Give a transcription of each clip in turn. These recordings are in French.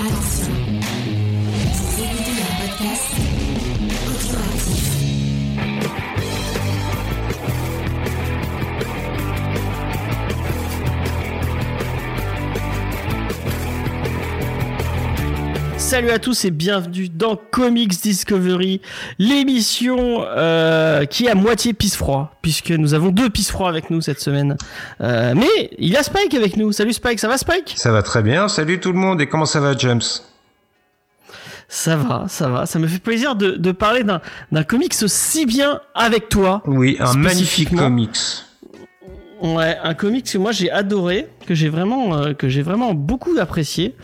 Attention, vous écoutez un podcast Salut à tous et bienvenue dans Comics Discovery, l'émission euh, qui est à moitié pisse froid, puisque nous avons deux pisse froids avec nous cette semaine. Euh, mais il y a Spike avec nous. Salut Spike, ça va Spike? Ça va très bien. Salut tout le monde. Et comment ça va, James? Ça va, ça va. Ça me fait plaisir de, de parler d'un comics aussi bien avec toi. Oui, un magnifique comics. Ouais, un comics que moi j'ai adoré, que j'ai vraiment, euh, que j'ai vraiment beaucoup apprécié.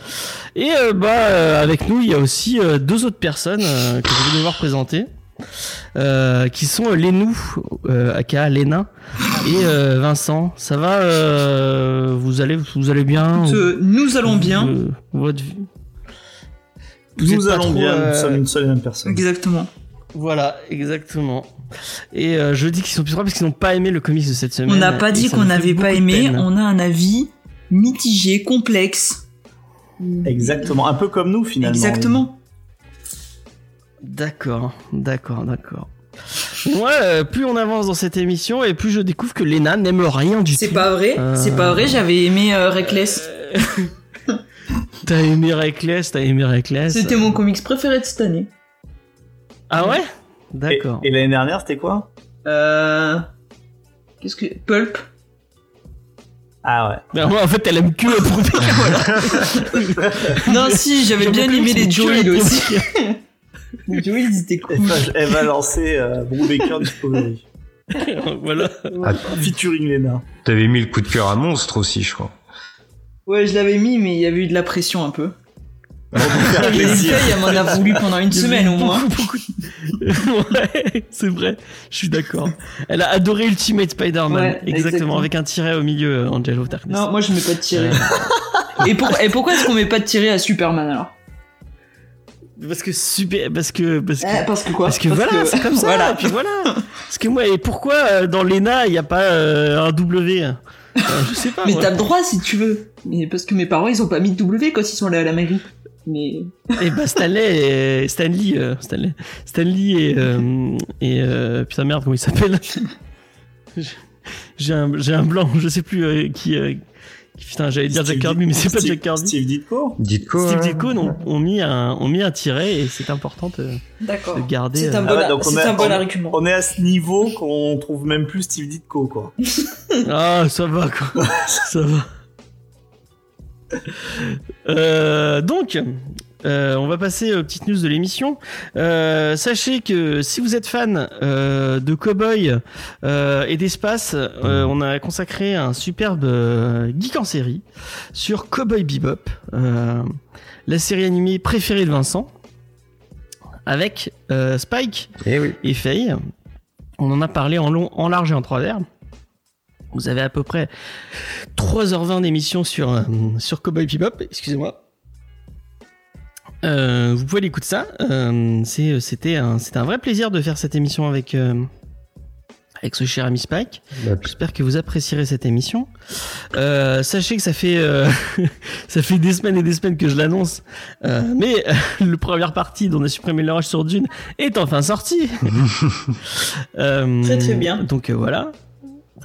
Et euh, bah euh, avec nous il y a aussi euh, deux autres personnes euh, que je vais devoir présenter, euh, qui sont euh, Lénou, euh, aka Léna, et euh, Vincent. Ça va euh, Vous allez, vous allez bien Euh, nous allons bien. Euh, votre Vous Nous allons trop, bien, euh, nous sommes une seule et même personne. Exactement. Voilà, exactement. Et euh, je dis qu'ils sont plus trois parce qu'ils n'ont pas aimé le comics de cette semaine. On n'a pas dit qu'on n'avait pas aimé, on a un avis mitigé, complexe. Exactement, un peu comme nous finalement. Exactement. D'accord, d'accord, d'accord. Moi, euh, plus on avance dans cette émission et plus je découvre que Lena n'aime rien du tout. C'est pas vrai, Euh, c'est pas vrai, j'avais aimé euh, Reckless. T'as aimé Reckless, t'as aimé Reckless. C'était mon comics préféré de cette année. Ah ouais D'accord. et l'année dernière, c'était quoi Euh... Qu'est-ce que... Pulp Ah ouais. Moi, en fait, elle aime que le voilà. Non si, j'avais bien aimé les Joel aussi. les Joel, ils étaient Elle cool. elle va lancer euh, Brubaker Discovery. voilà. Featuring Lena. T'avais mis le coup de cœur à monstre aussi, je crois. Ouais, je l'avais mis, mais il y avait eu de la pression un peu. Elle m'en a voulu pendant une semaine au moins. beaucoup ouais, c'est vrai. Je suis d'accord. Elle a adoré Ultimate Spider-Man. Ouais, exactement, exactement. avec un tiret au milieu, euh, Angel of Darkness. Non, moi je mets pas de tiret. et, pour- et pourquoi est-ce qu'on met pas de tiret à Superman alors? Parce que super, parce que parce que Eh, Parce que quoi? Parce que voilà, c'est comme ça. Voilà. Et puis voilà. Parce que moi, et pourquoi euh, dans l'ENA il n'y a pas euh, un W? Euh, Je sais pas. Mais t'as le droit si tu veux. Mais parce que mes parents ils ont pas mis de W quand ils sont allés à la mairie. Mais Et bah Stanley, et, Stanley, euh, Stanley, Stanley et euh, et euh, putain merde comment il s'appelle J'ai un j'ai un blanc, je sais plus euh, qui. euh, qui- putain, j'allais dire Jack Kirby, mais c'est pas Jack Kirby. Steve Ditko quoi Steve Ditko ont, ont mis un mis un tiret et c'est important de, garder. C'est euh, un Ah bon, ouais, donc on est- un bon on- argument. On est à ce niveau qu'on trouve même plus Steve Ditko, quoi. Ah, ça va quoi. ça va. Euh, donc, euh, on va passer aux petites news de l'émission. Euh, sachez que si vous êtes fan euh, de cowboy et d'espace, on a consacré un superbe geek en série sur Cowboy Bebop, la série animée préférée de Vincent, avec Spike Eh oui. et Faye. On en a parlé en long, en large et en trois vers. Vous avez à peu près 3h20 d'émission sur, euh, sur Cowboy Bebop, excusez-moi. Euh, vous pouvez l'écouter ça. Euh, c'est- c'était un, c'était un vrai plaisir de faire cette émission avec, euh, avec ce cher ami Spike. Bah, J'espère que vous apprécierez cette émission. Euh, sachez que ça fait euh, ça fait des semaines et des semaines que je l'annonce, euh, mais euh, le première partie dont on a supprimé l'orage sur Dune est enfin sorti. Euh, Très, bien. Donc euh, voilà.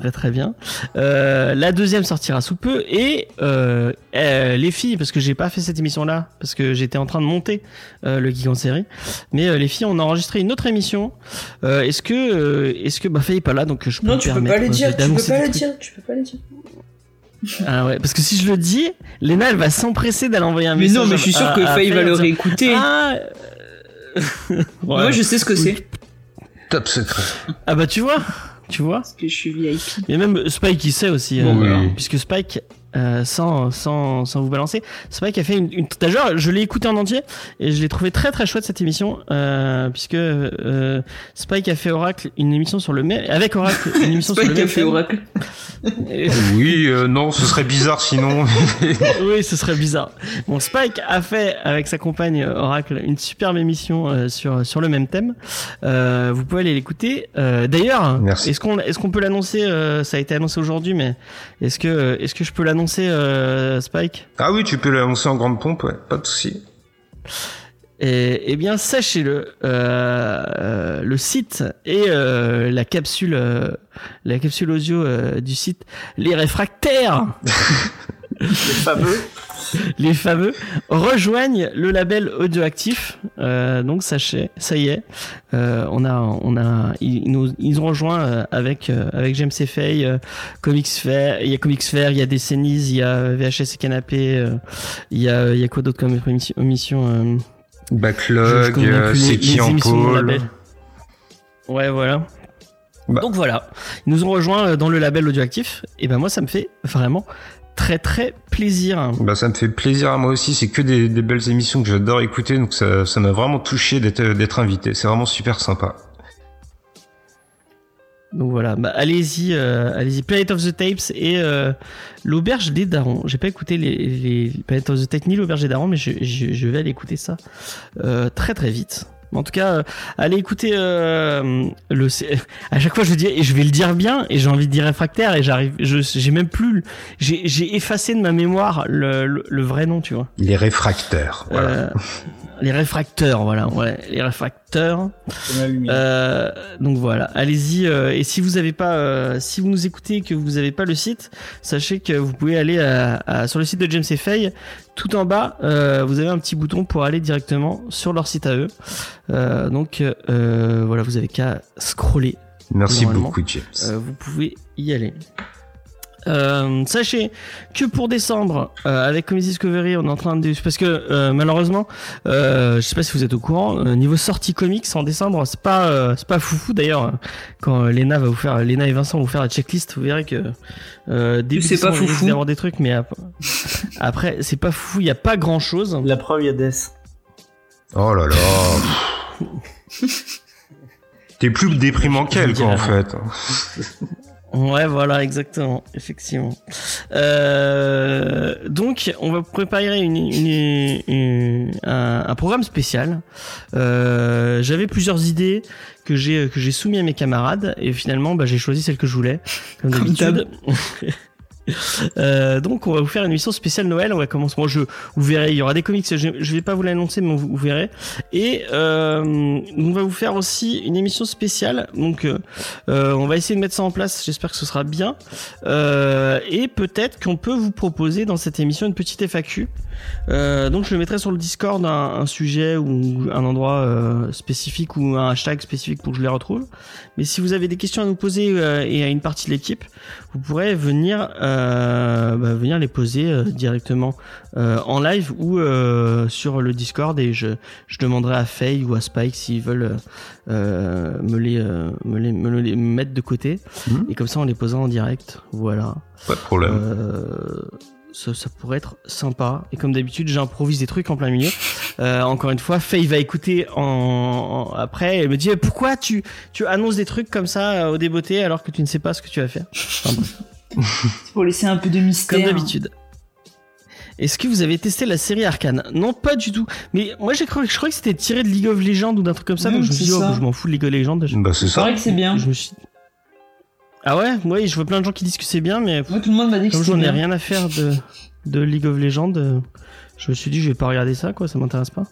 Très très bien. Euh, la deuxième sortira sous peu et euh, euh, les filles parce que j'ai pas fait cette émission là parce que j'étais en train de monter euh, le geek en série mais euh, les filles on a enregistré une autre émission euh, est-ce que euh, est-ce que bah Faye est pas là donc je peux Non, tu peux pas euh, dire, tu peux pas trucs. dire, tu peux pas les dire. Ah ouais, parce que si je le dis, Léna, elle va s'empresser d'aller envoyer un Mais message. non, mais je suis sûr à- que Faye va le réécouter. Ah, ouais. Moi je sais ce que c'est. Top secret. Ah bah tu vois, tu vois. Parce que je suis VIP. Mais même Spike il sait aussi, Bon, euh, puisque Spike, euh, sans, sans, sans vous balancer, Spike a fait une, une d'ailleurs je l'ai écouté en entier et je l'ai trouvé très très chouette cette émission, euh, puisque euh, Spike a fait Oracle une émission sur le même, avec Oracle une émission sur le Spike même a fait. Oracle. Et- Oui, euh, non, ce serait bizarre sinon. oui, ce serait bizarre. Bon, Spike a fait avec sa compagne Oracle une superbe émission euh, sur sur le même thème. Euh, vous pouvez aller l'écouter. Euh, D'ailleurs, Merci. est-ce qu'on est-ce qu'on peut l'annoncer euh, Ça a été annoncé aujourd'hui, mais est-ce que est-ce que je peux l'annoncer l'annoncer, euh, Spike? Ah oui, tu peux l'annoncer en grande pompe, ouais, pas de souci. Eh eh bien, sachez-le, euh, le site et euh, la capsule, la capsule audio du site, les réfractaires, Les fameux. les fameux, rejoignent le label audioactif. Euh, donc sachez, ça y est, euh, on a, on a, ils nous, ils ont rejoint euh, avec avec James Fay, euh, Comics Fair, il y a Comics Fair, il y a Décennies, il y a VHS et Canapé, il y a, il y a quoi d'autre comme émission, Backlog, c'est qui en pôle. Ouais, voilà. Bah. Donc voilà, ils nous ont rejoints euh, dans le label audioactif. Et ben moi, ça me fait vraiment très très plaisir. Bah ça me fait plaisir à moi aussi, c'est que des, des belles émissions que j'adore écouter, donc ça ça m'a vraiment touché d'être d'être invité, c'est vraiment super sympa. Donc voilà, bah, allez-y, euh, allez-y. Planet of the Tapes et euh, l'auberge des darons. J'ai pas écouté les, les Planet of the Tapes ni l'auberge des darons, mais je, je, je vais aller écouter ça euh, très très vite. En tout cas, euh, allez écouter euh, le. À chaque fois, je dis et je vais le dire bien et j'ai envie de dire réfractaire et j'arrive. Je j'ai même plus. J'ai j'ai effacé de ma mémoire le, le, le vrai nom, tu vois. Les réfractaires, voilà. Euh, les réfracteurs, voilà, ouais, les réfracteurs. Euh, donc voilà, allez-y. euh, et si vous avez pas, euh, si vous nous écoutez et que vous n'avez pas le site, sachez que vous pouvez aller à- à- sur le site de James et Faye. Tout en bas, euh, vous avez un petit bouton pour aller directement sur leur site à eux. Euh, donc euh, voilà, vous avez qu'à scroller. Merci beaucoup James. Euh, vous pouvez y aller. Euh, sachez que pour décembre, euh, avec Comedy Discovery, on est en train de parce que euh, malheureusement, euh, je sais pas si vous êtes au courant, euh, niveau sortie comics en décembre, c'est pas euh, c'est pas foufou d'ailleurs. Quand Lena va vous faire, Lena et Vincent vont vous faire la checklist, vous verrez que euh, début C'est pas foufou. d'avoir des trucs, mais ap- après c'est pas foufou, il y a pas grand chose. La preuve, il y a Death. Oh là là. T'es plus déprimant qu'elle quoi en fait. Ouais, voilà, exactement, effectivement. Euh, donc, on va préparer une, une- une- un, un programme spécial. Euh, J'avais plusieurs idées que j'ai que j'ai soumis à mes camarades et finalement, bah, j'ai choisi celle que je voulais, comme Comme d'habitude. Euh, donc on va vous faire une émission spéciale Noël. On va commencer. Moi, je vous verrez. Il y aura des comics. Je, je vais pas vous l'annoncer, mais vous, verrez. Et euh, on va vous faire aussi une émission spéciale. Donc euh, euh, on va essayer de mettre ça en place. J'espère que ce sera bien. Et peut-être qu'on peut vous proposer dans cette émission une petite FAQ. Euh, donc je mettrai sur le Discord un, un sujet ou un endroit euh, spécifique ou un hashtag spécifique pour que je les retrouve. Mais si vous avez des questions à nous poser euh, et à une partie de l'équipe, vous pourrez venir bah, venir les poser directement en live ou sur le Discord et je, je demanderai à Faye ou à Spike s'ils veulent me, les, me les me les mettre de côté Mhm. et comme ça on les posera en direct. Voilà. Pas de problème. Ça, ça pourrait être sympa. Et comme d'habitude, j'improvise des trucs en plein milieu. Euh, encore une fois, Faye va écouter en, en- après. Elle me dit pourquoi tu tu annonces des trucs comme ça euh, au débeauté alors que tu ne sais pas ce que tu vas faire? Enfin, C'est pour laisser un peu de mystère. comme d'habitude. Est-ce que vous avez testé la série Arcane Non, pas du tout. Mais moi, j'ai cru, je croyais que c'était tiré de League of Legends ou d'un truc comme ça. Donc je me suis dit, oh, je m'en fous de League of Legends. Je, Bah c'est vrai que c'est bien. je me suis. Ah ouais, oui, je vois plein de gens qui disent que c'est bien, mais Moi, tout le monde m'a dit que comme j'en ai bien. rien à faire de, de League of Legends, euh, je me suis dit je vais pas regarder ça quoi, ça m'intéresse pas.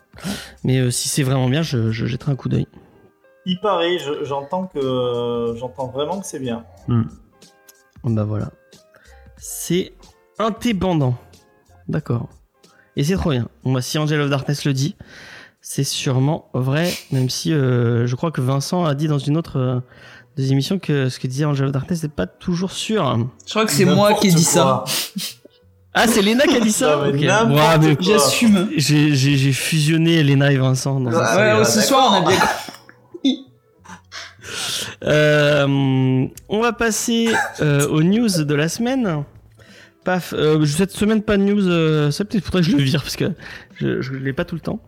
Mais euh, si c'est vraiment bien, je, je jetterai un coup d'œil. Il paraît, je- j'entends que j'entends vraiment que c'est bien. Bah voilà. C'est indépendant. D'accord. Et c'est trop bien. Bon, bah, si Angel of Darkness le dit, c'est sûrement vrai, même si euh, je crois que Vincent a dit dans une autre euh, des émissions que ce que disait Angel of Darkness n'est pas toujours sûr. Je crois que c'est moi qui ai dit ça. Ah, c'est Lena qui a dit ça Non, mais Ok. n'importe Ouais, mais quoi. J'assume. J'ai j'ai- j'ai fusionné Lena et Vincent. Dans Ouais, ce soir, on a bien Euh, on va passer euh, aux news de la semaine. Paf, euh, cette semaine pas de news, euh, ça peut-être faudrait que je le vire parce que je, je l'ai pas tout le temps.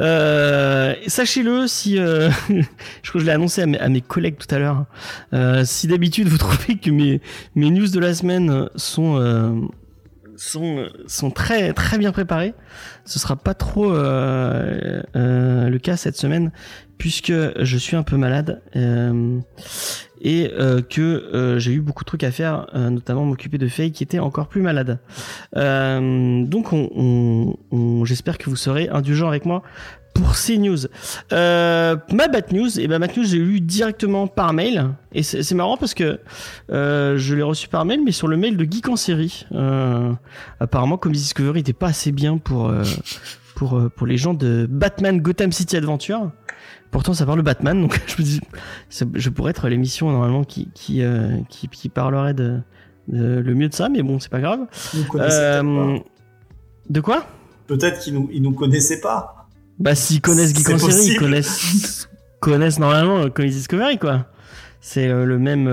Euh, Sachez-le si, je crois que je l'ai annoncé à mes, collègues tout à l'heure. Euh, si d'habitude vous trouvez que mes mes news de la semaine sont sont sont très très bien préparées, ce sera pas trop le cas cette semaine puisque je suis un peu malade euh, et euh, que euh, j'ai eu beaucoup de trucs à faire, euh, notamment m'occuper de Faye qui était encore plus malade. Euh, donc, on, on- on- j'espère que vous serez indulgents avec moi pour ces news. Euh, ma bad news, et ben bad news j'ai eu directement par mail et c'est c'est marrant parce que je l'ai reçu par mail, mais sur le mail de Geek en série. Apparemment, Comedy Discovery n'était pas assez bien pour pour euh, pour les gens de Batman Gotham City Adventure. Pourtant, ça parle de Batman, donc je me dis, je pourrais être l'émission normalement qui qui, euh, qui qui parlerait de, de- le mieux de ça, mais bon, c'est pas grave. Euh, pas. de quoi? Peut-être qu'ils nous, ils nous connaissaient pas. Bah s'ils connaissent Geek en série, ils connaissent connaissent normalement euh, Comedy Discovery quoi. C'est euh, le même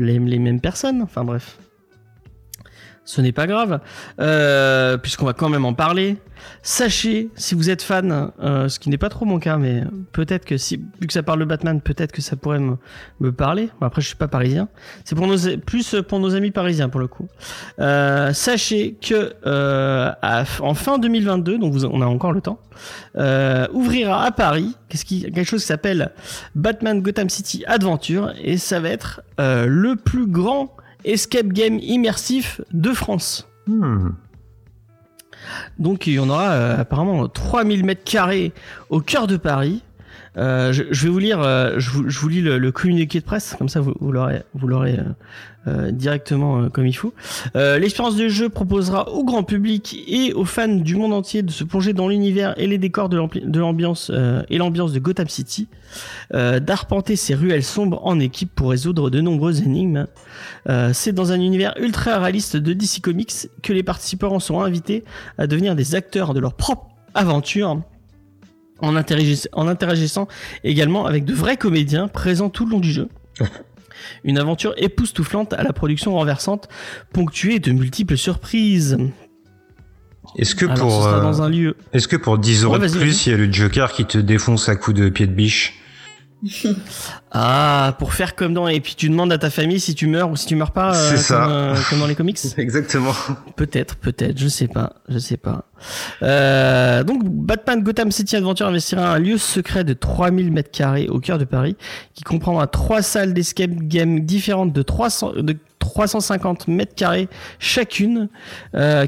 les, les mêmes personnes. Enfin bref. Ce n'est pas grave, euh, puisqu'on va quand même en parler. Sachez, si vous êtes fan, euh, ce qui n'est pas trop mon cas, mais peut-être que si, vu que ça parle de Batman, peut-être que ça pourrait me, me parler. Bon, après, je suis pas parisien. C'est pour nos, plus pour nos amis parisiens pour le coup. Euh, sachez que euh, en fin 2022, donc vous, on a encore le temps, euh, ouvrira à Paris qu'est-ce qui, quelque chose qui s'appelle Batman Gotham City Adventure et ça va être euh, le plus grand escape game immersif de France. Hmm. Donc il y en aura euh, apparemment 3000 mètres carrés au cœur de Paris. Euh, je, je vais vous lire, euh, je, vous, je vous lis le, le communiqué de presse, comme ça vous, vous l'aurez, vous l'aurez euh, directement euh, comme il faut. Euh, L'expérience de jeu proposera au grand public et aux fans du monde entier de se plonger dans l'univers et les décors de l'ambiance de Gotham City, d'arpenter ces ruelles sombres en équipe pour résoudre de nombreuses énigmes. C'est dans un univers ultra réaliste de DC Comics que les participants sont invités à devenir des acteurs de leur propre aventure en interagissant également avec de vrais comédiens présents tout le long du jeu. Une aventure époustouflante à la production renversante, ponctuée de multiples surprises. Est-ce que Alors, pour sera euh, dans un lieu. est-ce que pour 10 euros Ouais, de plus, il y a le Joker qui te défonce à coups de pied de biche? Ah, pour faire comme dans. Et puis tu demandes à ta famille si tu meurs ou si tu meurs pas. euh, C'est ça. Comme, euh, comme dans les comics. Exactement. Peut-être, peut-être, je sais pas, je sais pas. Euh, donc, Batman Gotham City Adventure investira un lieu secret de 3000 mètres carrés au cœur de Paris, qui comprendra trois salles d'escape game différentes de 300, de 350 mètres carrés chacune,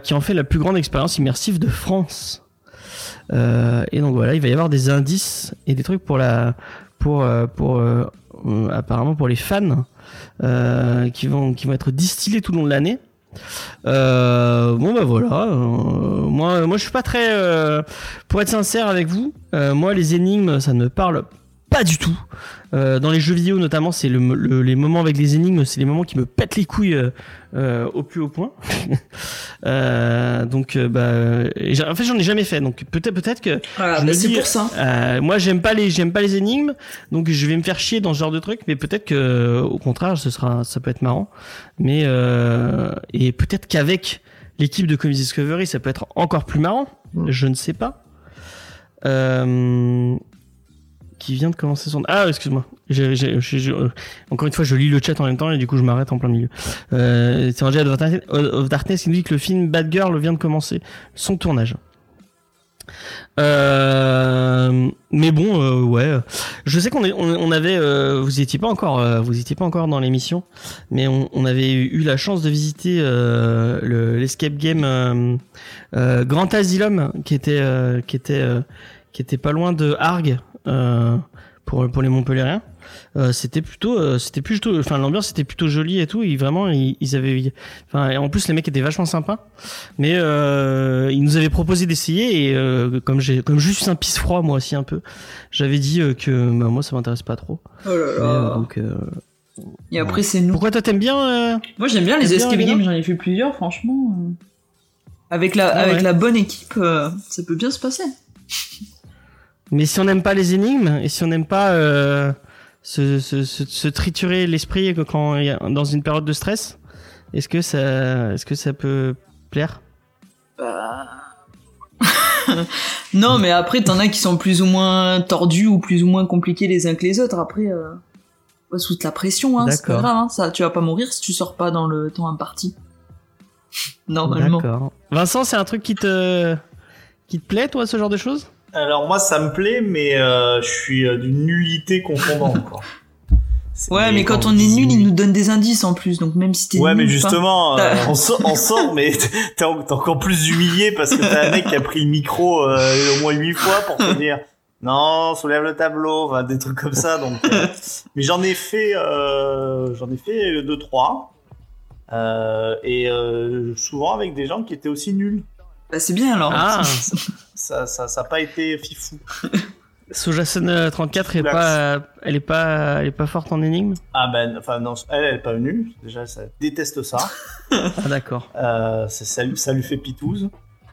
qui en fait la plus grande expérience immersive de France. Et donc voilà, il va y avoir des indices et des trucs pour la, pour, euh, pour, euh, euh, apparemment pour les fans, qui vont, être distillés tout le long de l'année. Bon bah voilà, moi moi je suis pas très pour être sincère avec vous, moi les énigmes ça ne me parle pas du tout. Euh, dans les jeux vidéo notamment, c'est le, le- les moments avec les énigmes, c'est les moments qui me pètent les couilles euh, euh, au plus haut point. Euh, donc euh, bah en fait j'en ai jamais fait, donc peut-être peut-être que Voilà, Je bah, c'est pour ça. euh, moi, j'aime pas les, j'aime pas les énigmes, donc je vais me faire chier dans ce genre de truc. Mais peut-être que, au contraire, ce sera, ça peut être marrant. Mais euh, et peut-être qu'avec l'équipe de Comedy Discovery, ça peut être encore plus marrant. Je ne sais pas. Euh, qui vient de commencer son. Ah, excuse-moi. J'ai- euh, encore une fois, je lis le chat en même temps et du coup, je m'arrête en plein milieu. Euh, c'est Angel of Darkness, qui nous dit que le film Bad Girl vient de commencer son tournage. Euh, mais bon, euh, ouais. Je sais qu'on on, on avait, euh, vous étiez pas encore, euh, vous étiez pas encore dans l'émission, mais on, avait eu la chance de visiter euh, le- l'escape game euh, euh, Grand Asylum, qui était, qui était, qui était pas loin de Argue pour pour les Montpellierens. Euh, c'était plutôt, euh, c'était plutôt, enfin l'ambiance était plutôt jolie et tout. Et vraiment, ils, ils avaient, enfin, en plus les mecs étaient vachement sympas. Mais euh, ils nous avaient proposé d'essayer et euh, comme j'ai, comme je suis un pisse froid moi aussi un peu, j'avais dit euh, que bah, moi ça m'intéresse pas trop. Oh là Mais, là. euh, donc, euh, Et après, c'est nous. pourquoi toi t'aimes bien euh, Moi, j'aime bien les escape games, j'en ai fait plusieurs, franchement. euh. Avec la, Ah avec ouais. la bonne équipe, euh, ça peut bien se passer. Mais si on n'aime pas les énigmes et si on n'aime pas euh, se, se, se, se triturer l'esprit quand il y a, dans une période de stress, est-ce que ça, est-ce que ça peut plaire? Bah. non, mais après, t'en as qui sont plus ou moins tordus ou plus ou moins compliqués les uns que les autres. Après, euh, sous la pression, hein, c'est pas grave. Hein, ça, tu vas pas mourir si tu sors pas dans le temps imparti. Normalement. D'accord. Vincent, c'est un truc qui te, qui te plaît toi, ce genre de choses? Alors moi, ça me plaît, mais euh, je suis euh, d'une nullité confondante. Quoi. Ouais, mais quand on est nul, il nous donne des indices en plus, donc même si t'es Ouais, nul, mais justement, euh, on, sort, on sort, mais t'es en- t'es encore plus humilié parce que t'as un mec qui a pris le micro euh, au moins huit fois pour te dire non, soulève le tableau, enfin, des trucs comme ça. Donc, euh, mais j'en ai fait, euh, j'en ai fait deux trois, euh, et euh, souvent avec des gens qui étaient aussi nuls. Bah, c'est bien alors. Ah. Ça, ça, ça a pas été fifou. Sojason euh, 34 est pas, elle est pas, elle est pas forte en énigme? Ah ben, enfin non, elle, elle est pas venue. Déjà, ça déteste ça. Ah d'accord. Euh, ça, ça, lui- ça fait pitouze.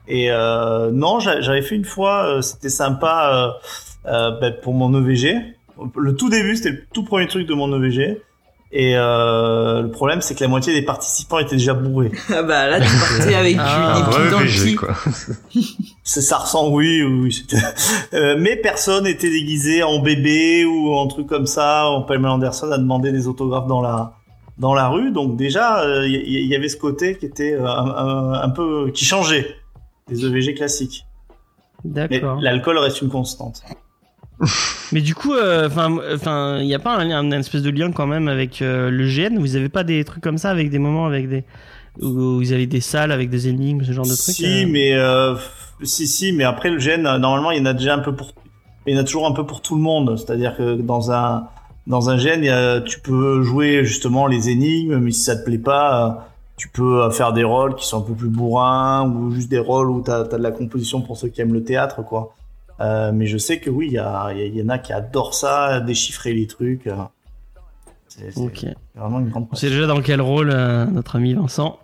Et euh, non, j'a- j'avais fait une fois, euh, c'était sympa euh, euh, ben, pour mon EVG. Le tout début, c'était le tout premier truc de mon EVG. Et euh, le problème, c'est que la moitié des participants étaient déjà bourrés. Ah bah là, tu partais avec Ah, une vrai dans le quoi. C'est- Ça ressemble, oui, oui, Euh, mais personne était déguisé en bébé ou en truc comme ça. En Pamela Anderson a demandé des autographes dans la dans la rue. Donc déjà, il y, y avait ce côté qui était euh, un, un- un peu qui changeait des EVG classiques. Mais D'accord. l'alcool reste une constante. Mais du coup, euh, enfin, enfin, il y a pas un, espèce de lien quand même avec euh, le GN. Vous avez pas des trucs comme ça avec des moments avec des où vous avez des salles avec des énigmes, ce genre de trucs. Si, euh? mais euh, si, si, mais après le gène, euh, normalement, il y en a déjà un peu pour, il y en a toujours un peu pour tout le monde. C'est-à-dire que dans un dans un a- tu peux jouer justement les énigmes, mais si ça te plaît pas, euh, tu peux euh, faire des rôles qui sont un peu plus bourrins ou juste des rôles où t'as as de la composition pour ceux qui aiment le théâtre, quoi. Euh, mais je sais que oui, il y, en a qui adorent ça, déchiffrer les trucs. C'est c'est Ok. vraiment une grande sait déjà dans quel rôle euh, notre ami Vincent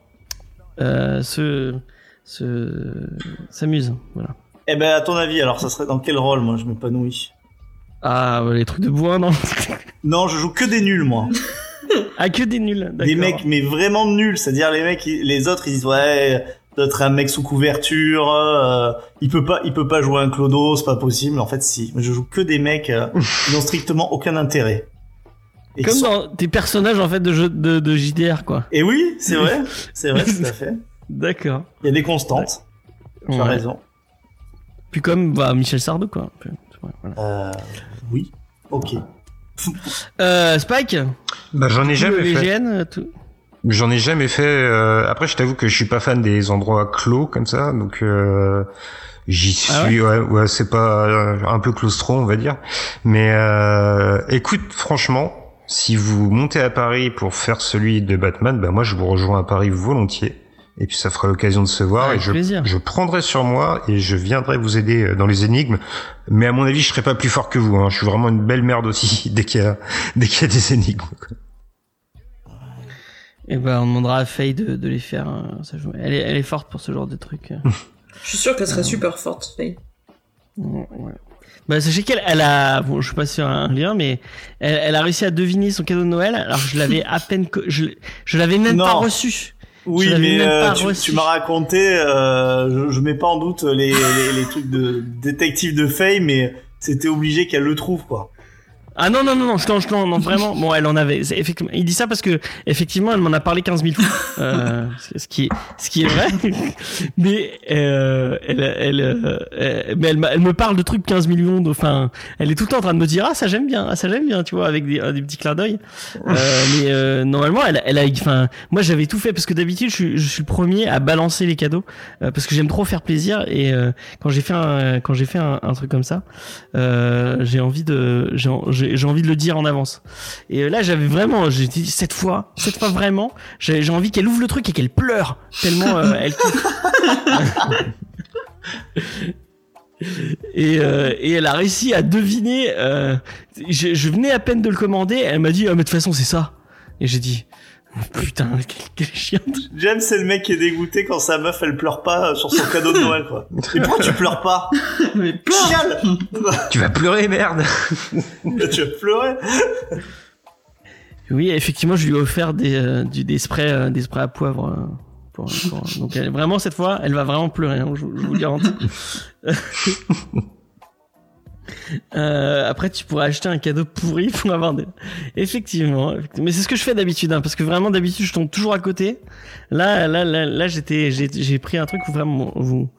euh, se se s'amuse. Voilà. Eh ben, à ton avis, alors, ça serait dans quel rôle, moi, je m'épanouis? Ah, les trucs de bourrin, non? Non, je joue que des nuls, moi. Ah, que des nuls. des mecs mais vraiment nuls c'est-à-dire les mecs les autres ils disent ouais d'autres un mec sous couverture euh, il peut pas il peut pas jouer un clodo c'est pas possible en fait si Mais je joue que des mecs euh, qui n'ont strictement aucun intérêt et, Comme sont- dans tes personnages en fait de jeu de, de JDR quoi. et oui c'est vrai c'est vrai tout à fait D'accord. il y a des constantes tu as raison Puis comme bah, Michel Sardou quoi. voilà. euh, oui ok Euh, Spike? Bah, j'en ai jamais fait. Tout- J'en ai jamais fait. euh, Après, je t'avoue que je suis pas fan des endroits clos comme ça, donc euh, j'y suis. Ah ouais, ouais, c'est pas euh, un peu claustro, on va dire. Mais euh, écoute, franchement, si vous montez à Paris pour faire celui de Batman, bah moi, je vous rejoins à Paris volontiers. Et puis ça fera l'occasion de se voir. Et je, plaisir. je prendrai sur moi et je viendrai vous aider euh, dans les énigmes. Mais à mon avis, je serai pas plus fort que vous. Hein. Je suis vraiment une belle merde aussi dès qu'il y a dès qu'il y a des énigmes. Et ben on demandera à Faye de, de les faire. hein, ça joue. Elle, est, elle est forte pour ce genre de trucs. euh. Je suis sûr qu'elle serait super forte, Faye. Ouais, ouais. Bah, sachez qu'elle elle a, bon, je suis pas sur un lien, mais elle, elle a réussi à deviner son cadeau de Noël. Alors je l'avais à peine, co- je, je l'avais même Non. pas reçu. oui Je l'avais mais même euh, pas tu, reçu. tu m'as raconté euh, je, je mets pas en doute les, les, les trucs de détective de Faye mais c'était obligé qu'elle le trouve quoi Ah non non non non, je t'en, je t'en- non vraiment. Bon, elle en avait. c'est effectivement, il dit ça parce que effectivement, elle m'en a parlé 15 000 fois. Euh, ce qui est, ce qui est vrai. mais euh, elle, elle, euh, euh, mais elle, m'a- elle me parle de trucs 15 millions. de- Enfin, elle est tout le temps en train de me dire ah ça j'aime bien, ah ça j'aime bien, tu vois, avec des, des petits clins d'œil. Euh, mais euh, normalement, elle, elle a. Enfin, moi j'avais tout fait parce que d'habitude je, suis- je suis le premier à balancer les cadeaux euh, parce que j'aime trop faire plaisir et euh, quand j'ai fait un, quand j'ai fait un, un truc comme ça, euh, j'ai envie de, j'ai, j'ai j'ai envie de le dire en avance. Et euh, là, j'avais vraiment, j'ai dit cette fois, cette fois vraiment, j'ai, envie qu'elle ouvre le truc et qu'elle pleure tellement euh, elle euh, et elle a réussi à deviner. Je, je venais à peine de le commander. Elle m'a dit, ah mais de toute façon c'est ça. Et j'ai dit, putain, quel, quel chien. James, c'est le mec qui est dégoûté quand sa meuf elle pleure pas sur son cadeau de Noël quoi. Et pourquoi tu pleures pas Mais pleure Tu vas pleurer, merde. Tu vas pleurer Oui, effectivement, je lui ai offert des, euh, du, des sprays, euh, des sprays à poivre. euh, pour- pour- donc elle, vraiment cette fois, elle va vraiment pleurer, hein, je, je vous le garantis. Euh, après, tu pourrais acheter un cadeau pourri pour avoir des. Effectivement, mais c'est ce que je fais d'habitude, hein, parce que vraiment d'habitude je tombe toujours à côté. Là, là, là, là, j'étais, j'ai, j'ai pris un truc où vraiment vous,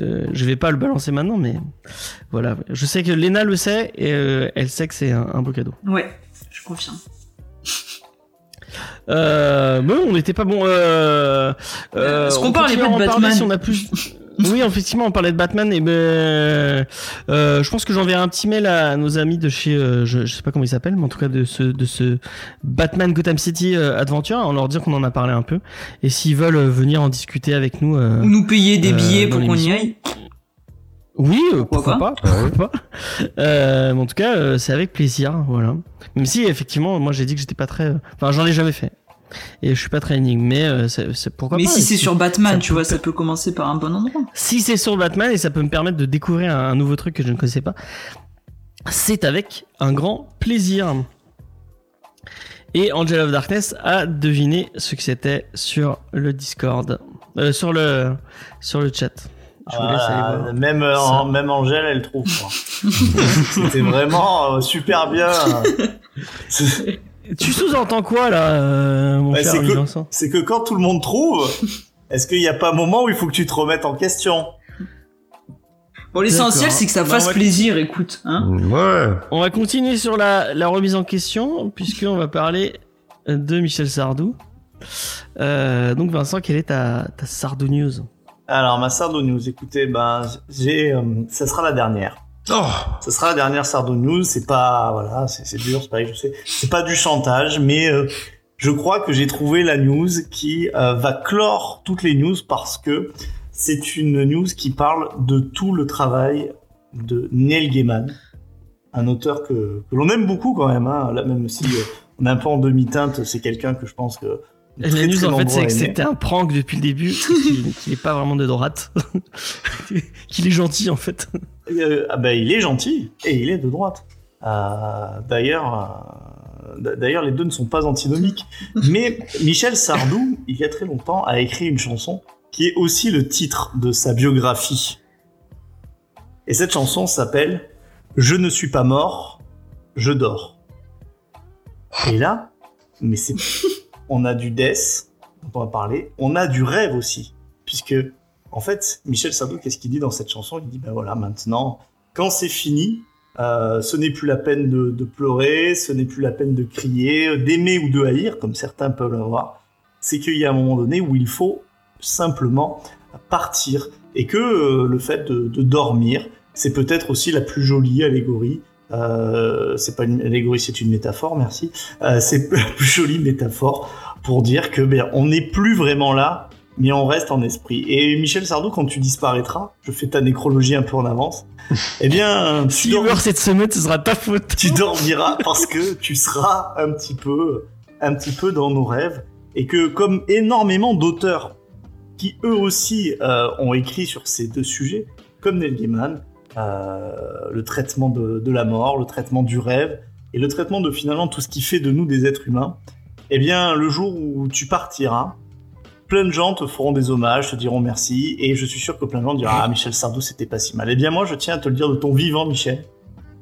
Euh, je vais pas le balancer maintenant, mais voilà. Je sais que Lena le sait et euh, elle sait que c'est un, un beau cadeau. Ouais, je confirme. Euh, bon, on n'était pas bon. Euh, Est-ce qu'on on parlait pas de Batman si on a plus. Oui, effectivement, on parlait de Batman et ben, euh, je pense que j'enverrai un petit mail à nos amis de chez, euh, je, je sais pas comment ils s'appellent, mais en tout cas de ce de ce Batman Gotham City euh, Adventure, en leur dire qu'on en a parlé un peu et s'ils veulent euh, venir en discuter avec nous. euh, Ou nous payer des billets pour qu'on y aille. Oui, euh, Pourquoi pourquoi, pas, pourquoi pas. Euh, mais en tout cas, euh, c'est avec plaisir, voilà. Même si effectivement, moi j'ai dit que j'étais pas très, enfin j'en ai jamais fait et je suis pas très énigme, mais euh, c'est c'est- pourquoi Mais pas. si et c'est sur Batman, tu vois, ça peut commencer par un bon endroit. Si c'est sur Batman et ça peut me permettre de découvrir un, un nouveau truc que je ne connaissais pas, c'est avec un grand plaisir. Et Angel of Darkness a deviné ce que c'était sur le Discord, euh, sur le sur le chat. Je vous laisse aller Voilà, voir. même, euh, en- même Angèle, elle trouve. quoi. C'était vraiment euh, super bien. Tu sous-entends quoi là, euh, mon cher c'est que- Vincent? c'est que quand tout le monde trouve, est-ce qu'il n'y a pas un moment où il faut que tu te remettes en question? Bon, l'essentiel, c'est que ça Bah, fasse va- plaisir, écoute. Hein Ouais. On va continuer sur la, la remise en question, puisqu'on va parler de Michel Sardou. Euh, donc Vincent, quelle est ta, ta Sardou News? Alors, ma Sardo News, écoutez, ben, j'ai, euh, ça sera la dernière. Oh. Ça sera la dernière Sardo News. C'est pas, voilà, c'est dur, c'est pareil, je sais. C'est pas du chantage, mais euh, je crois que j'ai trouvé la news qui euh, va clore toutes les news parce que c'est une news qui parle de tout le travail de Neil Gaiman, un auteur que, que l'on aime beaucoup quand même. Hein, là, même si euh, on est un peu en demi-teinte, c'est quelqu'un que je pense que La très, news très en fait c'est que c'était un prank depuis le début, qu'il est pas vraiment de droite, qu'il est gentil en fait. Euh, ah ben, il est gentil et il est de droite. Euh, D'ailleurs, euh, d'ailleurs, les deux ne sont pas antinomiques. Mais Michel Sardou, il y a très longtemps, a écrit une chanson qui est aussi le titre de sa biographie. Et cette chanson s'appelle Je ne suis pas mort, je dors. Et là, mais c'est, on a du death dont on va parler, on a du rêve aussi, puisque en fait, Michel Sardou, qu'est-ce qu'il dit dans cette chanson? Il dit, ben voilà, maintenant, quand c'est fini, euh, ce n'est plus la peine de, pleurer, ce n'est plus la peine de crier, d'aimer ou de haïr, comme certains peuvent l'avoir. C'est qu'il y a un moment donné où il faut simplement partir, et que euh, le fait de, dormir, c'est peut-être aussi la plus jolie allégorie. Euh, c'est pas une allégorie, c'est une métaphore, merci. C'est la plus jolie métaphore pour dire que ben, on n'est plus vraiment là, mais on reste en esprit. Et Michel Sardou, quand tu disparaîtras, je fais ta nécrologie un peu en avance, eh bien, tu, Si dors- meurt cette semaine, ce sera ta faute. tu dormiras parce que tu seras un petit peu, un petit peu dans nos rêves, et que comme énormément d'auteurs qui eux aussi euh, ont écrit sur ces deux sujets, comme Neil Gaiman, euh, le traitement de, de la mort, le traitement du rêve, et le traitement de finalement tout ce qui fait de nous des êtres humains, eh bien, le jour où tu partiras, plein de gens te feront des hommages, te diront merci, et je suis sûr que plein de gens diront Ah, Michel Sardou, c'était pas si mal. Eh bien, moi, je tiens à te le dire de ton vivant, Michel.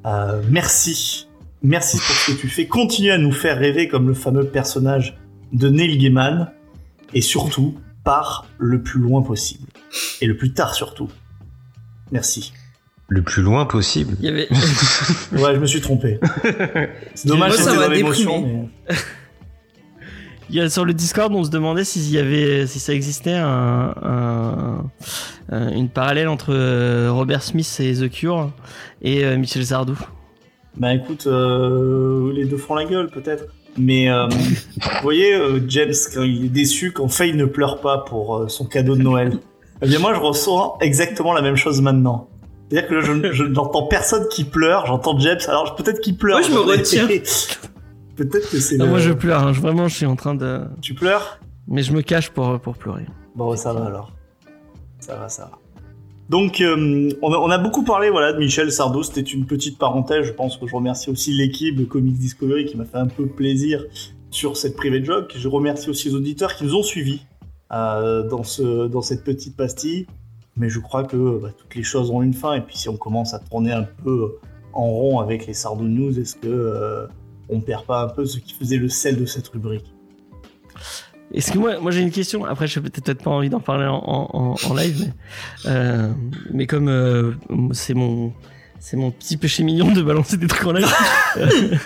Euh, merci. Merci pour ce que tu fais. Continue à nous faire rêver comme le fameux personnage de Neil Gaiman, et surtout, pars le plus loin possible. Et le plus tard, surtout. Merci. Le plus loin possible. Il y avait, Ouais, je me suis trompé. C'est dommage, c'était m'a dans l'émotion. mais- il y a sur le Discord, on se demandait s'il y avait, si ça existait un, un- un- une parallèle entre euh, Robert Smith et The Cure et euh, Michel Sardou. Bah écoute, euh, les deux font la gueule peut-être. Mais euh, vous voyez, euh, James, quand il est déçu, quand Faye ne pleure pas pour euh, son cadeau de Noël, eh bien moi je ressens exactement la même chose maintenant. C'est-à-dire que là, je, je n'entends personne qui pleure, j'entends James, alors peut-être qu'il pleure. Moi, je me retiens. Peut-être que c'est Non, le... moi je pleure, hein, je- vraiment je suis en train de... Tu pleures? Mais je me cache pour, pour pleurer. Bon, ça va alors. Ça va, ça va. Donc, euh, on, a, on a beaucoup parlé voilà, de Michel Sardou. C'était une petite parenthèse. Je pense que je remercie aussi l'équipe de Comics Discovery qui m'a fait un peu plaisir sur cette private joke. Je remercie aussi les auditeurs qui nous ont suivis euh, dans, ce, dans cette petite pastille. Mais je crois que bah, toutes les choses ont une fin. Et puis, si on commence à tourner un peu en rond avec les Sardou News, est-ce que euh, on perd pas un peu ce qui faisait le sel de cette rubrique Est-ce que moi, j'ai une question? Après, je n'ai peut-être pas envie d'en parler en, live, mais, euh, mais comme euh, c'est mon c'est mon petit péché mignon de balancer des trucs en live.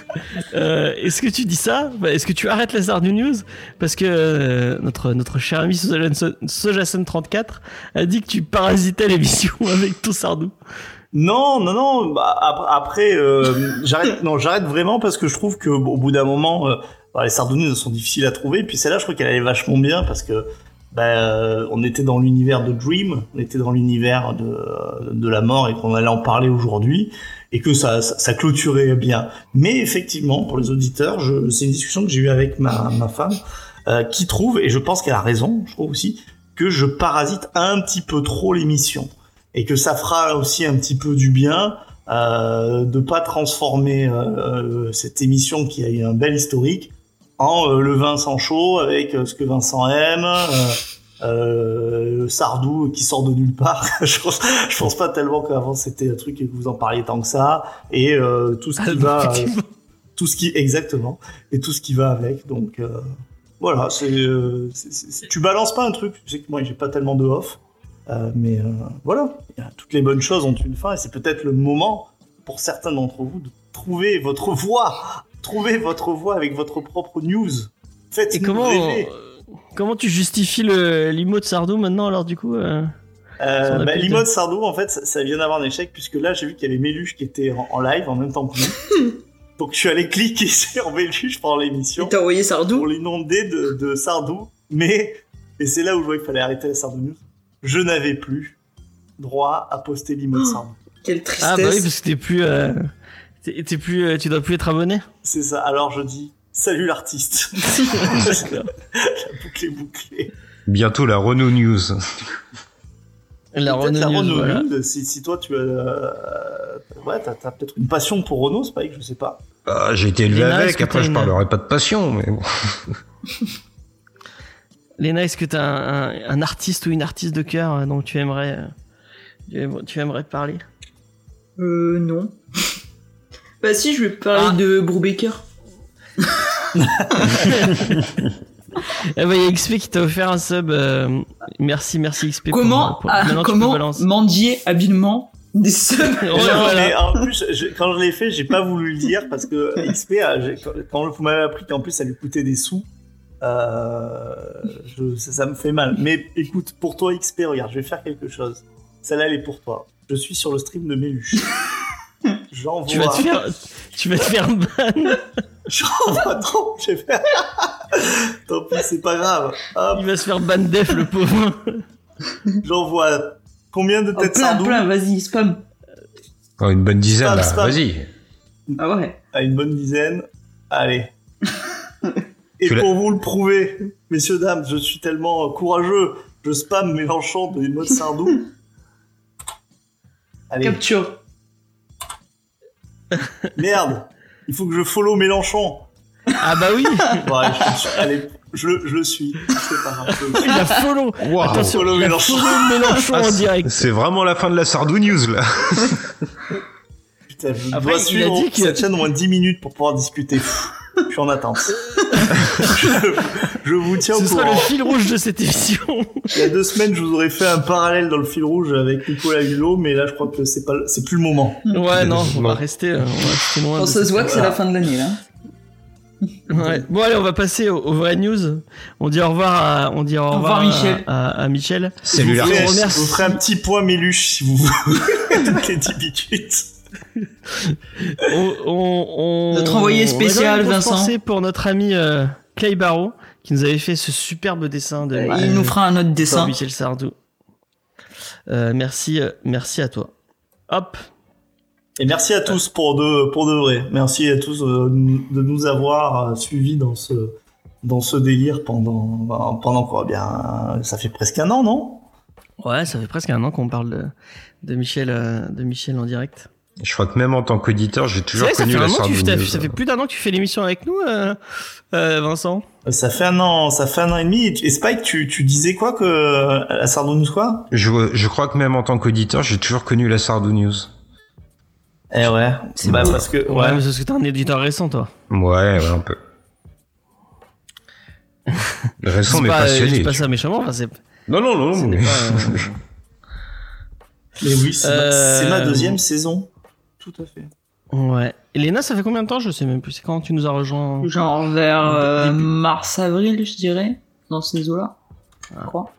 euh, est-ce que tu dis ça? Bah, Est-ce que tu arrêtes la Sardu News? Parce que notre notre cher ami Sojason34 a dit que tu parasitais l'émission avec ton Sardou. Non, non, non. Bah, ap- après, euh, j'arrête. Non, j'arrête vraiment parce que je trouve que au bout d'un moment, euh, bah, les Sardonies sont difficiles à trouver. Puis celle-là, je trouve qu'elle allait vachement bien parce que bah, euh, on était dans l'univers de Dream, on était dans l'univers de, de la mort et qu'on allait en parler aujourd'hui et que ça, ça, ça clôturait bien. Mais effectivement, pour les auditeurs, c'est une discussion que j'ai eue avec ma, ma femme euh, qui trouve, et je pense qu'elle a raison, je trouve aussi, que je parasite un petit peu trop l'émission et que ça fera aussi un petit peu du bien euh, de pas transformer euh, euh, cette émission qui a eu un bel historique en euh, le Vincent chaud avec euh, ce que Vincent aime, euh, euh, Sardou qui sort de nulle part. je, pense, je pense pas tellement qu'avant c'était un truc et que vous en parliez tant que ça et euh, tout ce qui va, euh, tout ce qui exactement et tout ce qui va avec. Donc euh, voilà, euh, c'est- tu balances pas un truc. Tu sais que moi j'ai pas tellement de off. Euh, mais euh, voilà, toutes les bonnes choses ont une fin et c'est peut-être le moment pour certains d'entre vous de trouver votre voix, trouver votre voix avec votre propre news. Faites Et comment rêver. euh, comment tu justifies le l'imo de Sardou maintenant alors du coup euh Euh, bah, appel L'imote Sardou, en fait, ça, ça vient d'avoir un échec puisque là j'ai vu qu'il y avait Méluche qui était en, en live en même temps que nous. Donc je suis allé cliquer sur Méluche pendant l'émission t'as envoyé pour Sardou l'inonder de, de Sardou, mais et c'est là où je vois qu'il fallait arrêter la Sardou News. Je n'avais plus droit à poster l'imote Sardou. Quelle Ah bah oui tristesse. parce que t'es plus euh, plus euh, tu dois plus être abonné. C'est ça. Alors je dis salut l'artiste. La boucle est bouclée. Bientôt la Renault News. La Peut-être la Renault News, Renault voilà. News, si, si toi tu as, euh, ouais, t'as, peut-être une passion pour Renault, c'est pas que je sais pas. Ah, J'ai été élevé avec, après je une- parlerai pas de passion, mais bon. Léna, est-ce que t'as un, un, un artiste ou une artiste de cœur euh, dont tu aimerais euh, tu aimerais- tu aimerais parler? Euh, non. bah si, je vais parler Ah. de Brubaker. Eh ben, il y a XP qui t'a offert un sub. euh, merci, merci XP. pour- Comment, pour- ah, tu peux comment mendier habilement des subs Ouais, Non, voilà. mais en plus, je- quand je l'ai fait, j'ai pas voulu le dire parce que XP, a- quand- quand vous m'avez appris qu'en plus ça lui coûtait des sous, euh, je- ça, ça me fait mal. Mais écoute, pour toi XP, regarde, je vais faire quelque chose. Celle-là, elle est pour toi. Je suis sur le stream de Méluche. J'envoie. Tu vas te faire, tu vas te faire ban. J'envoie trop. je vais faire- Tant pis, c'est pas grave. Hop, Il va se faire ban def, le pauvre. j'envoie combien de Oh, têtes Plein, sardou plein, vas-y, spam. Oh, une bonne dizaine Spam, là, spam. vas-y. Ah ouais. à une bonne dizaine. Allez. Et Tu pour vous le prouver, messieurs, dames, je suis tellement courageux, je spam Mélenchon de mode Sardou. Allez, Capture. merde, il faut que je follow Mélenchon. Ah bah oui. Bon, allez, je, le suis. Allez, je, je le suis. C'est pas grave. Il a follow. Waouh. Attention, Follow il a Mélenchon. follow Mélenchon Ah, en c'est- direct. C'est vraiment la fin de la Sardou News là. Putain, je Après, dois il a suivre dit chaîne au moins 10 minutes pour pouvoir discuter. Je suis en attente. Je, je vous tiens au Ce sera courant. le fil rouge de cette émission. Il y a deux semaines, je vous aurais fait un parallèle dans le fil rouge avec Nicolas Hulot, mais là, je crois que c'est pas, c'est plus le moment. Ouais, non, on va rester, euh, on va rester loin. Ça cette- se voit que c'est la fin de l'année, là. Ouais. Bon allez, on va passer aux, aux vraies news. On dit au revoir à, on dit au revoir, revoir, à- Michel. À, à Michel. Salut je vous, vous ferai un petit point Méluche si vous voulez. Toutes les 10 minutes. On, on, on- Notre envoyé on spécial, grosse Vincent. pensée pour notre ami euh, Clay Barrow qui nous avait fait ce superbe dessin de. Euh, Il nous fera un autre de dessin. Michel Sardou. Euh, merci, euh, merci à toi. Hop. Et merci à tous pour de, pour de vrai. Merci à tous euh, de nous avoir suivis dans ce, dans ce délire pendant, ben, pendant quoi? Bien, ça fait presque un an, non? Ouais, ça fait presque un an qu'on parle de, de Michel, de Michel en direct. Je crois que même en tant qu'auditeur, j'ai toujours vrai, ça connu fait, la Sardou tu, News. ça fait plus d'un an que tu fais l'émission avec nous, euh, euh, Vincent. Ça fait un an, ça fait un an et demi. Et Spike, tu, tu disais quoi que la Sardou quoi? Je, je crois que même en tant qu'auditeur, j'ai toujours connu la Sardou News. Eh ouais. C'est bah parce que Ouais, ouais. mais c'est parce que t'es un éditeur récent, toi. Ouais, ouais, un peu. Récent mais pas, euh, je passionné. dis pas ça méchamment. Enfin, c'est, Non, non, non. n'est mais- pas, euh, Mais oui, Euh, c'est ma deuxième saison. Tout à fait. Ouais. Et Léna, ça fait combien de temps Je sais même plus. C'est quand tu nous as rejoint Genre vers euh, mars-avril, je dirais, dans ces eaux-là, je crois.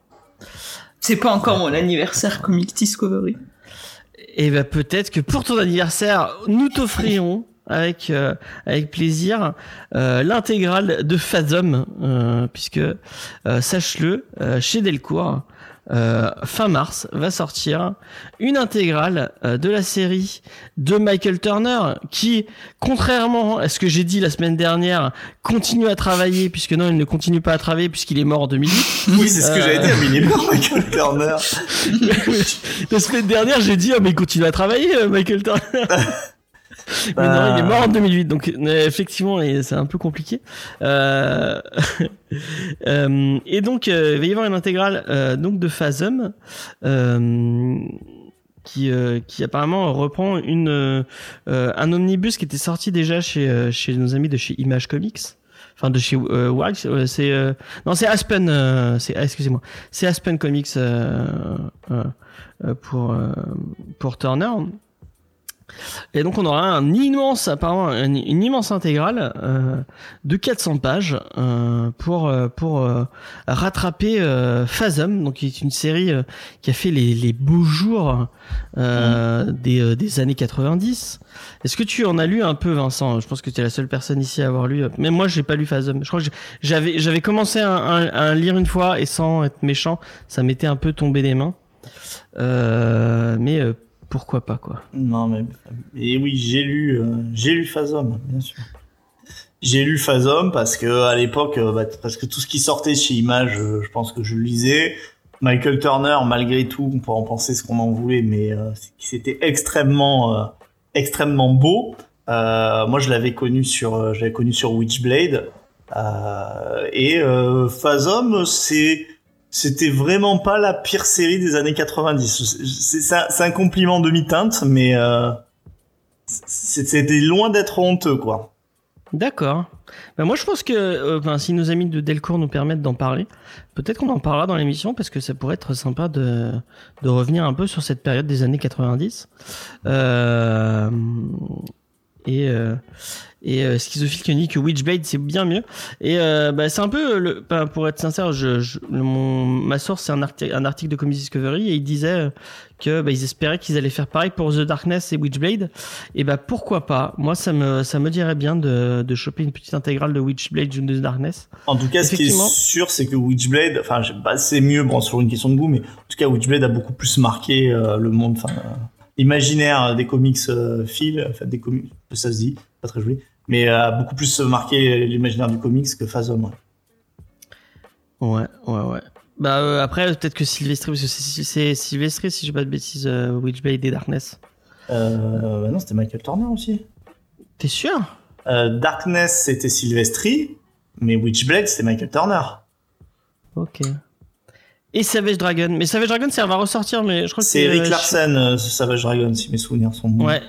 C'est pas encore mon anniversaire Comic Discovery. Et ben peut-être que pour ton anniversaire, nous t'offrirons avec euh, avec plaisir euh, l'intégrale de Fathom, euh, puisque euh, sache-le, euh, chez Delcourt. Euh, fin mars va sortir une intégrale euh, de la série de Michael Turner qui, contrairement à ce que j'ai dit la semaine dernière, continue à travailler puisque non, il ne continue pas à travailler puisqu'il est mort en 2008. Oui, c'est ce que j'avais dit à Minimum, Michael Turner. La semaine dernière, j'ai dit, oh, mais il continue à travailler, euh, Michael Turner. mais non, il est mort en 2008, donc euh, effectivement, c'est un peu compliqué. Euh, euh, et donc, euh, il va y avoir une intégrale donc de Phasm qui, qui apparemment reprend une un omnibus qui était sorti déjà chez chez nos amis de chez Image Comics. Enfin, de chez Wax, c'est non, c'est Aspen, c'est ah, excusez-moi, c'est Aspen Comics pour pour Turner. Et donc on aura un immense, apparemment, une, une immense intégrale euh, de 400 pages euh, pour euh, pour euh, rattraper euh, Phasm, donc qui est une série euh, qui a fait les, les beaux jours euh, des, euh, des années 90. Est-ce que tu en as lu un peu, Vincent? Je pense que tu es la seule personne ici à avoir lu. Même moi, j'ai pas lu Phasm. Je crois que j'avais j'avais commencé à, à- à lire une fois et sans être méchant, ça m'était un peu tombé des mains. Euh, mais euh, pourquoi pas quoi Non, mais et oui, j'ai lu, euh, j'ai lu bien sûr. J'ai lu Phasm parce que à l'époque, euh, bah, parce que tout ce qui sortait chez Image, euh, je pense que je le lisais. Michael Turner, malgré tout, on peut en penser ce qu'on en voulait, mais euh, c'était extrêmement, extrêmement beau. Moi, je l'avais connu sur, je l'avais connu sur Witchblade. Et Phasm, c'est c'était vraiment pas la pire série des années 90. C'est un, compliment demi-teinte, mais euh, c'était loin d'être honteux, quoi. D'accord. Ben moi je pense que ben, si nos amis de Delcourt nous permettent d'en parler, peut-être qu'on en parlera dans l'émission parce que ça pourrait être sympa de, de revenir un peu sur cette période des années 90. Euh, et euh, et euh, Schizophile qui dit que Witchblade c'est bien mieux. Et euh, bah, c'est un peu, le, ben, pour être sincère, je, je- mon, ma source c'est un, arti- un article de Comics Discovery et il disait que bah, ils espéraient qu'ils allaient faire pareil pour The Darkness et Witchblade. Et bah pourquoi pas? Moi ça me ça me dirait bien de, de choper une petite intégrale de Witchblade ou de The Darkness. En tout cas, ce qui est sûr, c'est que Witchblade, enfin, bah, c'est mieux, bon, sur une question de goût, mais en tout cas, Witchblade a beaucoup plus marqué euh, le monde, enfin, euh, imaginaire des comics euh, Phil, enfin, des comics, ça se dit, pas très joli, mais euh, a beaucoup plus marqué l'imaginaire du comics que Phasm. ouais. Ouais ouais ouais. Bah euh, après peut-être que Sylvester parce que c'est Sylvester si j'ai pas de bêtises euh, Witchblade et Darkness. Euh, bah non, c'était Michael Turner aussi. T'es sûr? Euh, Darkness, c'était Sylvestri, mais Witchblade, c'était Michael Turner. Ok. Et Savage Dragon. Mais Savage Dragon ça va ressortir mais je crois que C'est Eric euh, Larsen, euh, Savage Dragon, si mes souvenirs sont bons. Ouais.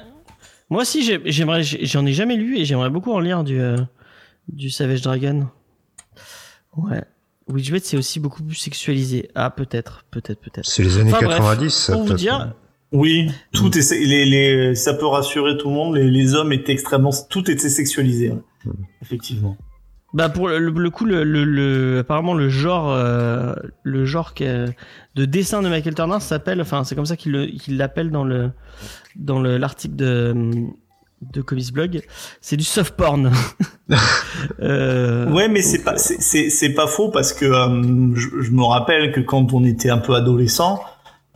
Moi aussi, j'ai- j'aimerais, j'ai- j'en ai jamais lu et j'aimerais beaucoup en lire du, euh, du Savage Dragon. Ouais. Witchblade, c'est aussi beaucoup plus sexualisé. Ah, peut-être, peut-être, peut-être. C'est les années Enfin, bref, 90, ça, pour vous peut-être. dire- Oui, tout est, les, les, ça peut rassurer tout le monde. Les, les hommes étaient extrêmement, tout était sexualisé. ouais. Effectivement. Bah, pour le, le coup, le, le, le- apparemment, le genre, euh, le genre que- de dessin de Michael Turner s'appelle, enfin, c'est comme ça qu'il le- qu'il l'appelle dans le, dans le, l'article de, de Comics Blog. C'est du soft porn. Euh, Ouais, mais c'est pas, c'est, c'est, pas faux parce que euh, je, je me rappelle que quand on était un peu adolescent,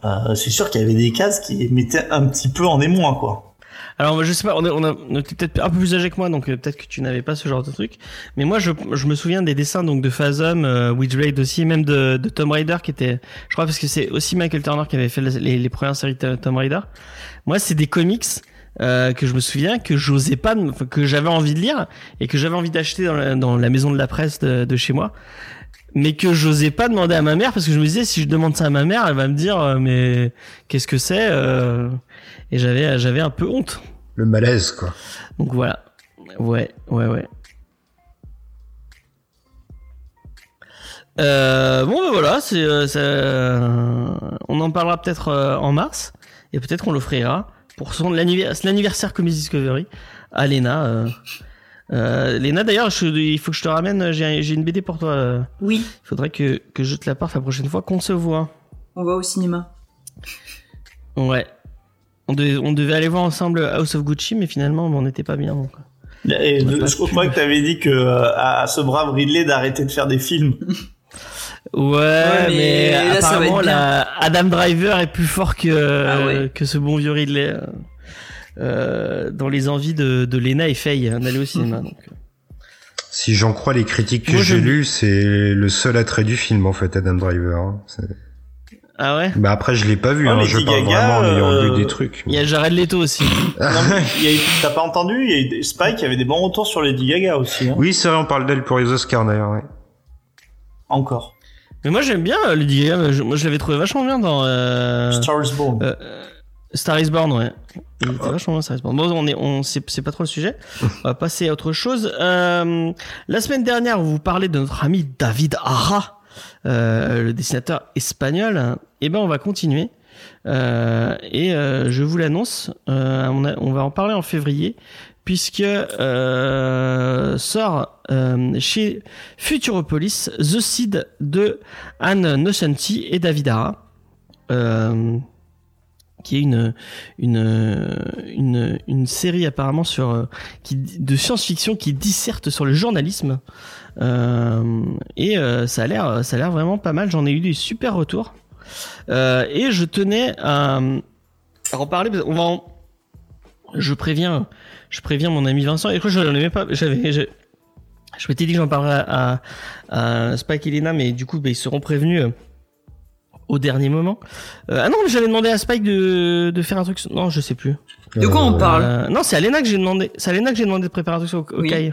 euh, c'est sûr qu'il y avait des cases qui mettaient un petit peu en émoi, quoi. Alors je sais pas, on est, on on était peut-être un peu plus âgé que moi, donc euh, peut-être que tu n'avais pas ce genre de truc. Mais moi, je, je me souviens des dessins donc de Phasm, euh, Witchblade aussi, même de, de Tomb Raider qui était, je crois parce que c'est aussi Michael Turner qui avait fait les, les, premières séries de Tomb Raider. Moi, c'est des comics euh, que je me souviens que j'osais pas, que j'avais envie de lire et que j'avais envie d'acheter dans dans la maison de la presse de, de chez moi. Mais que j'osais pas demander à ma mère parce que je me disais si je demande ça à ma mère, elle va me dire euh, mais qu'est-ce que c'est euh, Et j'avais j'avais un peu honte. Le malaise, quoi. Donc voilà. Ouais, ouais, ouais. Euh, bon, ben voilà, c'est, on en parlera peut-être en mars et peut-être qu'on l'offrira pour son l'annivers- l'anniversaire Comedy Discovery à Lena. Euh, Lena, d'ailleurs, je- il faut que je te ramène. J'ai, j'ai une BD pour toi. Oui, Il faudrait que que je te la parte la prochaine fois qu'on se voit. on va au cinéma. Ouais. On devait, on devait aller voir ensemble House of Gucci, mais finalement, on n'était pas bien. Donc. Et je, pas je pu. crois que tu avais dit que euh, à, à ce brave Ridley d'arrêter de faire des films. Ouais, mais mais, là, ça va apparemment, être bien. la Adam Driver est plus fort que Ah ouais. que ce bon vieux Ridley. Euh, dans les envies de, de Lena et Faye hein, d'aller au cinéma. Donc. euh. Si j'en crois les critiques que j'ai lues, c'est le seul attrait du film en fait, Adam Driver. hein. Ah ouais? Bah après je l'ai pas vu, Oh, hein. Lady je parle Gaga, vraiment en ayant euh, lu des trucs. Il y a Jared Leto aussi. T'as pas entendu? Il y a eu Spike il y avait des bons retours sur Lady Gaga aussi. Hein. Oui c'est vrai, on parle d'elle pour les Oscars d'ailleurs. Ouais. Encore. Mais moi j'aime bien euh, Lady Gaga. Je- Moi je l'avais trouvé vachement bien dans euh, Star is Born. euh, Star is Born, ouais. Il était vachement bien Star is Born. Bon, on est, on, c'est, c'est pas trop le sujet. On va passer à autre chose. Euh, la semaine dernière, vous parlez de notre ami David Ara, euh, le dessinateur espagnol. Et ben, on va continuer. Euh, et euh, je vous l'annonce, euh, on, a- on va en parler en février, puisque euh, sort euh, chez Futuropolis The Seed de Anne Nocenti et David Ara. Euh, qui est une une une, série apparemment sur euh, qui de science-fiction qui disserte sur le journalisme. Euh, et euh, ça a l'air ça a l'air vraiment pas mal. J'en ai eu des super retours. Et je tenais à, en parler qu'on va je préviens je préviens mon ami Vincent. Et je pas j'avais je, m'étais dit que j'en parlerais à, Spike et Lena mais du coup bah, ils seront prévenus au dernier moment. Euh, ah non, mais j'avais demandé à Spike de, de faire un truc. Non, je sais plus. De quoi on parle Euh, non, c'est à Lena que j'ai demandé. C'est à Lena que j'ai demandé de préparer un truc sur Oui. Hawkeye.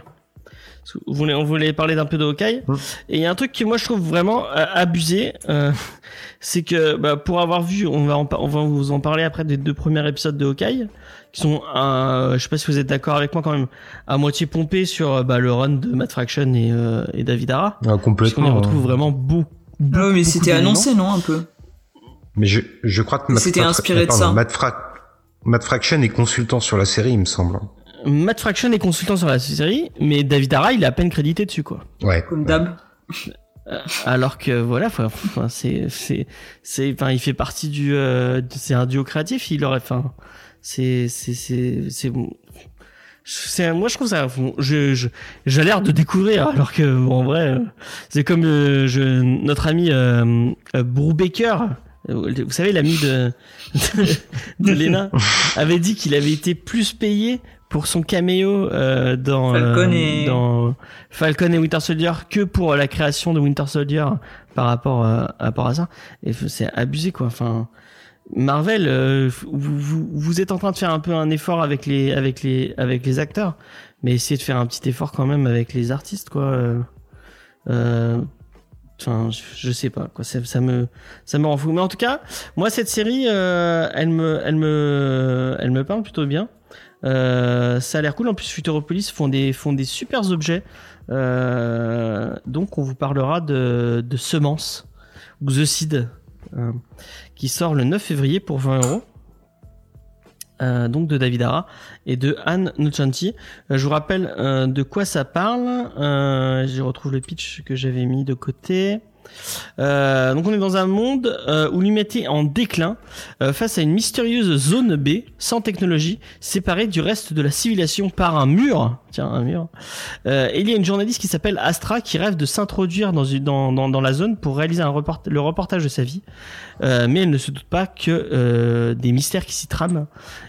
Parce que Vous voulez, on voulait parler d'un peu de Hawkeye. Mm. Et il y a un truc que moi je trouve vraiment euh, abusé, euh, c'est que bah, pour avoir vu, on va, en on va vous en parler après des deux premiers épisodes de Hawkeye, qui sont, euh, je sais pas si vous êtes d'accord avec moi quand même, à moitié pompés sur euh, bah, le run de Matt Fraction et, euh, et David Ara. Ah, Parce qu'on y complètement. retrouve hein. vraiment beaucoup. Ouais, mais c'était annoncé, non, un peu Mais je, je crois que Matt C'était inspiré de pardon, ça. Matt, Fra- Matt Fraction est consultant sur la série, il me semble. Matt Fraction est consultant sur la série, mais David Ara, il est à peine crédité dessus, quoi. Ouais. Comme d'hab. Euh, Alors que voilà, enfin, c'est c'est c'est enfin il fait partie du euh, c'est un duo créatif, il aurait enfin c'est c'est c'est c'est c'est moi je trouve ça je je j'ai l'air de découvrir alors que bon, en vrai euh, c'est comme euh, je notre ami euh, euh, Brubaker euh, vous savez l'ami de de, de Lena avait dit qu'il avait été plus payé pour son caméo euh, dans Falcon euh, et- dans Falcon et Winter Soldier que pour la création de Winter Soldier par rapport euh, à, rapport à ça et c'est abusé quoi. Enfin Marvel euh, vous, vous, êtes en train de faire un peu un effort avec les avec les avec les acteurs mais essayez de faire un petit effort quand même avec les artistes quoi euh, Enfin, je, sais pas quoi. Ça, me, ça me rend fou. Mais en tout cas, moi cette série, euh, elle me, elle me, elle me parle plutôt bien. Euh, ça a l'air cool. En plus, Futuropolis font des, font des super objets. Euh, donc, on vous parlera de, de Semence ou The Seed, euh, qui sort le 9 février pour 20 euros. Euh, donc de David Ara et de Anne Nuchanti. Euh, je vous rappelle euh, de quoi ça parle. Euh, je retrouve le pitch que j'avais mis de côté. Euh, donc on est dans un monde euh, où l'humanité est en déclin euh, face à une mystérieuse zone B sans technologie séparée du reste de la civilisation par un mur. Tiens, un mur. Et il y a une journaliste qui s'appelle Astra qui rêve de s'introduire dans, dans, dans, dans la zone pour réaliser un report, le reportage de sa vie. Mais elle ne se doute pas que des mystères qui s'y trament.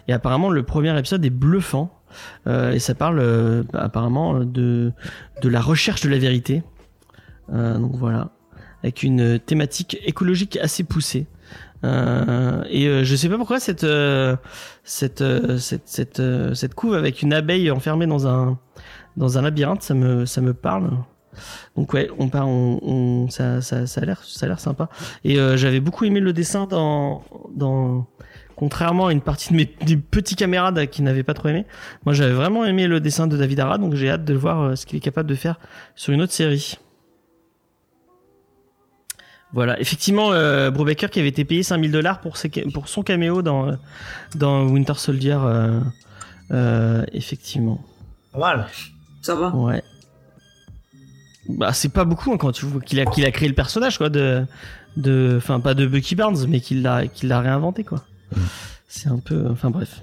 Et apparemment le premier épisode est bluffant. Et ça parle apparemment de, de la recherche de la vérité. Donc voilà avec une thématique écologique assez poussée. Euh, et euh, je sais pas pourquoi cette euh, cette euh, cette cette, euh, cette couve avec une abeille enfermée dans un dans un labyrinthe, ça me ça me parle. Donc ouais, on part, on, on- ça ça ça a l'air ça a l'air sympa. Et euh, j'avais beaucoup aimé le dessin dans dans contrairement à une partie de mes des petits camarades qui n'avaient pas trop aimé. Moi, j'avais vraiment aimé le dessin de David Ara, donc j'ai hâte de voir ce qu'il est capable de faire sur une autre série. Voilà, effectivement, euh, Brubaker qui avait été payé 5000 dollars pour, ses ca- pour son caméo dans, dans Winter Soldier, euh, euh, effectivement. Pas mal. Ça va. Ouais. Bah, c'est pas beaucoup hein, quand tu vois qu'il a, qu'il a créé le personnage, quoi, de, de, enfin, pas de Bucky Barnes, mais qu'il l'a, qu'il l'a réinventé, quoi. C'est un peu, enfin, bref.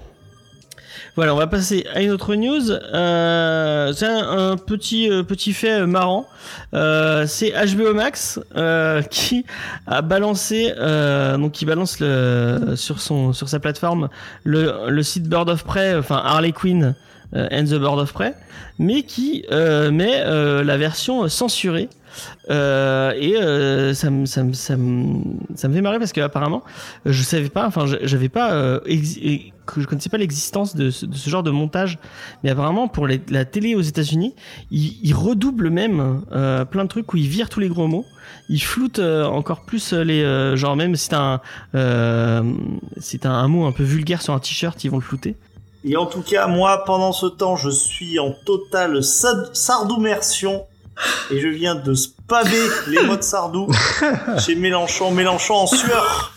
Voilà, on va passer à une autre news. Euh, c'est un, petit, euh, petit fait euh, marrant. Euh, c'est HBO Max euh, qui a balancé, euh, donc qui balance le, sur son, sur sa plateforme le, le site Bird of Prey, enfin Harley Quinn and the Bird of Prey, mais qui met la version censurée. Euh, et euh, ça me ça me ça me ça me fait marrer parce que apparemment je savais pas enfin j'avais pas euh, que je connaissais pas l'existence de, ce- genre de montage. Mais apparemment pour la télé aux États-Unis ils, redoublent même plein de trucs où ils virent tous les gros mots. Ils floutent encore plus les genre même si t'as un un mot un peu vulgaire sur un t-shirt ils vont le flouter. Et en tout cas, moi, pendant ce temps, je suis en totale sardoumersion et je viens de spammer les mots de Sardou chez Mélenchon. Mélenchon en sueur.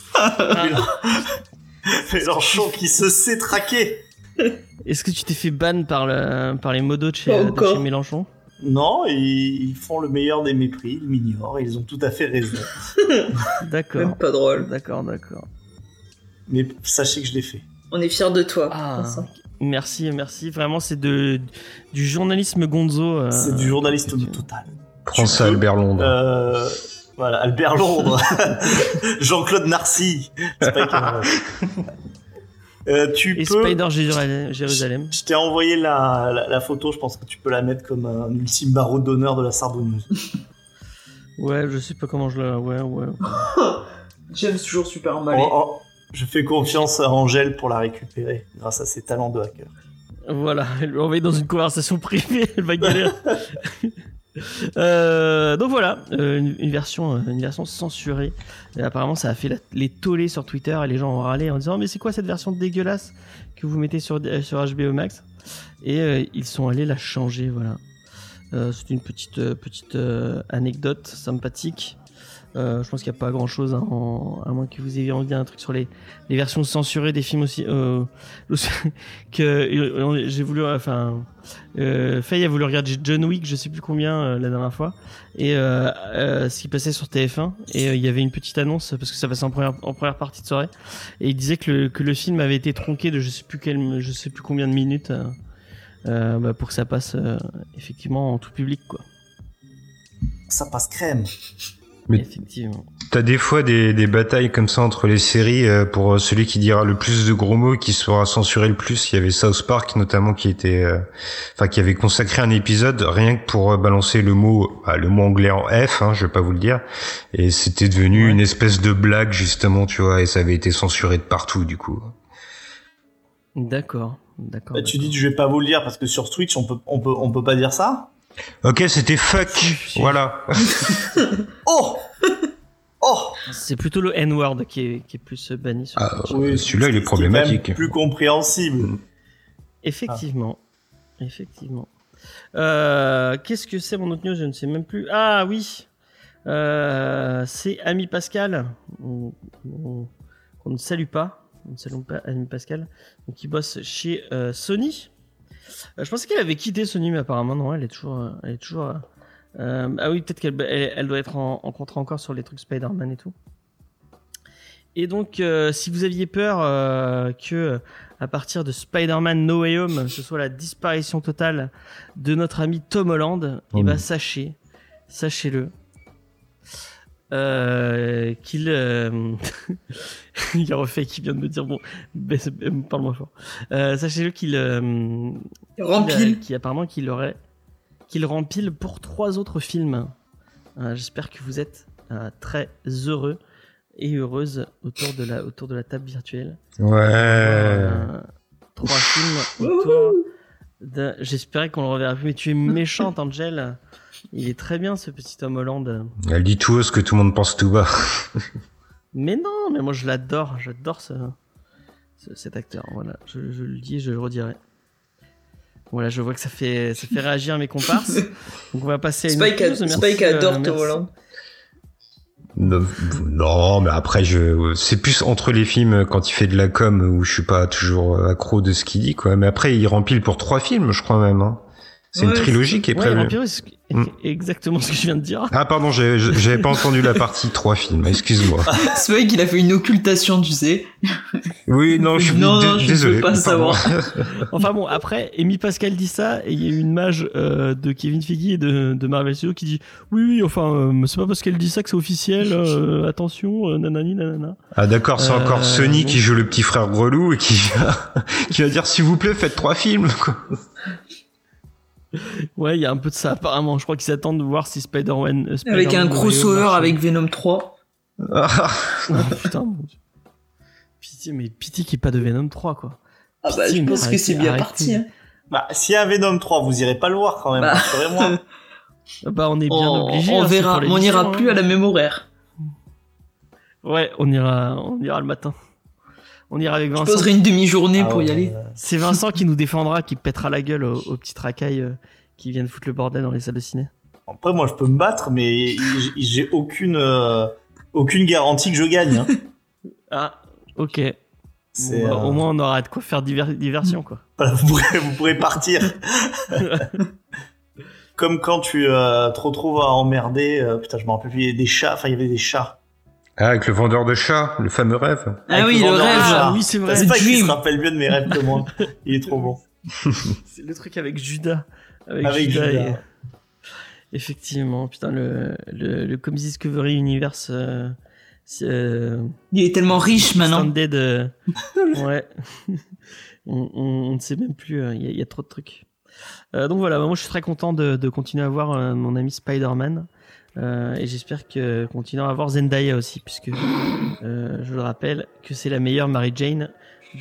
Mélenchon qui se sait traquer. est-ce que tu t'es fait ban par le par les modos de chez, de Mélenchon? Non, ils ils font le meilleur des mépris, ils m'ignorent, et ils ont tout à fait raison. d'accord Même pas drôle. d'accord d'accord Mais sachez que je l'ai fait. On est fiers de toi. Ah, Vincent. Merci, merci. Vraiment, c'est de du journalisme gonzo. euh, C'est du journalisme tu- total. Prends ça, peux, Albert Londres. Euh, voilà, Albert Londres, Jean-Claude Narcy. Euh, tu Et peux. Spider Jérusalem. Jérusalem. Je t'ai envoyé la, la, la photo, je pense que tu peux la mettre comme un ultime barreau d'honneur de la Sardouneuse. Ouais, je sais pas comment je la. Ouais, ouais. James toujours super Oh, emballé. oh, je fais confiance à Angèle pour la récupérer grâce à ses talents de hacker. Voilà, elle lui envoyer dans une conversation privée, elle va galérer. Euh, donc voilà, euh, une, une version, euh, une version censurée. Apparemment, ça a fait les tollés sur Twitter et les gens ont râlé en disant mais c'est quoi cette version dégueulasse que vous mettez sur HBO Max? Et ils sont allés la changer. Voilà, c'est une petite petite anecdote sympathique. Euh, je pense qu'il n'y a pas grand chose, à moins que vous ayez envie de dire un truc sur les, versions censurées des films aussi. Euh, que euh, j'ai voulu enfin euh, Faye a voulu regarder John Wick je sais plus combien euh, la dernière fois et euh, euh, ce qui passait sur TF1 et euh, il y avait une petite annonce parce que ça passait en première partie de soirée et il disait que le, film avait été tronqué de je sais sais plus combien de minutes euh, euh, bah, pour que ça passe euh, effectivement en tout public quoi Ça passe crème. Mais- effectivement T'as des fois des, des batailles comme ça entre les séries euh, pour euh, celui qui dira le plus de gros mots qui sera censuré le plus. Il y avait South Park notamment qui était, euh, enfin qui avait consacré un épisode rien que pour euh, balancer le mot, bah, le mot anglais en F, hein, je vais pas vous le dire. Et c'était devenu Ouais. une espèce de blague justement, tu vois, et ça avait été censuré de partout du coup. d'accord d'accord Bah, tu dis, je vais pas vous le dire parce que sur Twitch, on peut, on peut, on peut pas dire ça. Ok, c'était fuck, voilà. Oh! Oh! c'est plutôt le N-word qui est, qui est plus banni sur Ah. Oui, celui-là, il est problématique. plus compréhensible. Effectivement. Effectivement. Euh, Qu'est-ce que c'est mon autre news? Je ne sais même plus. Ah oui Euh, C'est Ami Pascal. On, on- qu'on ne salue pas. On ne salue pas Ami Pascal. Donc, qui bosse chez euh, Sony. Euh, je pensais qu'elle avait quitté Sony, mais apparemment, non, elle est toujours. euh, Elle est toujours euh, ah oui, peut-être qu'elle elle, elle doit être en, en contrat encore sur les trucs Spider-Man et tout. Et donc, euh, si vous aviez peur euh, que à partir de Spider-Man No Way Home, ce soit la disparition totale de notre ami Tom Holland, Oh et ben sachez, sachez-le, euh, qu'il euh, il y a refait qui vient de me dire bon, euh, parle-moi fort. Euh, sachez-le qu'il euh, Rempile. qui apparemment qu'il aurait qu'il rempile pour trois autres films. Euh, J'espère que vous êtes euh, très heureux et heureuse autour de la autour de la table virtuelle. Ouais. Euh, trois films autour de. J'espérais qu'on le reverra plus, mais tu es méchante, Angel. Il est très bien ce petit Tom Holland. Elle dit tout haut ce que tout le monde pense tout bas. Mais non, mais moi je l'adore, j'adore ce, ce- cet acteur. Voilà, je, je le dis, et je le redirai. Voilà, je vois que ça fait ça fait réagir mes comparses. Donc on va passer à une Spike, news. Merci, Spike euh, adore Tom merci. Holland. Non, mais après, je, c'est plus entre les films quand il fait de la com où je suis pas toujours accro de ce qu'il dit, quoi. Mais après, il remplit pour trois films, je crois même. Hein. C'est une trilogie qui est Ouais, prévue. C'est Mm. exactement ce que je viens de dire. Ah pardon, j'ai- j'avais pas entendu la partie trois films. Excuse-moi. C'est vrai qu'il a fait une occultation, tu sais. Oui, non, je suis Non, non, je désolé. veux pas pardon. Enfin bon, après, Amy Pascal dit ça, et il y a eu une mage euh, de Kevin Feige et de, de Marvel Studios qui dit oui, oui, enfin, euh, c'est pas parce qu'elle dit ça que c'est officiel. euh, attention, euh, nanani, nanana. Ah d'accord, c'est Euh, encore Sony bon. qui joue le petit frère relou et qui va, qui va dire s'il vous plaît faites trois films. Quoi. Ouais, il y a un peu de ça apparemment. Je crois qu'ils s'attendent de voir si Spider-Man. euh, Avec un crossover avec Venom 3. Ah, Oh, putain, mon dieu. Pitié, mais pitié qu'il n'y ait pas de Venom 3, quoi. Ah bah, je Putain, pense que c'est bien arrêtez. parti. Hein. Bah, s'il y a un Venom 3, vous irez pas le voir quand même, Bah. rassurez-moi. Bah, on est bien On, obligé. on hein, verra, on n'ira hein. plus à la même horaire. Ouais, on ira, on ira le matin. On ira avec Je Vincent. poserai une demi-journée Ah pour y aller. euh, C'est Vincent qui nous défendra, qui pètera la gueule aux, aux petits racailles euh, qui viennent foutre le bordel dans les salles de ciné. Après, moi, je peux me battre, mais j'ai aucune, euh, aucune garantie que je gagne. Hein. Ah, ok. Bon, bah, euh, Au moins, on aura de quoi faire diver- diversion, quoi. voilà, vous, pourrez, vous pourrez partir. Comme quand tu euh, te retrouves à emmerder, euh, putain, je me rappelle plus, il y avait des chats, enfin, il y avait des chats. Ah, avec le vendeur de chats, le fameux rêve. Ah Avec oui, le rêve. Ah oui, c'est vrai. C'est pas qu'il se rappelle mieux de mes rêves que moi. Il est trop bon. C'est le truc avec Judas. Avec, Avec Judas. Judas. et- Effectivement, putain, le, le, le Comics Discovery Universe. Euh, euh, Il est tellement riche maintenant. Standard, euh, ouais. on, on, on ne sait même plus, euh, il y, a- il y a trop de trucs. Euh, donc voilà, moi je suis très content de, de continuer à voir euh, mon ami Spider-Man. Euh, et j'espère que continuera à voir Zendaya aussi, puisque euh, je le rappelle que c'est la meilleure Mary Jane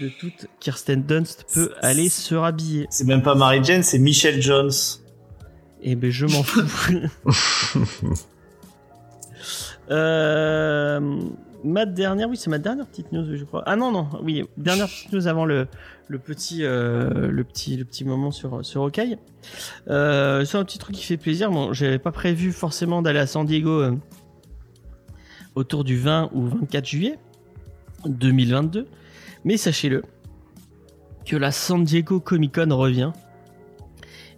de toute. Kirsten Dunst peut aller se rhabiller. C'est même pas Mary Jane, c'est Michelle Jones. Et ben je m'en fous. euh, ma dernière, oui, c'est ma dernière petite news, je crois. Ah non, non, oui, dernière petite news avant le, euh, petit, le petit moment sur sur. Euh, c'est un petit truc qui fait plaisir. Bon, j'avais pas prévu forcément d'aller à San Diego euh, autour du 20 ou 24 juillet 2022, mais sachez-le que la San Diego Comic Con revient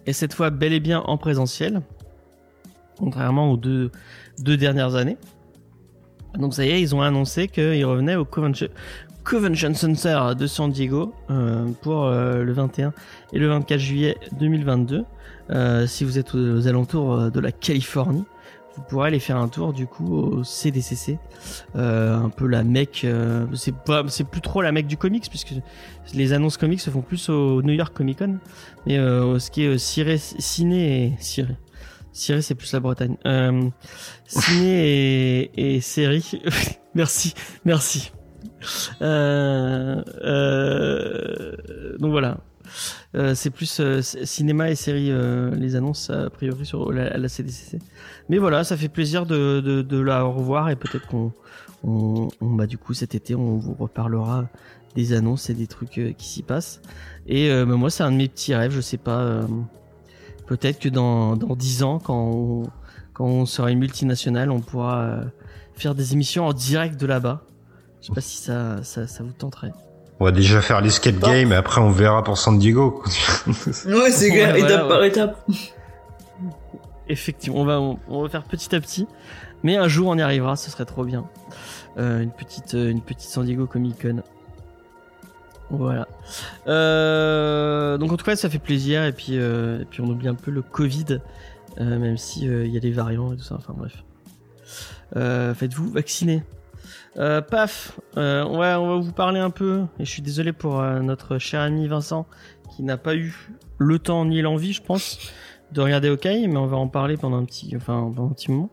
et cette fois bel et bien en présentiel, contrairement aux deux dernières années. Donc ça y est, ils ont annoncé qu'ils revenaient au Convention, Center de San Diego euh, pour euh, le 21 et le 24 juillet 2022. Euh, si vous êtes aux, alentours de la Californie, vous pourrez aller faire un tour du coup au CDCC, euh, un peu la mecque. euh, c'est pas, c'est plus trop la mecque du comics puisque les annonces comics se font plus au New York Comic Con. Mais euh, ce qui est ciré, ciné et ciré. Ciré, c'est plus la Bretagne. Euh, ciné et, et série. merci, merci. Euh, euh, donc voilà. C'est plus cinéma et série les annonces a priori sur la, la CDCC. Mais voilà, ça fait plaisir de, de, de la revoir et peut-être qu'on on, on- bah du coup cet été on vous reparlera des annonces et des trucs qui s'y passent. Et bah, moi, c'est un de mes petits rêves. Je sais pas. Peut-être que dans dans dix ans, quand on, quand on sera une multinationale, on pourra euh, faire des émissions en direct de là-bas. Je sais pas si ça ça, ça vous tenterait. On va déjà faire l'escape game et après on verra pour San Diego. Ouais, c'est Ouais, clair, voilà, étape ouais. par étape. Effectivement, on va on, on va faire petit à petit. Mais un jour, on y arrivera. Ce serait trop bien. Euh, une petite euh, une petite San Diego Comic Con. Voilà. Euh, donc en tout cas, ça fait plaisir et puis euh, et puis on oublie un peu le Covid, euh, même si il y a des variants et tout ça. Enfin bref. Faites-vous vacciner. Paf, euh, on, va, vous parler un peu. Et je suis désolé pour notre cher ami Vincent qui n'a pas eu le temps ni l'envie, je pense, de regarder OK, mais on va en parler pendant un petit, enfin pendant un petit moment.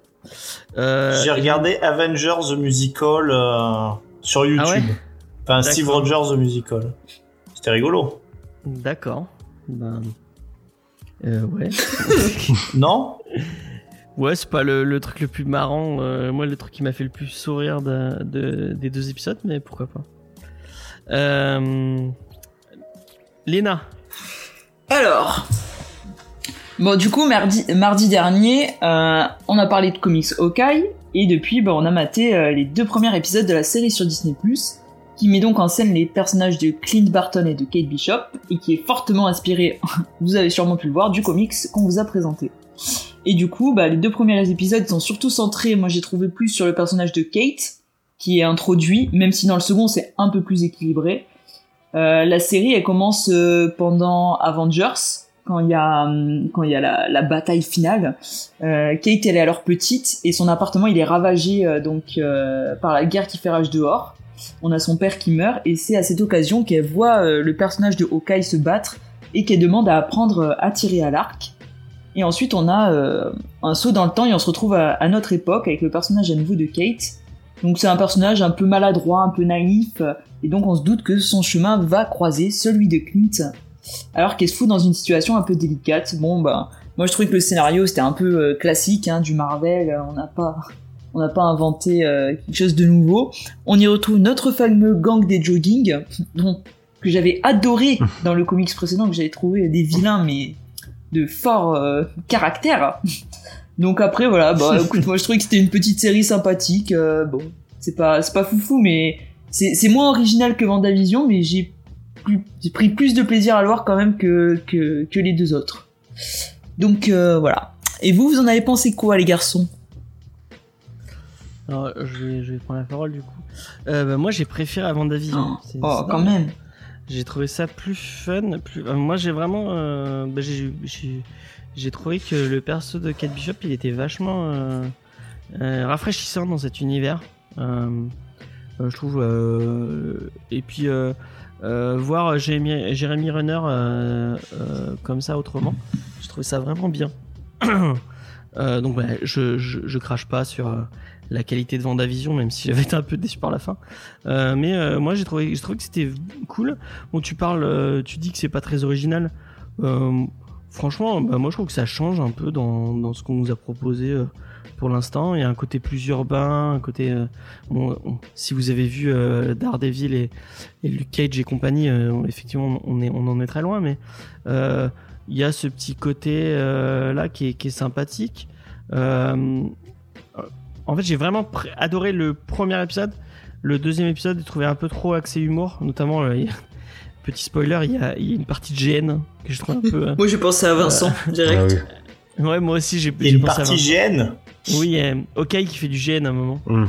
J'ai regardé Avengers The Musical sur YouTube. Ah ouais? Enfin, Steve. Rogers The Musical. C'était rigolo. D'accord. Ben, euh, ouais. Non? Ouais, c'est pas le, le truc le plus marrant. euh, moi, le truc qui m'a fait le plus sourire de, de- des deux épisodes, mais pourquoi pas. Euh... Léna. Alors, bon, du coup, mardi, mardi dernier, euh, on a parlé de comics Hawkeye Et depuis, bah, on a maté euh, les deux premiers épisodes de la série sur Disney+, qui met donc en scène les personnages de Clint Barton et de Kate Bishop, et qui est fortement inspiré, vous avez sûrement pu le voir, du comics qu'on vous a présenté. Et du coup, bah, les deux premiers épisodes sont surtout centrés, moi j'ai trouvé plus sur le personnage de Kate, qui est introduit, même si dans le second c'est un peu plus équilibré. Euh, la série, elle commence euh, pendant Avengers, quand il y a hum, quand il y a la, bataille finale. Euh, Kate, elle est alors petite et son appartement, il est ravagé donc par la guerre qui fait rage dehors. On a son père qui meurt et c'est à cette occasion qu'elle voit euh, le personnage de Hawkeye se battre et qu'elle demande à apprendre à tirer à l'arc. Et ensuite, on a euh, un saut dans le temps et on se retrouve à, notre époque avec le personnage à nouveau de Kate. Donc c'est un personnage un peu maladroit, un peu naïf, et donc on se doute que son chemin va croiser celui de Clint, alors qu'elle se fout dans une situation un peu délicate. Bon bah, moi je trouvais que le scénario c'était un peu euh, classique hein, du Marvel, on n'a pas, on n'a pas inventé euh, quelque chose de nouveau. On y retrouve notre fameux gang des jogging, dont que j'avais adoré dans le comics précédent, que j'avais trouvé des vilains mais de fort euh, caractère. Donc après voilà, bah écoute, moi je trouvais que c'était une petite série sympathique. euh, bon, c'est pas c'est pas foufou, mais c'est moins original que Vendavision, mais j'ai pris plus de plaisir à le voir quand même que que, que les deux autres. Donc euh, voilà. Et vous, vous en avez pensé quoi, les garçons? Alors, je vais, je vais prendre la parole du coup. Euh, bah, moi, j'ai préféré avant Davision. C'est- Oh, c'est quand même. J'ai trouvé ça plus fun. Plus... euh, moi, j'ai vraiment. euh, bah, j'ai- trouvé que le perso de Kate Bishop, il était vachement rafraîchissant dans cet univers. Je trouve. et puis, voir Jérémy, Jérémy euh, comme ça autrement, je trouvais ça vraiment bien. Donc, bah, je, je, je crache pas sur. La qualité de Vendavision, même si j'avais été un peu déçu par la fin. Euh, mais euh, moi, j'ai trouvé, j'ai trouvé que c'était cool. Bon, tu parles, euh, tu dis que c'est pas très original. Franchement, bah, moi je trouve que ça change un peu dans, ce qu'on nous a proposé pour l'instant. Il y a un côté plus urbain, un côté. si vous avez vu Daredevil et, et Luke Cage et compagnie, effectivement, on, est, on en est très loin, mais il y a ce petit côté là qui est sympathique. Euh, en fait, j'ai vraiment pr- adoré le premier épisode. Le deuxième épisode, j'ai trouvé un peu trop axé humour, notamment. euh, Petit spoiler, il y, a, il y a une partie de GN que je trouve un peu. euh, Moi, j'ai pensé à Vincent direct. Ah oui. Ouais, moi aussi, j'ai Il y a j'ai une pensé à partie Vincent. GN. Oui, euh, Ok qui fait du GN à un moment. Hmm.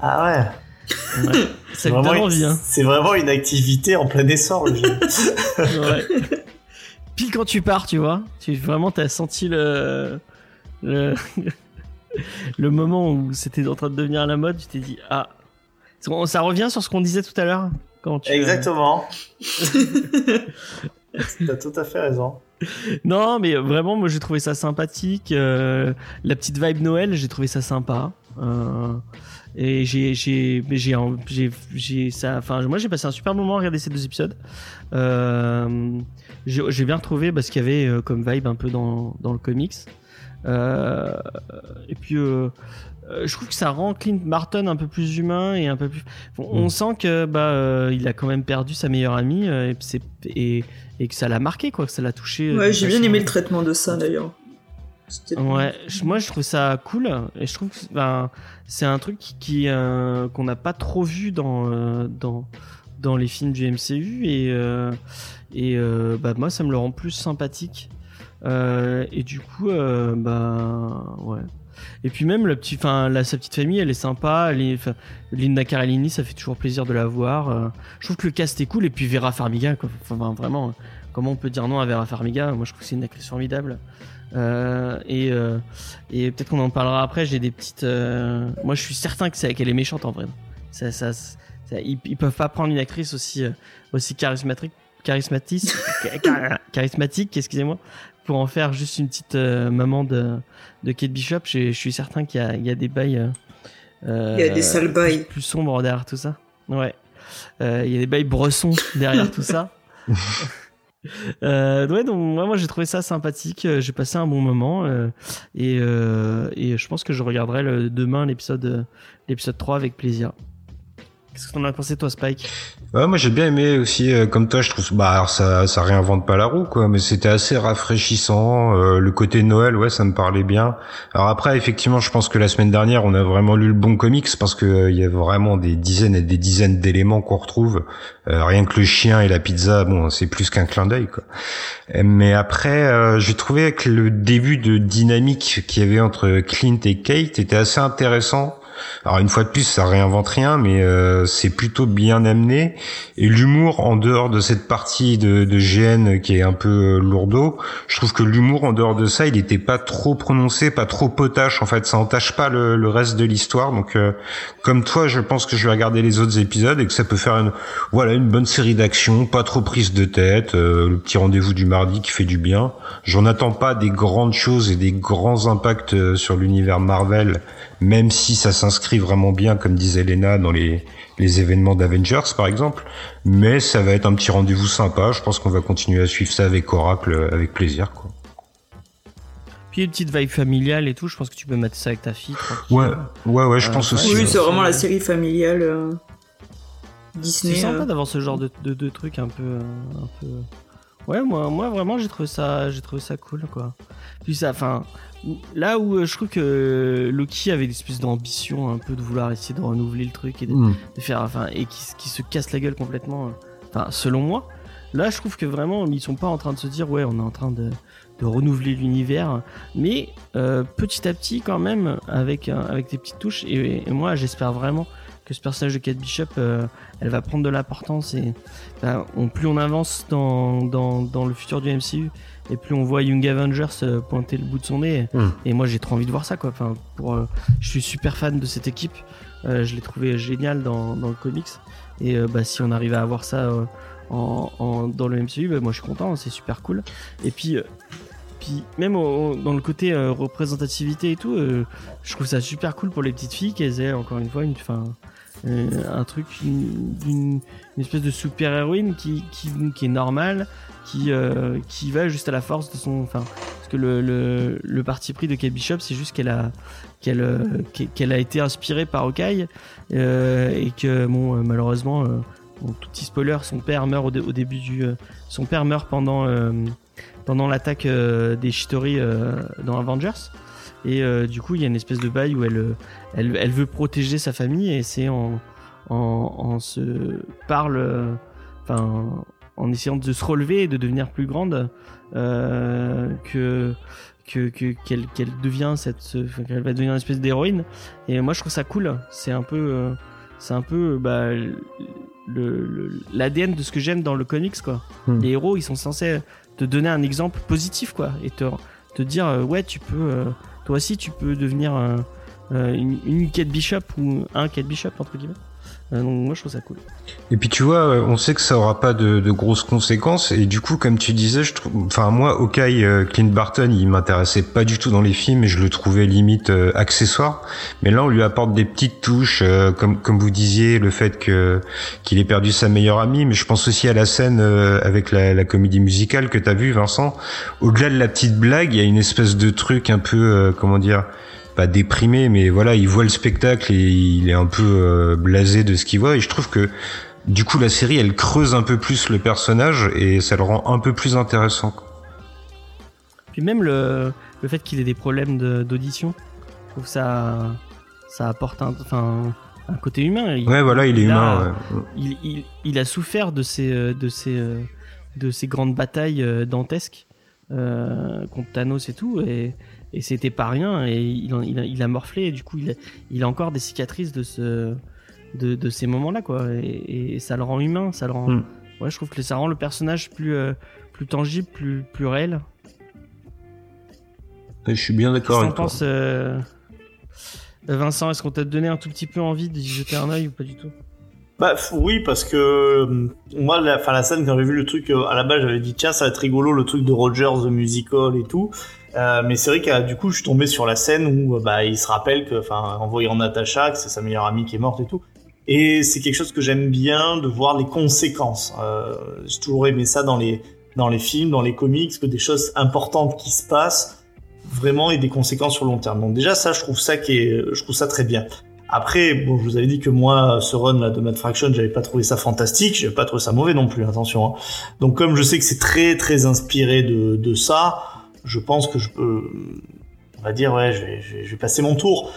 Ah ouais. Ouais. Ça C'est vraiment, envie, hein. c'est vraiment une activité en plein essor, le GN. Ouais. Pile quand tu pars, tu vois. Tu vraiment, t'as senti le le, le moment où c'était en train de devenir à la mode. Tu t'es dit ah, ça revient sur ce qu'on disait tout à l'heure. Quand tu, Exactement. T'as tout à fait raison. Non, mais vraiment, moi j'ai trouvé ça sympathique. euh, la petite vibe Noël, j'ai trouvé ça sympa. euh, et j'ai, j'ai, j'ai, j'ai, ça. Enfin, moi j'ai passé un super moment à regarder ces deux épisodes. Euh, j'ai, bien retrouvé parce qu'il y avait euh, comme vibe un peu dans, dans le comics. Euh, et puis, euh, euh, je trouve que ça rend Clint Barton un peu plus humain et un peu plus. On, on Mm. sent que bah euh, il a quand même perdu sa meilleure amie euh, et, c'est- et, et que ça l'a marqué quoi, que ça l'a touché. Ouais, j'ai bien aimé le traitement de ça d'ailleurs. C'était- Ouais, je- moi je trouve ça cool et je trouve que ben, c'est un truc qui, qui, euh, qu'on n'a pas trop vu dans euh, dans dans les films du MCU et euh, et euh, bah moi ça me le rend plus sympathique Euh, et du coup euh, bah ouais et puis même le petit enfin la sa petite famille elle est sympa elle est, Linda Cardellini ça fait toujours plaisir de la voir euh, je trouve que le cast est cool et puis Vera Farmiga quoi. enfin vraiment comment on peut dire non à Vera Farmiga? Moi je trouve que c'est une actrice formidable euh, et euh, et peut-être qu'on en parlera après. J'ai des petites. euh, Moi, je suis certain que qu'elle est méchante en vrai. Ça, ça, ça- ils, ils peuvent pas prendre une actrice aussi euh, aussi charismatique, charismatique, char- charismatique, excusez-moi, pour en faire juste une petite euh, maman de de Kate Bishop. Je, suis certain qu'il y y a des bails. euh, euh, Il y a des sales bails. plus sombres derrière tout ça. Ouais. Euh, Il y a des bails bressons derrière tout ça. Euh, ouais, donc moi, moi j'ai trouvé ça sympathique. Euh, J'ai passé un bon moment euh, et, euh, et je pense que je regarderai le, demain l'épisode euh, l'épisode 3 avec plaisir. Qu'est-ce que t'en as pensé toi, Spike? Moi j'ai bien aimé aussi, euh, comme toi, je trouve, bah alors ça, ça réinvente pas la roue, quoi, mais c'était assez rafraîchissant. euh, le côté Noël, ouais, ça me parlait bien. Alors après, effectivement, je pense que la semaine dernière, on a vraiment lu le bon comics parce que euh, il y a vraiment des dizaines et des dizaines d'éléments qu'on retrouve. Euh, rien que le chien et la pizza, bon, c'est plus qu'un clin d'œil, quoi. Euh, Mais après, j'ai trouvé que le début de dynamique qu'il y avait entre Clint et Kate était assez intéressant. Alors une fois de plus, ça réinvente rien, mais euh, c'est plutôt bien amené. Et l'humour en dehors de cette partie de, de GN qui est un peu euh, lourdeau, je trouve que l'humour en dehors de ça, il était pas trop prononcé, pas trop potache. En fait, ça entache pas le, le reste de l'histoire. Donc, euh, comme toi, je pense que je vais regarder les autres épisodes et que ça peut faire une, voilà, une bonne série d'action, pas trop prise de tête, euh, le petit rendez-vous du mardi qui fait du bien. J'en attends pas des grandes choses et des grands impacts euh, sur l'univers Marvel, même si ça s'inscrit vraiment bien, comme disait Lena, dans les, les événements d'Avengers, par exemple. Mais ça va être un petit rendez-vous sympa. Je pense qu'on va continuer à suivre ça avec Oracle euh, avec plaisir, quoi. Puis une petite vibe familiale et tout, je pense que tu peux mettre ça avec ta fille. Ouais, ouais, ouais, je Euh, pense ouais, aussi. Oui, ouais. c'est vraiment la série familiale euh, C'est Disney. sympa euh. d'avoir ce genre de, de, de trucs un peu, euh, un peu. Ouais, moi, moi vraiment, j'ai trouvé ça, j'ai trouvé ça cool, quoi. Puis ça, enfin, là où euh, je trouve que Loki avait une espèce d'ambition un peu de vouloir essayer de renouveler le truc et de, Mm. de faire, enfin, et qui, qui se casse la gueule complètement. euh, Enfin, selon moi, là, je trouve que vraiment, ils sont pas en train de se dire, ouais, on est en train de, de renouveler l'univers, mais euh, petit à petit, quand même, avec, avec des petites touches. Et, et moi, j'espère vraiment que ce personnage de Kate Bishop, euh, elle va prendre de l'importance et ben, on, plus on avance dans, dans, dans le futur du MCU et plus on voit Young Avengers euh, pointer le bout de son nez. Mm. Et moi, j'ai trop envie de voir ça, quoi. Enfin, pour, euh, je suis super fan de cette équipe. Euh, je l'ai trouvé génial dans, dans le comics. Et euh, bah, si on arrive à avoir ça en, en- dans le MCU, bah, moi je suis content, c'est super cool. Et puis, puis même au- au- dans le côté représentativité et tout, je trouve ça super cool pour les petites filles qu'elles aient encore une fois une, fin, un truc, une, une- une espèce de super héroïne qui, qui, qui est normale, qui, euh, qui va juste à la force de son. Enfin, parce que le, le, le parti pris de Kate Bishop, c'est juste qu'elle a, qu'elle, euh, qu'elle a été inspirée par Hawkeye euh, et que bon, malheureusement, tout petit spoiler, son père meurt au, au début du, son père meurt pendant pendant l'attaque des Shitori dans Avengers. Et euh, du coup, il y a une espèce de bail où elle, euh, elle, elle veut protéger sa famille et c'est en, en, en se parle, euh, enfin, en essayant de se relever et de devenir plus grande, euh, que que que- qu'elle qu'elle devient cette qu'elle va devenir une espèce d'héroïne. Et moi je trouve ça cool. C'est un peu c'est un peu bah, le- le- l'ADN de ce que j'aime dans le comics quoi. Hmm. les héros ils sont censés te donner un exemple positif quoi et te, te dire ouais tu peux toi aussi tu peux devenir un- euh, une, Kate Bishop ou un Kate Bishop entre guillemets? Euh, donc moi je trouve ça cool Et puis tu vois, euh, on sait que ça aura pas de, de grosses conséquences et du coup, comme tu disais, je enfin moi, Hawkeye, euh, Clint Barton, il m'intéressait pas du tout dans les films et je le trouvais limite euh, accessoire. Mais là, on lui apporte des petites touches, euh, comme comme vous disiez, le fait que qu'il ait perdu sa meilleure amie. Mais je pense aussi à la scène euh, avec la, la comédie musicale que t'as vu, Vincent. Au-delà de la petite blague, il y a une espèce de truc un peu, euh, comment dire pas déprimé, mais voilà, il voit le spectacle et il est un peu euh, blasé de ce qu'il voit. Et je trouve que du coup, la série, elle creuse un peu plus le personnage et ça le rend un peu plus intéressant. Puis même le, le fait qu'il ait des problèmes de- d'audition, je trouve ça, ça apporte un, enfin, un côté humain. Il- Ouais, voilà, il est a- humain. ouais. il, il- il a souffert de ces, euh, de ces, euh, de ces grandes batailles dantesques euh, contre Thanos et tout, et, et c'était pas rien, et il, en- il, a, il a morflé, et du coup, il a, il a encore des cicatrices de, ce, de, de ces moments-là, quoi, et, et ça le rend humain, ça le rend. Mm. Ouais, je trouve que ça rend le personnage plus, euh, plus tangible, plus, plus réel. Je suis bien d'accord avec toi. penses, euh, Vincent Est-ce qu'on t'a donné un tout petit peu envie d'y jeter un œil ou pas du tout? Bah oui parce que euh, moi la, fin, la scène quand j'ai vu le truc euh, à la base j'avais dit tiens ça va être rigolo le truc de Rogers the musical et tout Euh, mais c'est vrai que euh, du coup je suis tombé sur la scène où euh, bah il se rappelle que enfin en voyant Natasha que c'est sa meilleure amie qui est morte et tout et c'est quelque chose que j'aime bien de voir les conséquences euh, j'ai toujours aimé ça dans les dans les films dans les comics que des choses importantes qui se passent vraiment aient des conséquences sur le long terme donc déjà ça je trouve ça qui est je trouve ça très bien Après, bon, je vous avais dit que moi, ce run là de Mad Fraction, j'avais pas trouvé ça fantastique, j'avais pas trouvé ça mauvais non plus, attention. hein. Donc comme je sais que c'est très très inspiré de, de ça, je pense que je peux, on va dire ouais, je vais, je vais, je vais passer mon tour.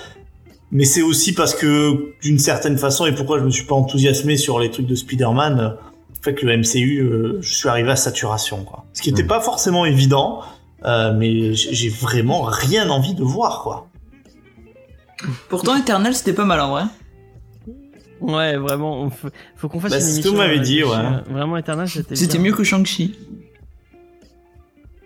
Mais c'est aussi parce que d'une certaine façon et pourquoi je me suis pas enthousiasmé sur les trucs de Spider-Man, euh, le fait que le MCU, euh, je suis arrivé à saturation quoi. Ce qui était Mm. pas forcément évident, euh, mais j'ai vraiment rien envie de voir quoi. Pourtant, Eternal, c'était pas mal en vrai. Ouais, vraiment, on faut, faut qu'on fasse Bah, une c'est ce émission. que vous m'avez dit, ouais. euh, Vraiment, Eternal, c'était mieux que Shang-Chi.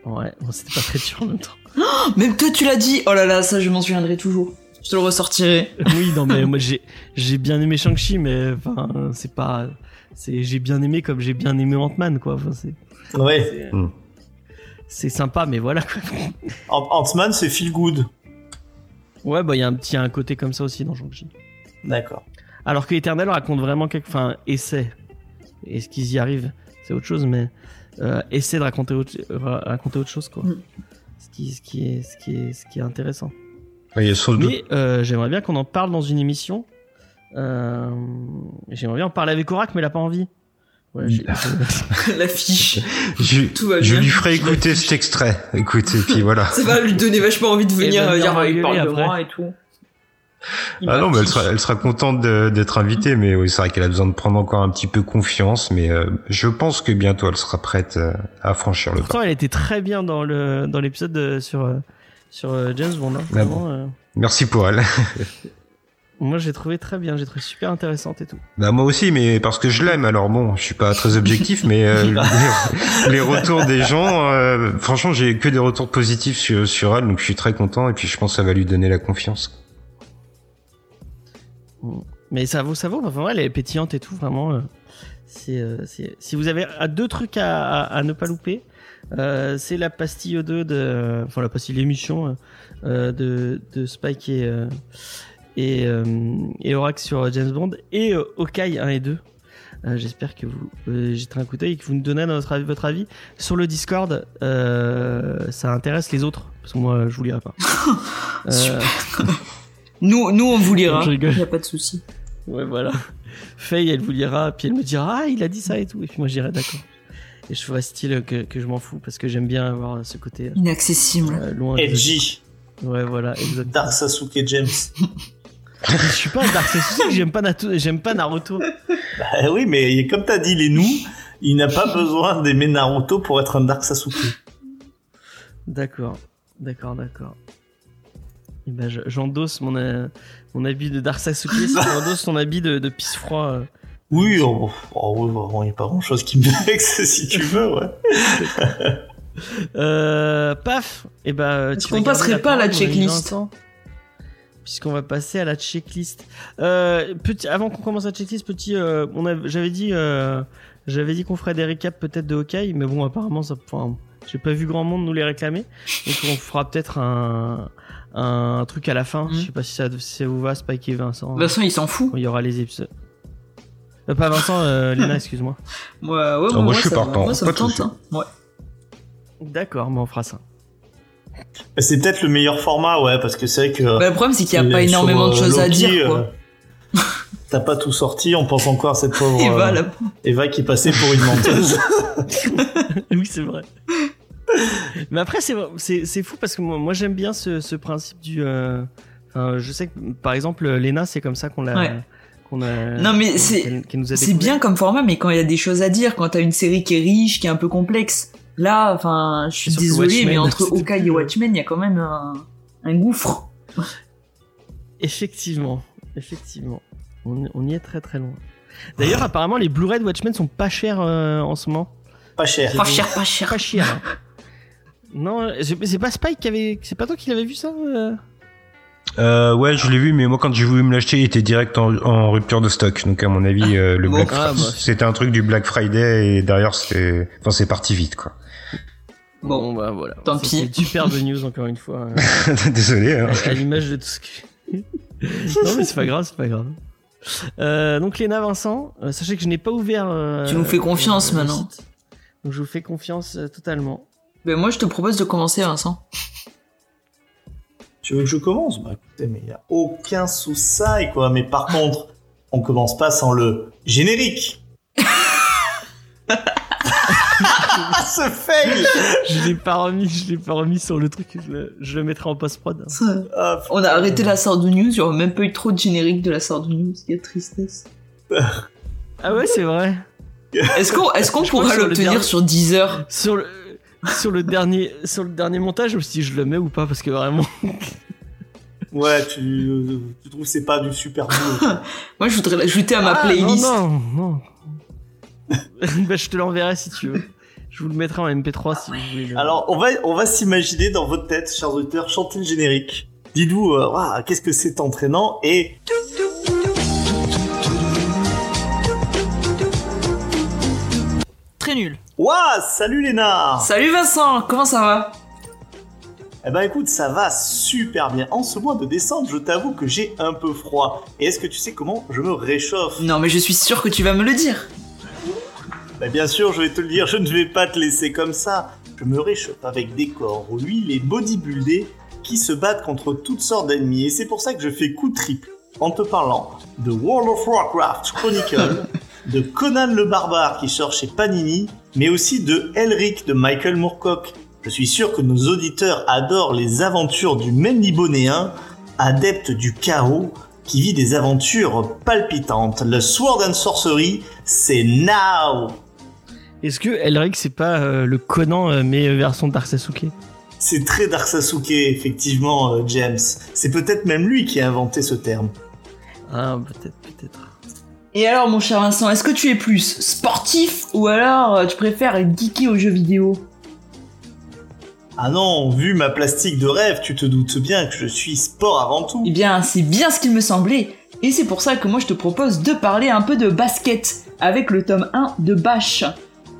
Ouais, bon, c'était pas très dur en même temps. Même toi, tu l'as dit. Oh là là, ça, je m'en souviendrai toujours. Je te le ressortirai. oui, non, mais moi, j'ai, j'ai bien aimé Shang-Chi, mais enfin, c'est pas. C'est, j'ai bien aimé comme j'ai bien aimé Ant-Man, quoi. Enfin, c'est, Ouais. c'est, Mm. c'est sympa, mais voilà, quoi. Ant- Ant-Man, c'est feel good. Ouais, bah, il y a un petit un côté comme ça aussi dans Shang-Chi. D'accord. Alors que Eternal raconte vraiment quelque. Enfin, essaie. Est-ce qu'ils y arrivent C'est autre chose, mais. Euh, essaie de raconter autre, euh, raconter autre chose, quoi. Mm. Ce, qui, ce, qui est, ce, qui est, ce qui est intéressant. Doute- Mais euh, j'aimerais bien qu'on en parle dans une émission. Euh, j'aimerais bien en parler avec Orac, mais il a pas envie. Ouais, L'affiche. je, Tout va je bien. lui ferai écouter cet extrait. Écoute, et puis voilà. Ça va lui donner vachement envie de venir Et va euh, il parle de moi et tout. Ah non, mais elle sera, elle sera contente d'être invitée, mais oui, c'est vrai qu'elle a besoin de prendre encore un petit peu confiance, mais euh, je pense que bientôt elle sera prête euh, à franchir le pas. Pourtant, elle était très bien dans le dans l'épisode sur euh, sur James Bond. hein. Ah euh, Merci pour elle. moi, j'ai trouvé très bien. J'ai trouvé super intéressante et tout. Bah moi aussi, mais parce que je l'aime. Alors bon, je suis pas très objectif, mais euh, les, les retours des gens, franchement, j'ai que des retours positifs sur, sur elle, donc je suis très content. Et puis je pense que ça va lui donner la confiance. Mais ça vaut, ça vaut. Enfin, ouais, elle est pétillante et tout. Vraiment, euh, c'est, euh, c'est- si vous avez deux trucs à, à, à ne pas louper, euh, c'est la pastille O2 de, enfin la pastille l'émission euh, de, de Spike et euh, et, et Orax sur James Bond et Hawkeye 1 et 2. Euh, J'espère que vous jetterez un coup d'œil et que vous nous donnez notre avis, votre avis sur le Discord. Ça intéresse les autres parce que moi je vous lirai pas. Super. Nous, nous, on vous lira. Je rigole. Y a pas de souci. Ouais, voilà. Faye, elle vous lira, puis elle me dira Ah, il a dit ça et tout. Et puis moi, je dirai d'accord. Et je ferai style que, que je m'en fous parce que j'aime bien avoir ce côté Inaccessible. euh, loin. de- Edgy. Ouais, voilà, exactement. Dark Sasuke James. Je suis pas un Dark Sasuke, j'aime pas, j'aime pas Naruto. Bah oui, mais comme t'as dit, les nous, il n'a pas besoin d'aimer Naruto pour être un Dark Sasuke. D'accord, d'accord, d'accord. Et ben, je- j'endosse mon, euh, mon habit de Dark Sasuke, si tu endosses ton habit de, de pisse froid. euh. Oui, oh, oh, oui, vraiment, il n'y a pas grand chose qui me vexe si tu veux, ouais. Euh, paf Et ben, Est-ce qu'on passerait pas à la checklist Puisqu'on va passer à la checklist. Euh, petit, avant qu'on commence la checklist, petit, euh, j'avais dit, euh, j'avais dit qu'on ferait des récaps peut-être de Hawkeye, mais bon, apparemment, ça, enfin, j'ai pas vu grand monde nous les réclamer, donc on fera peut-être un, un truc à la fin. Mhm. Je sais pas si ça, si vous va, Spike et Vincent. De toute façon, il s'en fout. Il y aura les épisodes. Euh, pas Vincent, euh, Léna, excuse-moi. Ouais, ouais, Ah, moi, je suis partant, Moi, ça pas me tente. hein. Ouais. D'accord, mais on fera ça. C'est peut-être le meilleur format, ouais, parce que c'est vrai que. Bah, le problème, c'est qu'il n'y a pas énormément de euh, choses à dire, quoi. euh, T'as pas tout sorti, on pense encore à cette pauvre Et va, euh, là. Eva qui est passée pour une menteuse. oui, c'est vrai. Mais après, c'est, c'est, c'est fou parce que moi, moi, j'aime bien ce, ce principe du. euh, enfin, je sais que par exemple, Lena, c'est comme ça qu'on l'a. Ouais. A, Non, mais c'est- C'est bien comme format, mais quand il y a des choses à dire, quand t'as une série qui est riche, qui est un peu complexe, là, enfin, je suis désolé, Watchmen, mais entre Hawkeye et Watchmen, il y a quand même un, un gouffre. Effectivement, effectivement. On, on y est très très loin. D'ailleurs, apparemment, les Blu-ray de Watchmen sont pas chers euh, en ce moment. pas cher. Pas cher, pas cher. Pas chers. hein. non, c'est, c'est pas Spike qui avait. C'est pas toi qui l'avais vu ça euh Euh, ouais, je l'ai vu, mais moi quand j'ai voulu me l'acheter, il était direct en, en rupture de stock. Donc à mon avis, euh, le Bon. Black Ah, bah. c'était un truc du Black Friday et derrière c'était, enfin c'est parti vite quoi. Bon, bah voilà. tant pis. c'est une superbe news encore une fois. euh. Désolé. Hein. à l'image de tout ce que. non, mais c'est pas grave, c'est pas grave. Euh, donc, Léna Vincent, euh, sachez que je n'ai pas ouvert. euh, Tu nous fais confiance maintenant. Donc, je vous fais confiance euh, totalement. Ben, moi, je te propose de commencer, Vincent. Tu veux que je commence? Bah écoutez, mais il n'y a aucun souci, quoi. Mais par contre, on commence pas sans le générique. Ce fail Je l'ai pas remis, je l'ai pas remis sur le truc. Je le, je le mettrai en post-prod. Ah, On a arrêté la Sardou News, il y aura même pas eu trop de générique de la Sardou News, quelle tristesse. Ah ouais, c'est vrai. Est-ce qu'on est qu'on pourra sur l'obtenir sur Deezer Sur le sur le dernier sur le dernier montage aussi, je le mets ou pas parce que vraiment. Ouais, tu, tu trouves que c'est pas du super boulot. Moi je voudrais l'ajouter à ma Ah, playlist. Non non non. bah, je te l'enverrai si tu veux. Je vous le mettrai en MP3 si vous voulez. le- Alors, on va, on va s'imaginer dans votre tête, chers auditeurs, chanter le générique. Dites-vous, euh, qu'est-ce que c'est entraînant et Très nul. Waouh, salut Léna Salut Vincent, comment ça va? Eh ben écoute, ça va super bien. En ce mois de décembre, je t'avoue que j'ai un peu froid. Et est-ce que tu sais comment je me réchauffe? Non mais je suis sûr que tu vas me le dire. Bah bien sûr, je vais te le dire, je ne vais pas te laisser comme ça. Je me réchauffe avec des corps, lui, les bodybuildés, qui se battent contre toutes sortes d'ennemis. Et c'est pour ça que je fais coup triple en te parlant de World of Warcraft Chronicle, de Conan le Barbare qui sort chez Panini, mais aussi de Elric de Michael Moorcock. Je suis sûr que nos auditeurs adorent les aventures du Mendibonéen, adepte du chaos, qui vit des aventures palpitantes. Le Sword and Sorcery, c'est now Est-ce que Elric c'est pas euh, le Conan euh, mais euh, version Dark Sasuke? C'est très Dark Sasuke, effectivement, euh, James. C'est peut-être même lui qui a inventé ce terme. Ah peut-être peut-être. Et alors mon cher Vincent, est-ce que tu es plus sportif ou alors euh, tu préfères être geeké aux jeux vidéo? Ah non, vu ma plastique de rêve, tu te doutes bien que je suis sport avant tout. Eh bien c'est bien ce qu'il me semblait. Et c'est pour ça que moi je te propose de parler un peu de basket avec le tome 1 de Bash.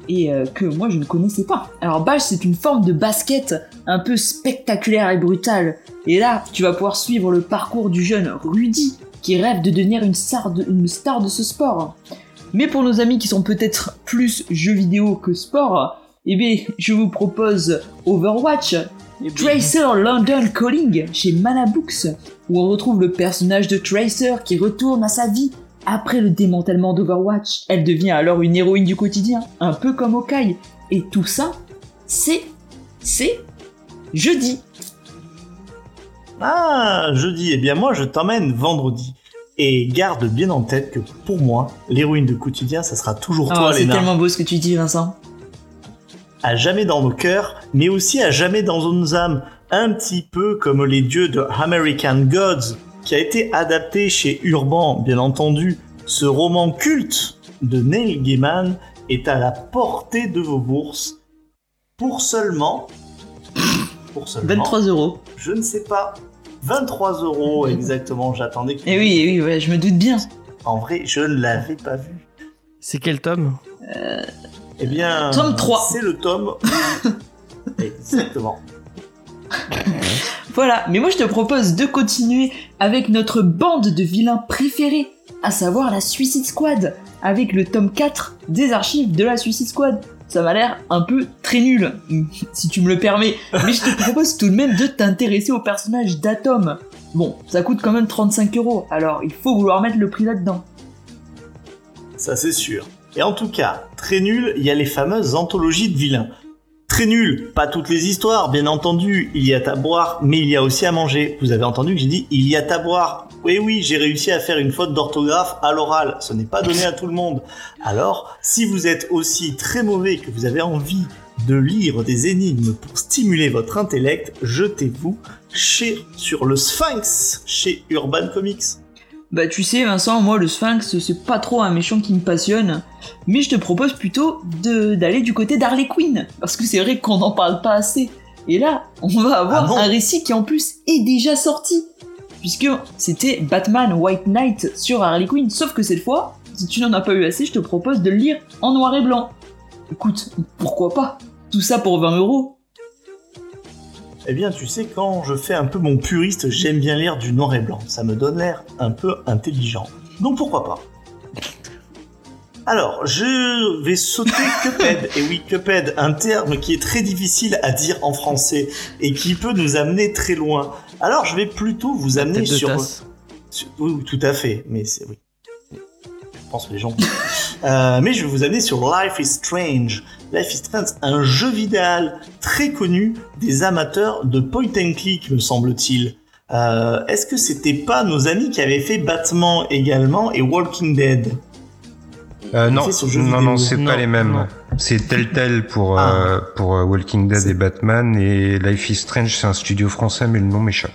Et euh, que moi je ne connaissais pas. Alors Bash c'est une forme de basket un peu spectaculaire et brutale. Et là tu vas pouvoir suivre le parcours du jeune Rudy qui rêve de devenir une star de, une star de ce sport. Mais pour nos amis qui sont peut-être plus jeux vidéo que sport, eh bien je vous propose Overwatch, Tracer London Calling chez Mana Books, où on retrouve le personnage de Tracer qui retourne à sa vie après le démantèlement d'Overwatch. Elle devient alors une héroïne du quotidien, un peu comme Okai. Et tout ça, c'est... c'est... jeudi. Ah, jeudi, eh bien moi je t'emmène vendredi. Et garde bien en tête que pour moi, l'héroïne de quotidien, ça sera toujours Oh, toi, c'est Léna. tellement beau ce que tu dis, Vincent. À jamais dans nos cœurs, mais aussi à jamais dans nos âmes. Un petit peu comme les dieux de American Gods, qui a été adapté chez Urban, bien entendu. Ce roman culte de Neil Gaiman est à la portée de vos bourses pour seulement... Pour seulement... 23 euros. Je ne sais pas. 23 euros exactement, j'attendais que tu Eh oui, eh oui, ouais, je me doute bien. En vrai, je ne l'avais pas vu. C'est quel tome Eh bien, Tome 3. c'est le tome. Exactement. Voilà, mais moi je te propose de continuer avec notre bande de vilains préférés, à savoir la Suicide Squad, avec le tome 4 des archives de la Suicide Squad. Ça m'a l'air un peu très nul, si tu me le permets, mais je te propose tout de même de t'intéresser au personnage d'Atom. Bon, ça coûte quand même 35 euros, alors il faut vouloir mettre le prix là-dedans. Ça, c'est sûr. Et en tout cas, très nul, il y a les fameuses anthologies de vilains. Très nul, pas toutes les histoires, bien entendu, il y a à boire, mais il y a aussi à manger. Vous avez entendu que j'ai dit il y a à boire. Oui, oui, j'ai réussi à faire une faute d'orthographe à l'oral. Ce n'est pas donné à tout le monde. Alors, si vous êtes aussi très mauvais que vous avez envie de lire des énigmes pour stimuler votre intellect, jetez-vous chez, sur le Sphinx chez Urban Comics. Bah tu sais Vincent, moi le Sphinx c'est pas trop un méchant qui me passionne, mais je te propose plutôt de d'aller du côté d'Harley Quinn, parce que c'est vrai qu'on n'en parle pas assez. Et là, on va avoir Ah un récit qui en plus est déjà sorti, puisque c'était Batman White Knight sur Harley Quinn, sauf que cette fois, si tu n'en as pas eu assez, je te propose de le lire en noir et blanc. Écoute, pourquoi pas? Tout ça pour 20 euros Eh bien, tu sais, quand je fais un peu mon puriste, j'aime bien lire du noir et blanc. Ça me donne l'air un peu intelligent. Donc pourquoi pas? Alors, je vais sauter Cuphead. Et oui, Cuphead, un terme qui est très difficile à dire en français et qui peut nous amener très loin. Alors, je vais plutôt vous amener sur, Oui, oui, tout à fait. Mais c'est oui. Je pense que les gens. Euh, mais je vais vous amener sur Life is Strange. Life is Strange, un jeu vidéo très connu des amateurs de point and click, me semble-t-il. Euh, Est-ce que c'était pas nos amis qui avaient fait Batman également et Walking Dead? Euh, non, fait sur jeux non, vidéo. non, c'est pas les mêmes. C'est Telltale pour Ah. euh, pour euh, Walking Dead et Batman et Life is Strange, c'est un studio français mais le nom m'échappe.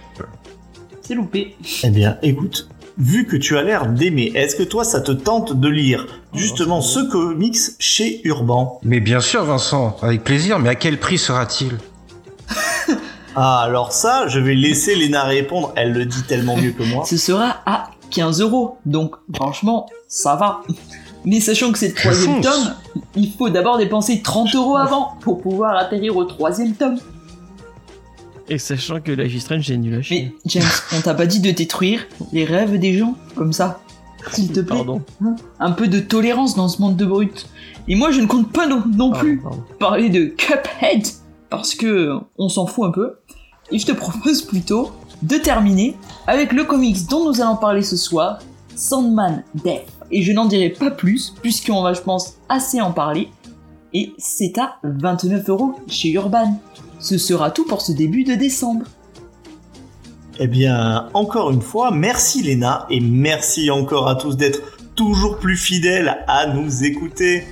C'est loupé. Eh bien, écoute, vu que tu as l'air d'aimer, est-ce que toi ça te tente de lire justement ce comics chez Urban Mais bien sûr, Vincent, avec plaisir. Mais à quel prix sera-t-il? Ah, alors ça, je vais laisser Léna répondre. Elle le dit tellement mieux que moi. Ce sera à 15 euros. Donc, franchement, ça va. Mais sachant que c'est le troisième tome, il faut d'abord dépenser 30 euros avant pour pouvoir atterrir au troisième tome. Et sachant que Life is Strange est nul à Mais. James, on t'a pas dit de détruire les rêves des gens comme ça S'il te plaît? Pardon. Un peu de tolérance dans ce monde de brut. Et moi, je ne compte pas non, non plus pardon. parler de Cuphead parce que on s'en fout un peu. Et je te propose plutôt de terminer avec le comics dont nous allons parler ce soir, Sandman Death. Et je n'en dirai pas plus puisqu'on va, je pense, assez en parler. Et c'est à 29 euros chez Urban. Ce sera tout pour ce début de décembre. Eh bien, encore une fois, merci Léna et merci encore à tous d'être toujours plus fidèles à nous écouter.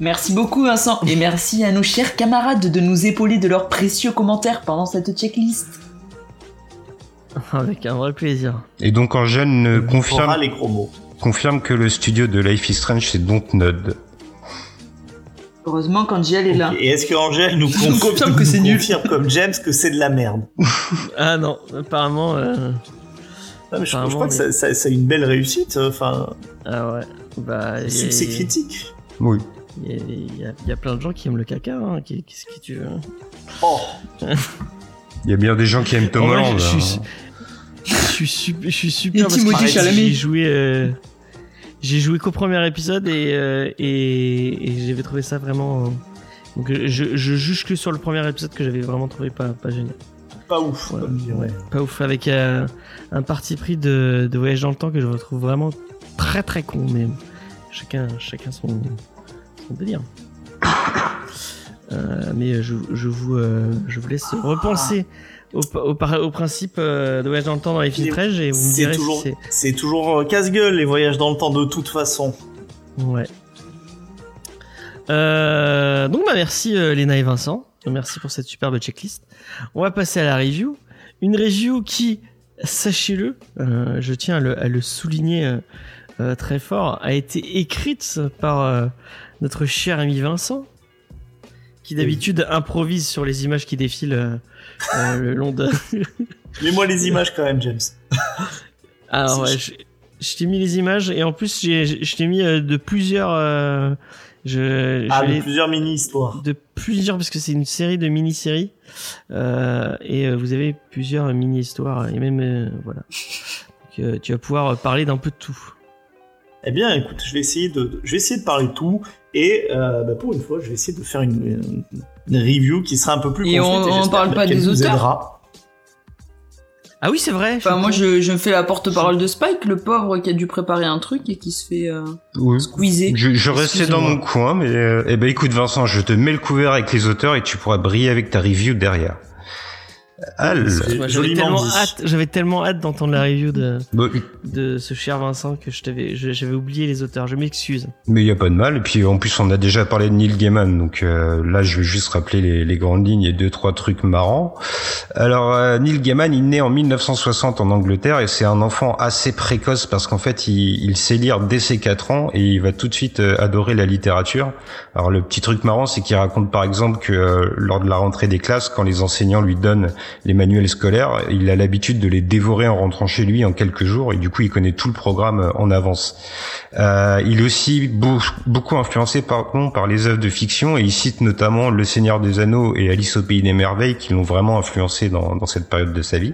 Merci beaucoup Vincent et merci à nos chers camarades de nous épauler de leurs précieux commentaires pendant cette checklist. Avec un vrai plaisir. Et donc euh, On confirme les gros mots. Confirme que le studio de Life is Strange c'est Dontnod. Heureusement qu'Angel est là. Et est-ce que Angèle nous, nous confirme que c'est nul. confirme comme James que c'est de la merde? Ah non, apparemment. euh, Non, mais je, crois que mais- ça, ça- ça a une belle réussite. Enfin, Ah ouais. Bah, a- succès critique. Oui. Il y, a- y y plein de gens qui aiment le caca. Hein. qui- Qu'est-ce que tu veux Oh, Il y a bien des gens qui aiment Tom Holland. je suis- hein. Je suis super, je suis super Et parce que Timothée j'ai- Chalamet. j'ai joué, euh, j'ai joué qu'au premier épisode et euh, et, et j'avais trouvé ça vraiment. euh, donc je, je juge que sur le premier épisode que j'avais vraiment trouvé pas pas génial. pas ouf. Dirait. ouais, pas ouf avec euh, un parti pris de, de voyage dans le temps que je retrouve vraiment très très con mais chacun chacun son son délire. Euh, mais je, je vous euh, je vous laisse repenser au, au, principe euh, de voyage dans le temps dans les Strange et vous me direz toujours, si c'est toujours euh, casse-gueule les voyages dans le temps de toute façon. Ouais. Euh, donc bah merci Léna et Vincent. Merci pour cette superbe checklist. On va passer à la review. Une review qui, sachez-le, euh, je tiens à le, à le souligner euh, très fort, a été écrite par notre cher ami Vincent, qui d'habitude improvise sur les images qui défilent euh, le long de... Mets-moi les images quand même, James. Alors ouais, je, je t'ai mis les images et en plus je t'ai mis euh, de plusieurs... euh, je, Ah, je de plusieurs mini-histoires. de plusieurs parce que c'est une série de mini-séries euh, et vous avez plusieurs mini-histoires et même voilà. Donc, tu vas pouvoir parler d'un peu de tout. Eh bien, écoute, je vais essayer de, je vais essayer de parler de tout et euh, bah, pour une fois, je vais essayer de faire une, review qui sera un peu plus Et complète on- on j'espère parle pas qu'elle des auteurs aidera. Ah oui, c'est vrai. Enfin, moi, je, je me fais la porte-parole de Spike, le pauvre qui a dû préparer un truc et qui se fait euh, Oui. squeezer. Je, je restais dans mon coin, mais euh, eh ben écoute Vincent, je te mets le couvert avec les auteurs et tu pourras briller avec ta review derrière. Moi, J'avais tellement hâte, j'avais tellement hâte d'entendre la review de, Bon, de ce cher Vincent que je t'avais, j'avais oublié les auteurs. Je m'excuse. mais il y a pas de mal. Et puis en plus, on a déjà parlé de Neil Gaiman, donc euh, là, je vais juste rappeler les, les grandes lignes et deux trois trucs marrants. Alors euh, Neil Gaiman, il naît en 1960 en Angleterre et c'est un enfant assez précoce parce qu'en fait, il, il sait lire dès ses 4 ans et il va tout de suite euh, adorer la littérature. Alors le petit truc marrant, c'est qu'il raconte par exemple que euh, lors de la rentrée des classes, quand les enseignants lui donnent les manuels scolaires, il a l'habitude de les dévorer en rentrant chez lui en quelques jours et du coup il connaît tout le programme euh, en avance. Euh, il est aussi beau- beaucoup influencé par, par les œuvres de fiction et il cite notamment Le Seigneur des Anneaux et Alice au Pays des Merveilles qui l'ont vraiment influencé influencé dans, dans cette période de sa vie.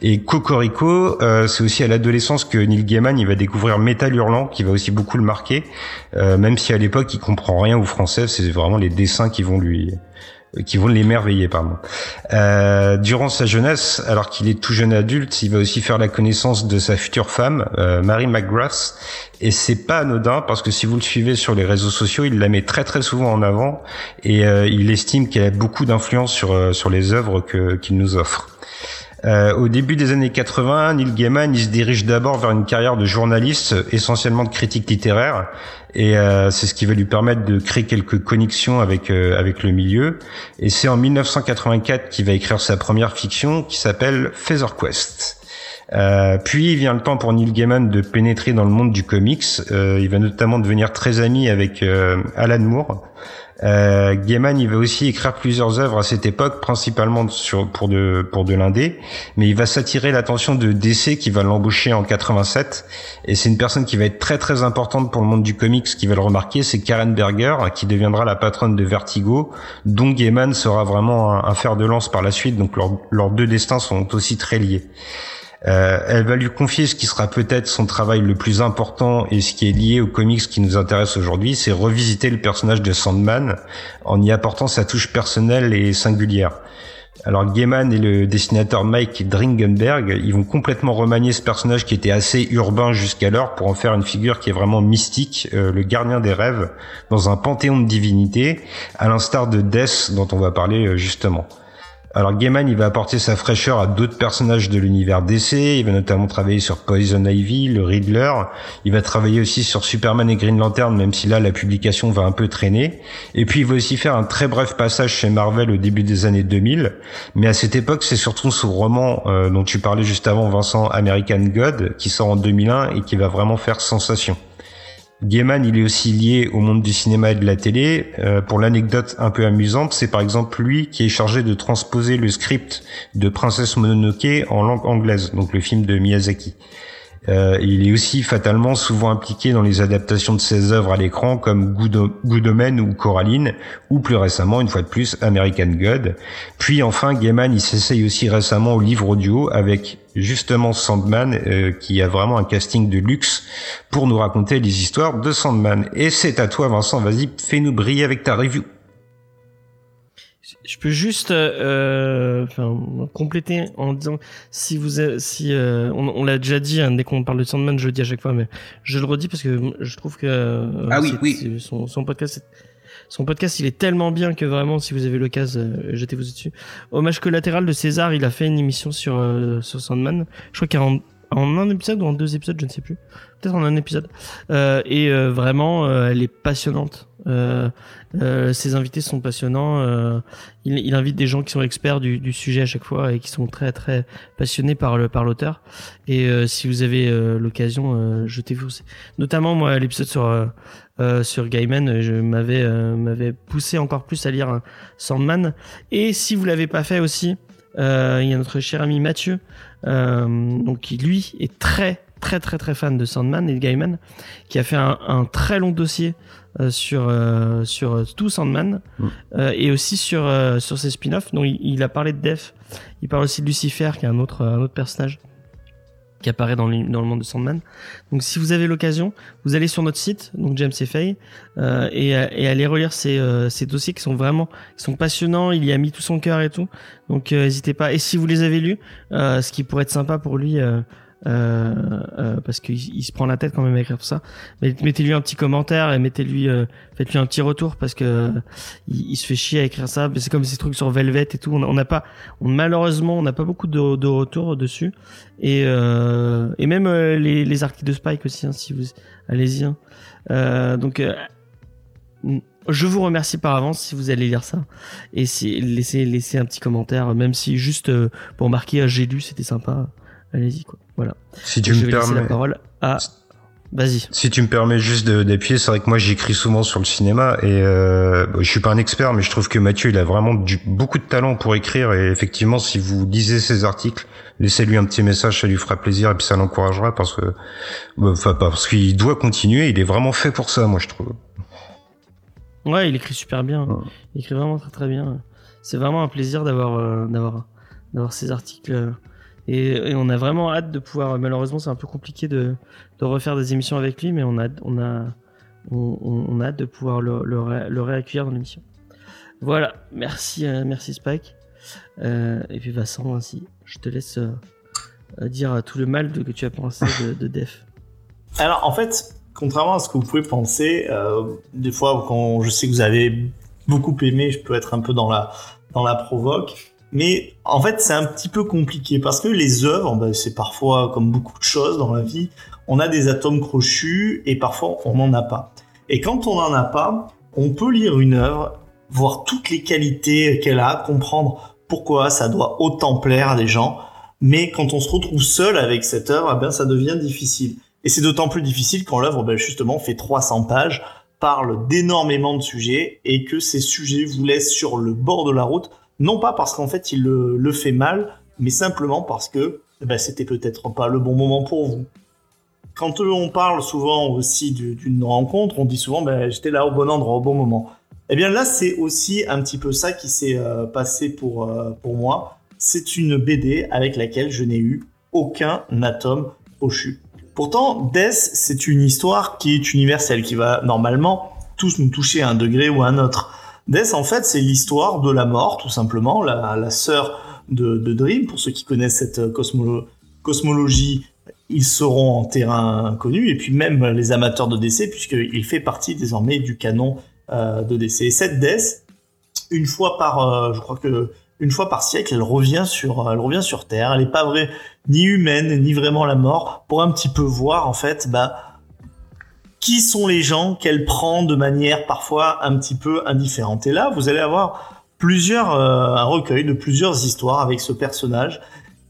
Et Cocorico, euh, c'est aussi à l'adolescence que Neil Gaiman il va découvrir Metal Hurlant, qui va aussi beaucoup le marquer, euh, même si à l'époque il comprend rien au français, c'est vraiment les dessins qui vont lui qui vont l'émerveiller, pardon. Euh, durant sa jeunesse, alors qu'il est tout jeune adulte, il va aussi faire la connaissance de sa future femme, euh, Mary McGrath, et c'est pas anodin parce que si vous le suivez sur les réseaux sociaux, il la met très très souvent en avant et euh, il estime qu'elle a beaucoup d'influence sur euh, sur les œuvres que qu'il nous offre. Euh, au début des années 80, Neil Gaiman il se dirige d'abord vers une carrière de journaliste, essentiellement de critique littéraire, et euh, c'est ce qui va lui permettre de créer quelques connexions avec euh, avec le milieu. Et c'est en 1984 qu'il va écrire sa première fiction qui s'appelle Feather Quest. Euh, puis vient le temps pour Neil Gaiman de pénétrer dans le monde du comics. Euh, il va notamment devenir très ami avec euh, Alan Moore. Euh, Gaiman, il va aussi écrire plusieurs œuvres à cette époque, principalement sur, pour de pour de l'indé, mais il va s'attirer l'attention de DC qui va l'embaucher en 87. Et c'est une personne qui va être très très importante pour le monde du comics, qui va le remarquer, c'est Karen Berger, qui deviendra la patronne de Vertigo, dont Gaiman sera vraiment un, un fer de lance par la suite. Donc leurs leurs deux destins sont aussi très liés. Euh, elle va lui confier ce qui sera peut-être son travail le plus important et ce qui est lié aux comics qui nous intéresse aujourd'hui, c'est revisiter le personnage de Sandman en y apportant sa touche personnelle et singulière. Alors Gaiman et le dessinateur Mike Dringenberg, ils vont complètement remanier ce personnage qui était assez urbain jusqu'alors pour en faire une figure qui est vraiment mystique, euh, le gardien des rêves, dans un panthéon de divinités, à l'instar de Death dont on va parler euh, justement. Alors Gaiman, il va apporter sa fraîcheur à d'autres personnages de l'univers DC. Il va notamment travailler sur Poison Ivy, le Riddler. Il va travailler aussi sur Superman et Green Lantern, même si là la publication va un peu traîner. Et puis il va aussi faire un très bref passage chez Marvel au début des années 2000. Mais à cette époque, c'est surtout son roman euh, dont tu parlais juste avant, Vincent, American God, qui sort en 2001 et qui va vraiment faire sensation. Gaiman, il est aussi lié au monde du cinéma et de la télé. Euh, pour l'anecdote un peu amusante, c'est par exemple lui qui est chargé de transposer le script de Princesse Mononoke en langue anglaise, donc le film de Miyazaki. Euh, il est aussi fatalement souvent impliqué dans les adaptations de ses œuvres à l'écran comme Good, Omen ou Coraline, ou plus récemment, une fois de plus, American God. Puis enfin, Gaiman, il s'essaye aussi récemment au livre audio avec justement Sandman, euh, qui a vraiment un casting de luxe pour nous raconter les histoires de Sandman. Et c'est à toi, Vincent, vas-y, fais-nous briller avec ta review. Je peux juste euh, enfin, compléter en disant si vous si euh, on, on l'a déjà dit hein, dès qu'on parle de Sandman je le dis à chaque fois mais je le redis parce que je trouve que euh, Ah oui, oui. c'est- son, son podcast c'est- son podcast il est tellement bien que vraiment si vous avez l'occasion euh, jetez-vous dessus. Hommage collatéral de César il a fait une émission sur euh, sur Sandman. Je crois qu'en en un épisode ou en deux épisodes je ne sais plus peut-être en un épisode Euh, et euh, vraiment euh, elle est passionnante. Ses invités sont passionnants. Il, il invite des gens qui sont experts du, du sujet à chaque fois et qui sont très très passionnés par le par l'auteur. Et si vous avez l'occasion, jetez-vous. Notamment moi, l'épisode sur euh, sur Gaiman, je m'avais euh, m'avait poussé encore plus à lire euh, Sandman. Et si vous l'avez pas fait aussi, euh, il y a notre cher ami Mathieu, donc qui lui est très très très très fan de Sandman et de Gaiman, qui a fait un, un très long dossier sur sur tout Sandman Mm. et aussi sur sur ses spin-offs. Donc il, il a parlé de Def, il parle aussi de Lucifer qui est un autre un autre personnage apparaît dans le, monde de Sandman. Donc si vous avez l'occasion, vous allez sur notre site, donc James Fay, euh, et, et allez relire ces, euh, ces dossiers qui sont vraiment sont passionnants. Il y a mis tout son cœur et tout. Donc euh, n'hésitez pas. Et si vous les avez lus, euh, ce qui pourrait être sympa pour lui. Euh, euh, parce qu'il il se prend la tête quand même à écrire ça. Mais mettez-lui un petit commentaire et mettez-lui, euh, faites-lui un petit retour parce que euh, il, il se fait chier à écrire ça. Mais c'est comme ces trucs sur Velvet et tout. On n'a pas, on, malheureusement, on n'a pas beaucoup de, de retours dessus. Et euh, et même les, les articles de Spike aussi. hein, si vous allez-y. hein. Donc je vous remercie par avance si vous allez lire ça et si laissez laissez un petit commentaire même si juste pour marquer euh, j'ai lu c'était sympa allez-y quoi. Voilà. Si tu je me vais laisser la permets, parole à vas-y. Si tu me permets juste d'appuyer, c'est vrai que moi j'écris souvent sur le cinéma et euh, je suis pas un expert, mais je trouve que Mathieu il a vraiment du, beaucoup de talent pour écrire et effectivement si vous lisez ses articles, laissez-lui un petit message, ça lui fera plaisir et puis ça l'encouragera parce que, enfin parce qu'il doit continuer, il est vraiment fait pour ça, moi je trouve. ouais il écrit super bien. Il écrit vraiment très très bien. C'est vraiment un plaisir d'avoir euh, d'avoir d'avoir ces articles. Et, et on a vraiment hâte de pouvoir. Malheureusement, c'est un peu compliqué de, de refaire des émissions avec lui, mais on a, on a, on, a hâte de pouvoir le, le, ré- le réaccueillir dans l'émission. Voilà, merci, euh, merci Spike. Euh, et puis Vincent, ainsi, je te laisse euh, euh, dire tout le mal de, que tu as pensé de, de Def. Alors en fait, contrairement à ce que vous pouvez penser, euh, des fois quand je sais que vous avez beaucoup aimé, je peux être un peu dans la dans la provoque. Mais en fait, c'est un petit peu compliqué parce que les œuvres, ben, c'est parfois comme beaucoup de choses dans la vie, on a des atomes crochus et parfois on n'en a pas. Et quand on n'en a pas, on peut lire une œuvre, voir toutes les qualités qu'elle a, comprendre pourquoi ça doit autant plaire à des gens. Mais quand on se retrouve seul avec cette œuvre, eh bien, ça devient difficile. Et c'est d'autant plus difficile quand l'œuvre, ben, justement, fait 300 pages, parle d'énormément de sujets et que ces sujets vous laissent sur le bord de la route, non pas parce qu'en fait il le, fait mal, mais simplement parce que eh ben, c'était peut-être pas le bon moment pour vous. Quand on parle souvent aussi du- d'une rencontre, on dit souvent ben, j'étais là au bon endroit, au bon moment. Eh bien là, c'est aussi un petit peu ça qui s'est euh, passé pour, euh, pour moi. C'est une BD avec laquelle je n'ai eu aucun atome crochu. Pourtant, Death, c'est une histoire qui est universelle, qui va normalement tous nous toucher à un degré ou à un autre. Death, en fait, c'est l'histoire de la mort, tout simplement, la, sœur de, Dream. Pour ceux qui connaissent cette euh, cosmolo- cosmologie, ils seront en terrain connu, et puis même les amateurs de DC, puisqu'il fait partie désormais du canon euh, de DC. Et cette Death, une fois par, euh, je crois que une fois par siècle, elle revient sur, elle revient sur Terre. Elle n'est pas vraie, ni humaine, ni vraiment la mort, pour un petit peu voir en fait, bah, qui sont les gens qu'elle prend de manière parfois un petit peu indifférente. Et là, vous allez avoir plusieurs, euh, un recueil de plusieurs histoires avec ce personnage.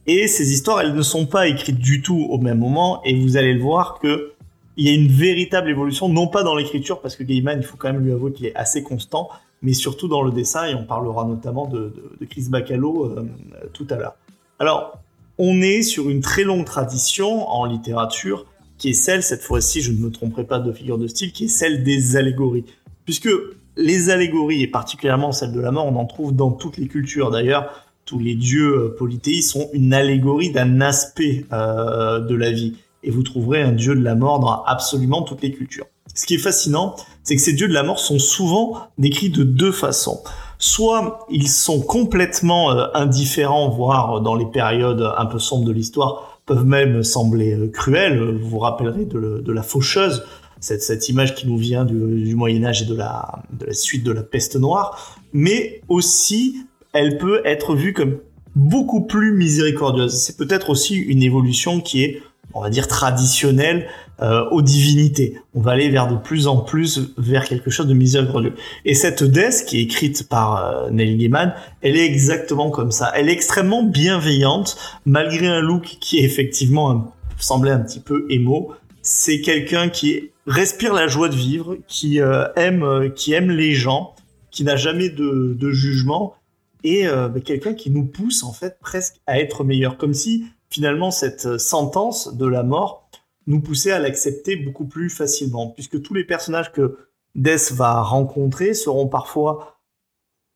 Et ces histoires, elles ne sont pas écrites du tout au même moment. Et vous allez le voir que il y a une véritable évolution, non pas dans l'écriture, parce que Gaiman, il faut quand même lui avouer qu'il est assez constant, mais surtout dans le dessin, et on parlera notamment de, de, Chris Bacalo euh, tout à l'heure. Alors, on est sur une très longue tradition en littérature, qui est celle, cette fois-ci, je ne me tromperai pas de figure de style, qui est celle des allégories. Puisque les allégories, et particulièrement celle de la mort, on en trouve dans toutes les cultures. D'ailleurs, tous les dieux euh, polythéistes sont une allégorie d'un aspect euh, de la vie. Et vous trouverez un dieu de la mort dans absolument toutes les cultures. Ce qui est fascinant, c'est que ces dieux de la mort sont souvent décrits de deux façons. Soit ils sont complètement euh, indifférents, voire dans les périodes un peu sombres de l'histoire, peuvent même sembler euh, cruels. Vous vous rappellerez de, la faucheuse, cette, image qui nous vient du, du Moyen Âge et de la, de la suite de la peste noire. Mais aussi, elle peut être vue comme beaucoup plus miséricordieuse. C'est peut-être aussi une évolution qui est, on va dire, traditionnelle euh, aux divinités. On va aller vers de plus en plus vers quelque chose de miséricordieux. Et cette death qui est écrite par euh, Neil Gaiman, elle est exactement comme ça. Elle est extrêmement bienveillante, malgré un look qui est effectivement un- semblait un petit peu émo. C'est quelqu'un qui respire la joie de vivre, qui euh, aime, euh, qui aime les gens, qui n'a jamais de, de jugement et euh, bah, quelqu'un qui nous pousse en fait presque à être meilleur, comme si finalement cette sentence de la mort nous poussait à l'accepter beaucoup plus facilement, puisque tous les personnages que Death va rencontrer seront parfois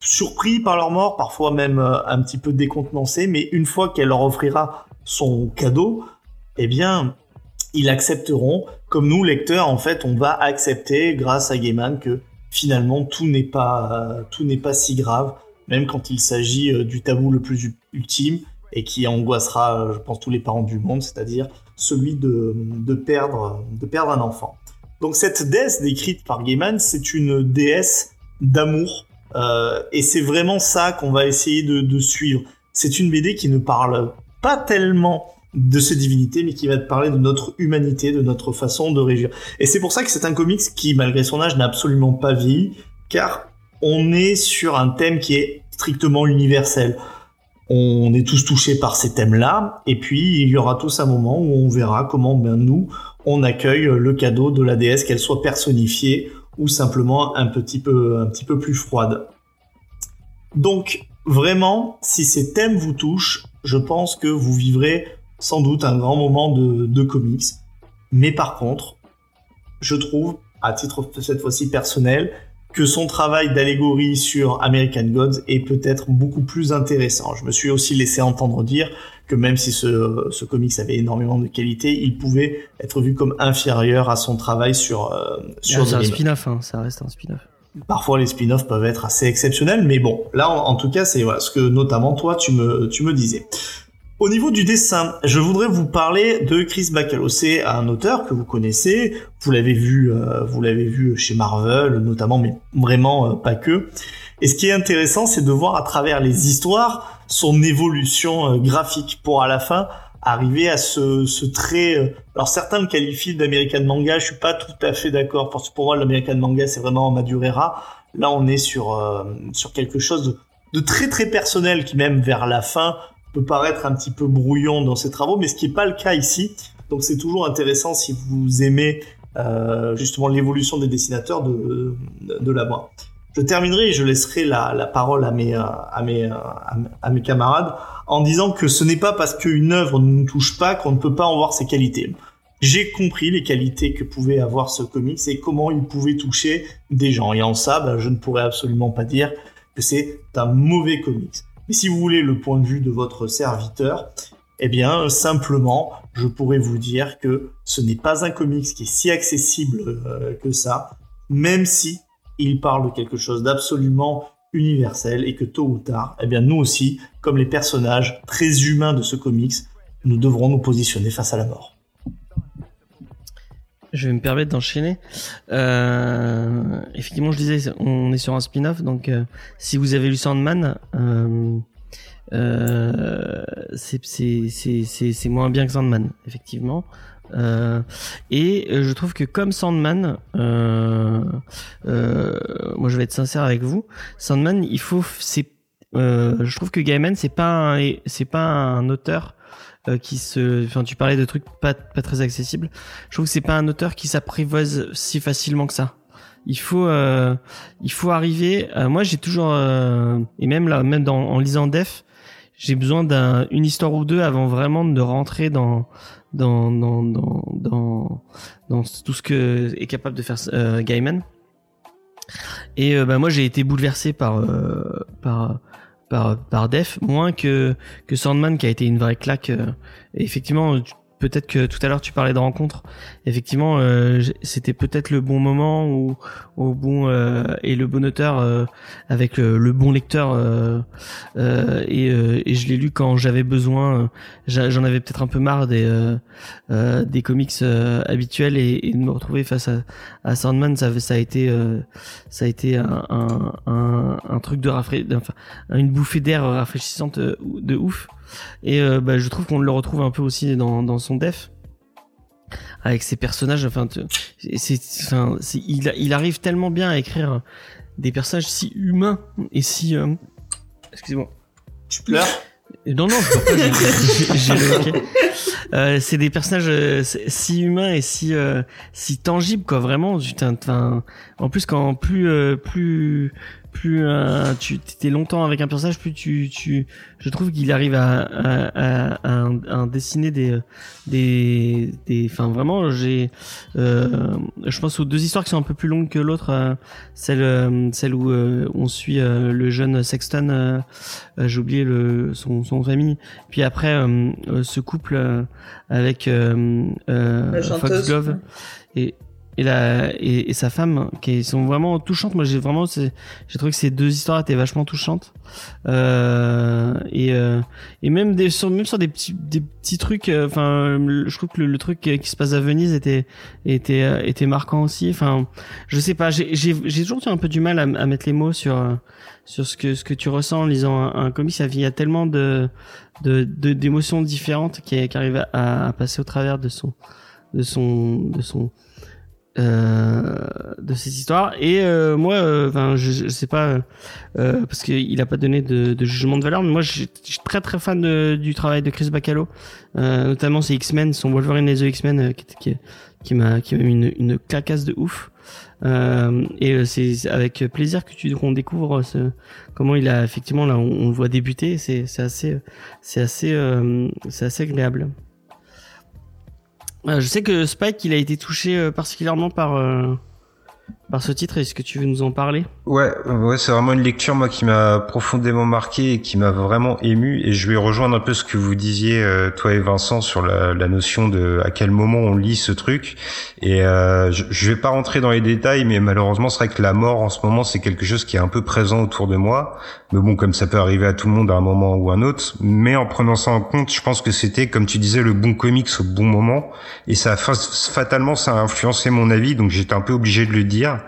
surpris par leur mort, parfois même euh, un petit peu décontenancés, mais une fois qu'elle leur offrira son cadeau, eh bien, ils accepteront, comme nous, lecteurs, en fait, on va accepter, grâce à Gaiman, que finalement, tout n'est pas, euh, tout n'est pas si grave, même quand il s'agit euh, du tabou le plus ultime, et qui angoissera, je pense, tous les parents du monde, c'est-à-dire celui de, de, perdre, de perdre un enfant. Donc cette déesse décrite par Gaiman, c'est une déesse d'amour, euh, et c'est vraiment ça qu'on va essayer de, de suivre. C'est une BD qui ne parle pas tellement de ces divinités, mais qui va te parler de notre humanité, de notre façon de régir. Et c'est pour ça que c'est un comics qui, malgré son âge, n'a absolument pas vieilli, car on est sur un thème qui est strictement universel. On est tous touchés par ces thèmes-là, et puis il y aura tous un moment où on verra comment ben, nous, on accueille le cadeau de la déesse, qu'elle soit personnifiée ou simplement un petit peu, un petit peu plus froide. Donc, vraiment, si ces thèmes vous touchent, je pense que vous vivrez sans doute un grand moment de, de comics. Mais par contre, je trouve, à titre cette fois-ci personnel, que son travail d'allégorie sur American Gods est peut-être beaucoup plus intéressant. Je me suis aussi laissé entendre dire que même si ce, ce comics avait énormément de qualité, il pouvait être vu comme inférieur à son travail sur euh, sur c'est un spin-off, hein, ça reste un spin-off. Parfois les spin-offs peuvent être assez exceptionnels, mais bon, là en, en tout cas c'est voilà, ce que notamment toi tu me tu me disais. Au niveau du dessin, je voudrais vous parler de Chris Bacalo. C'est un auteur que vous connaissez, vous l'avez vu, euh, vous l'avez vu chez Marvel notamment, mais vraiment euh, pas que. Et ce qui est intéressant, c'est de voir à travers les histoires son évolution euh, graphique pour à la fin arriver à ce, ce trait. euh, alors certains le qualifient d'American manga, je suis pas tout à fait d'accord parce que pour moi l'American manga c'est vraiment Madureira. Là on est sur sur quelque chose de, de très très personnel qui même vers la fin peut paraître un petit peu brouillon dans ses travaux, mais ce qui n'est pas le cas ici. Donc c'est toujours intéressant si vous aimez euh, justement l'évolution des dessinateurs de, de, la voir. Je terminerai et je laisserai la, la parole à mes, euh, euh, à mes- à mes camarades en disant que ce n'est pas parce qu'une œuvre ne nous touche pas qu'on ne peut pas en voir ses qualités. J'ai compris les qualités que pouvait avoir ce comics et comment il pouvait toucher des gens. Et en ça, ben, je ne pourrais absolument pas dire que c'est un mauvais comics. Mais si vous voulez le point de vue de votre serviteur, eh bien, simplement, je pourrais vous dire que ce n'est pas un comics qui est si accessible euh, que ça, même si il parle de quelque chose d'absolument universel et que tôt ou tard, eh bien, nous aussi, comme les personnages très humains de ce comics, nous devrons nous positionner face à la mort. Je vais me permettre d'enchaîner. Euh, effectivement, je disais, on est sur un spin-off, donc euh, si vous avez lu Sandman, euh, euh, c'est moins bien que Sandman, effectivement. Euh, et je trouve que comme Sandman, moi je vais être sincère avec vous, Sandman, il faut, je trouve que Gaiman c'est pas c'est pas un auteur euh, qui se, enfin tu parlais de trucs pas pas très accessibles. Je trouve que c'est pas un auteur qui s'apprivoise si facilement que ça. Il faut, euh, il faut arriver. euh, moi, j'ai toujours, euh, et même là, même dans, en lisant Def, j'ai besoin d'un une histoire ou deux avant vraiment de rentrer dans dans dans dans dans, tout ce que est capable de faire euh, Gaiman. Et euh, bah moi, j'ai été bouleversé par euh, par par par Def moins que que Sandman qui a été une vraie claque. euh, et effectivement, peut-être que tout à l'heure tu parlais de rencontre. Effectivement, euh, c'était peut-être le bon moment où au bon euh, et le bon auteur euh, avec le, le bon lecteur euh, euh, et, euh, et je l'ai lu quand j'avais besoin. euh, J'en avais peut-être un peu marre des euh, euh, des comics euh, habituels et, de me retrouver face à, à Sandman, ça, ça a été euh, ça a été un, un, un, truc de rafra... enfin une bouffée d'air rafraîchissante euh, de ouf. Et euh, bah, je trouve qu'on le retrouve un peu aussi dans, dans son def avec ses personnages. Enfin, c'est, enfin, il, arrive tellement bien à écrire des personnages si humains et si. euh, Excusez-moi. Tu pleures? Non, non, je pas. j'ai- J'ai le. Euh, c'est des personnages euh, si humains et si euh, si tangibles quoi. Vraiment. En plus quand plus euh, plus plus euh, tu t'es longtemps avec un personnage, plus tu tu je trouve qu'il arrive à à, à, à- à dessiner des des des. Enfin vraiment, j'ai euh, je pense aux deux histoires qui sont un peu plus longues que l'autre. euh, celle euh, celle où euh, on suit euh, le jeune Sexton. j'ai oublié le son son famille puis après ce couple euh, avec euh, euh. Foxglove et et la et, et sa femme qui sont vraiment touchantes. Moi j'ai vraiment j'ai trouvé que ces deux histoires étaient vachement touchantes. Euh, et euh, et même des sur même sur des petits des petits trucs euh, enfin je trouve que le, le truc qui se passe à Venise était était euh, était marquant aussi. Enfin je sais pas j'ai j'ai toujours eu un peu du mal à, à mettre les mots sur sur ce que ce que tu ressens en lisant un, un comics. Il y a tellement de de d'émotions différentes qui, qui arrivent à, à passer au travers de son de son de son de ces histoires et euh, moi euh, je, je sais pas euh, euh, parce qu'il a pas donné de, de jugement de valeur mais moi je suis très très fan de- du travail de Chris Bacalo euh, notamment ses X-Men son Wolverine et the X-Men euh, qui, qui, qui m'a qui m'a mis une, une clacasse de ouf. Euh, et euh, c'est avec plaisir que tu qu'on découvre ce, comment il a effectivement là on, on le voit débuter. C'est c'est assez c'est assez euh, c'est assez agréable. euh, je sais que Spike il a été touché euh, particulièrement par euh, par ce titre. Est-ce que tu veux nous en parler? Ouais, ouais, c'est vraiment une lecture moi qui m'a profondément marqué et qui m'a vraiment ému. Et je vais rejoindre un peu ce que vous disiez euh, toi et Vincent sur la, la, notion de à quel moment on lit ce truc. Et euh, je, je vais pas rentrer dans les détails, mais malheureusement c'est vrai que la mort en ce moment c'est quelque chose qui est un peu présent autour de moi. Mais bon, comme ça peut arriver à tout le monde à un moment ou un autre. Mais en prenant ça en compte, je pense que c'était comme tu disais le bon comics au bon moment. Et ça fatalement ça a influencé mon avis, donc j'étais un peu obligé de le dire.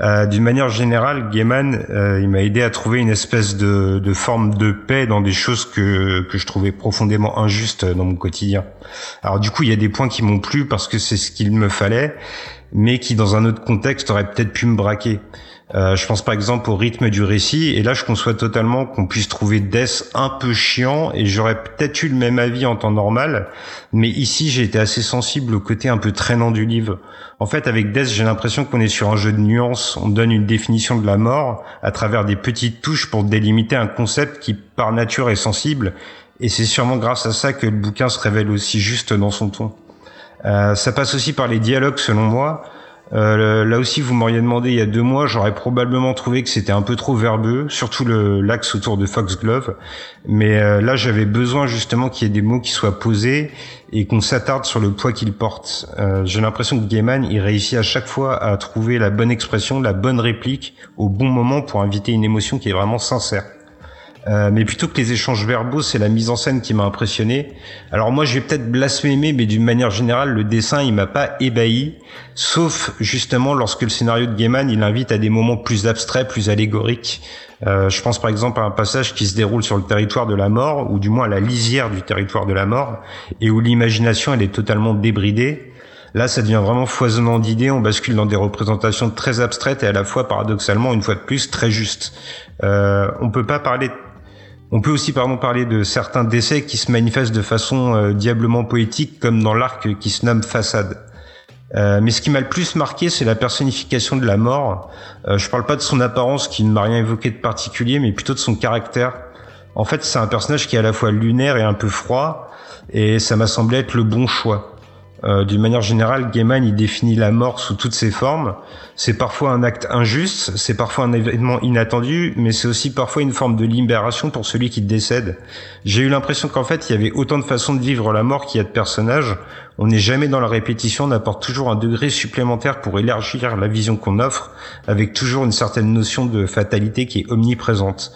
Euh, D'une manière générale, Gaiman, euh, il m'a aidé à trouver une espèce de, de, forme de paix dans des choses que, que je trouvais profondément injustes dans mon quotidien. Alors du coup, il y a des points qui m'ont plu parce que c'est ce qu'il me fallait, mais qui dans un autre contexte auraient peut-être pu me braquer. Euh, je pense par exemple au rythme du récit, et là je conçois totalement qu'on puisse trouver Death un peu chiant, et j'aurais peut-être eu le même avis en temps normal, mais ici j'ai été assez sensible au côté un peu traînant du livre. En fait avec Death j'ai l'impression qu'on est sur un jeu de nuances, on donne une définition de la mort à travers des petites touches pour délimiter un concept qui par nature est sensible, et c'est sûrement grâce à ça que le bouquin se révèle aussi juste dans son ton. Euh, ça passe aussi par les dialogues selon moi, euh, là aussi, vous m'auriez demandé il y a deux mois, j'aurais probablement trouvé que c'était un peu trop verbeux, surtout le l'axe autour de Foxglove. Mais euh, là, j'avais besoin justement qu'il y ait des mots qui soient posés et qu'on s'attarde sur le poids qu'ils portent. Euh, J'ai l'impression que Gaiman, il réussit à chaque fois à trouver la bonne expression, la bonne réplique au bon moment pour inviter une émotion qui est vraiment sincère. Euh, mais plutôt que les échanges verbaux, c'est la mise en scène qui m'a impressionné. Alors moi, je vais peut-être blasphémer, mais d'une manière générale, le dessin, il m'a pas ébahi, sauf justement lorsque le scénario de Gaiman, il invite à des moments plus abstraits, plus allégoriques. Euh, je pense par exemple à un passage qui se déroule sur le territoire de la mort, ou du moins à la lisière du territoire de la mort, et où l'imagination, elle est totalement débridée. Là, ça devient vraiment foisonnant d'idées. On bascule dans des représentations très abstraites et à la fois, paradoxalement, une fois de plus, très justes. Euh, on peut pas parler on peut aussi pardon parler de certains décès qui se manifestent de façon euh, diablement poétique, comme dans l'arc qui se nomme Façade. Euh, mais ce qui m'a le plus marqué, c'est la personnification de la mort. Euh, je parle pas de son apparence, qui ne m'a rien évoqué de particulier, mais plutôt de son caractère. En fait, c'est un personnage qui est à la fois lunaire et un peu froid, et ça m'a semblé être le bon choix. Euh, d'une manière générale, Gaiman il définit la mort sous toutes ses formes. C'est parfois un acte injuste, c'est parfois un événement inattendu, mais c'est aussi parfois une forme de libération pour celui qui décède. J'ai eu l'impression qu'en fait, il y avait autant de façons de vivre la mort qu'il y a de personnages. On n'est jamais dans la répétition, on apporte toujours un degré supplémentaire pour élargir la vision qu'on offre, avec toujours une certaine notion de fatalité qui est omniprésente.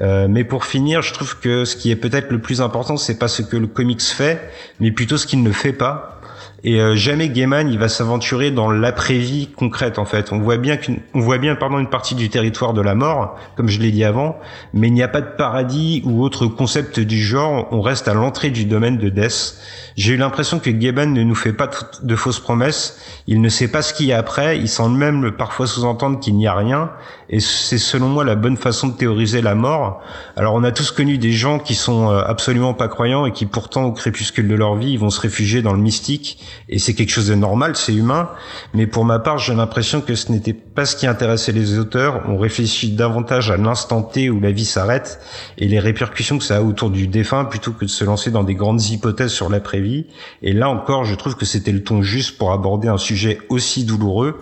Euh, mais pour finir, je trouve que ce qui est peut-être le plus important, c'est pas ce que le comics fait, mais plutôt ce qu'il ne fait pas. Et euh, jamais Gaiman il va s'aventurer dans l'après-vie concrète en fait. On voit bien qu'une, on voit bien pardon une partie du territoire de la mort, comme je l'ai dit avant, mais il n'y a pas de paradis ou autre concept du genre. On reste à l'entrée du domaine de Death. J'ai eu l'impression que Gaiman ne nous fait pas de fausses promesses. Il ne sait pas ce qu'il y a après. Il semble même parfois sous-entendre qu'il n'y a rien. Et c'est selon moi la bonne façon de théoriser la mort. Alors on a tous connu des gens qui sont euh, absolument pas croyants et qui pourtant au crépuscule de leur vie vont se réfugier dans le mystique et c'est quelque chose de normal, c'est humain. Mais pour ma part, j'ai l'impression que ce n'était pas ce qui intéressait les auteurs. On réfléchit davantage à l'instant T où la vie s'arrête et les répercussions que ça a autour du défunt plutôt que de se lancer dans des grandes hypothèses sur l'après-vie. Et là encore, je trouve que c'était le ton juste pour aborder un sujet aussi douloureux.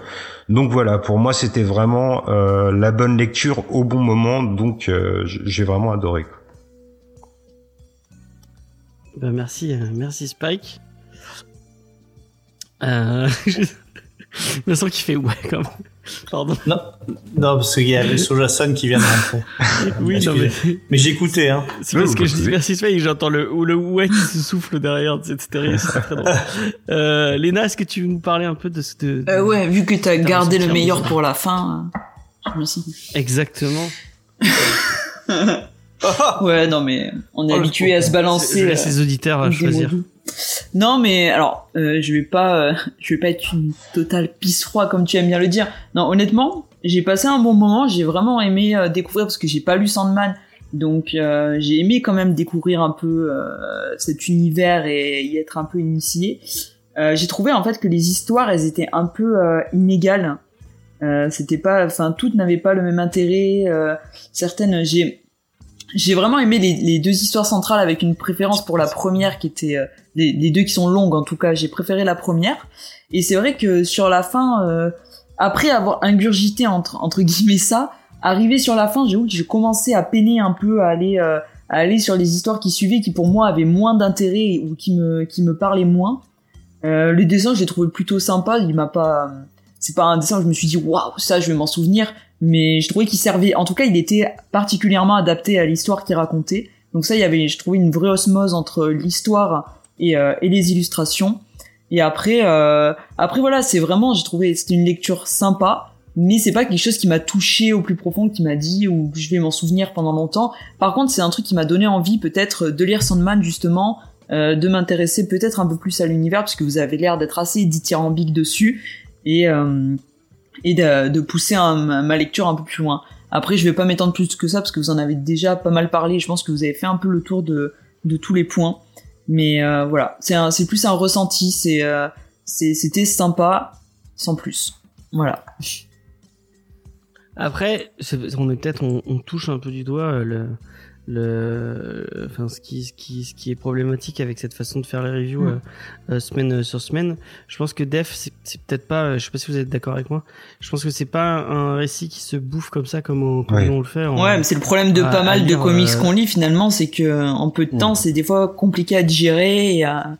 Donc voilà, pour moi, c'était vraiment euh, la bonne lecture au bon moment. Donc euh, j'ai vraiment adoré. Ben merci, euh, merci Spike. Euh... je sens qu'il fait ouais quand même. Pardon. Non, non parce qu'il y a le Sojason qui vient de rentrer. oui, non, mais, mais j'écoutais. Hein. C'est parce que je dis merci Spike, j'entends le, le ouais qui se souffle derrière. C'est très drôle. Euh, Léna, est-ce que tu veux nous parler un peu de ce. De, euh, ouais, vu que t'as gardé le meilleur pour la fin. Euh, je me sens... Exactement. ouais, non, mais on est Oh, habitué à se balancer. Je laisse les auditeurs à euh, choisir. mots. Non, mais alors, euh, je vais pas, euh, je vais pas être une totale pisse froid comme tu aimes bien le dire. Non, honnêtement, j'ai passé un bon moment. J'ai vraiment aimé euh, découvrir parce que j'ai pas lu Sandman, donc euh, j'ai aimé quand même découvrir un peu euh, cet univers et y être un peu initié. Euh, j'ai trouvé en fait que les histoires, elles étaient un peu inégales. C'était pas, enfin, toutes n'avaient pas le même intérêt. certaines, j'ai j'ai vraiment aimé les, deux histoires centrales avec une préférence pour la première qui était euh, les, deux qui sont longues en tout cas j'ai préféré la première et c'est vrai que sur la fin euh, après avoir ingurgité entre entre guillemets ça, arrivé sur la fin, j'avoue que j'ai commencé à peiner un peu à aller euh, à aller sur les histoires qui suivaient, qui pour moi avaient moins d'intérêt ou qui me qui me parlaient moins. Euh, le dessin, je l'ai trouvé plutôt sympa. Il m'a pas, c'est pas un dessin où je me suis dit waouh, ça je vais m'en souvenir, mais je trouvais qu'il servait. En tout cas, il était particulièrement adapté à l'histoire qu'il racontait. Donc ça, il y avait, je trouvais une vraie osmose entre l'histoire et, euh, et les illustrations. Et après, euh, après voilà, c'est vraiment, j'ai trouvé, c'était une lecture sympa, mais c'est pas quelque chose qui m'a touché au plus profond, qui m'a dit ou que je vais m'en souvenir pendant longtemps. Par contre, c'est un truc qui m'a donné envie peut-être de lire Sandman justement, euh, de m'intéresser peut-être un peu plus à l'univers, parce que vous avez l'air d'être assez dithyrambique dessus, et euh, et de, pousser ma lecture un peu plus loin. Après, je vais pas m'étendre plus que ça parce que vous en avez déjà pas mal parlé. Je pense que vous avez fait un peu le tour de, tous les points. Mais euh, voilà, c'est plus un ressenti. Euh, c'est- c'était sympa, sans plus. Voilà. Après, on est peut-être, on touche un peu du doigt euh, le, le, enfin, ce qui, ce qui, ce qui est problématique avec cette façon de faire les reviews Mm. euh, euh, semaine sur semaine. Je pense que Def, c'est peut-être pas, euh, je sais pas si vous êtes d'accord avec moi. Je pense que c'est pas un récit qui se bouffe comme ça, comme, on, comme Ouais. on le fait. en- Ouais, mais c'est le problème de à- pas mal de comics euh, qu'on lit finalement, c'est que en peu de Ouais. temps, c'est des fois compliqué à digérer et à.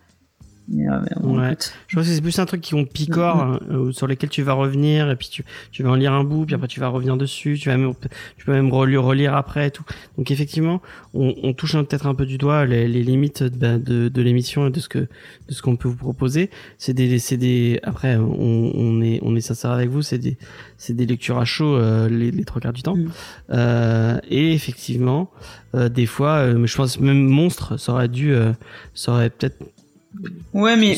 Ouais. écoute. Je pense que c'est plus un truc qui on picore, Mm, hein, euh, sur lesquels tu vas revenir, et puis tu, tu vas en lire un bout, puis après tu vas revenir dessus, tu vas même, tu peux même relire, relire après et tout. Donc effectivement, on, on touche peut-être un peu du doigt les, les limites de, bah, de, de l'émission et de ce que, de ce qu'on peut vous proposer. C'est des, c'est des, après, on, on est, on est sincère avec vous, c'est des, c'est des lectures à chaud, euh, les, les trois quarts du temps. Mm. Euh, et effectivement, euh, des fois, euh, je pense même monstre, ça aurait dû, euh, ça aurait peut-être Ouais, mais.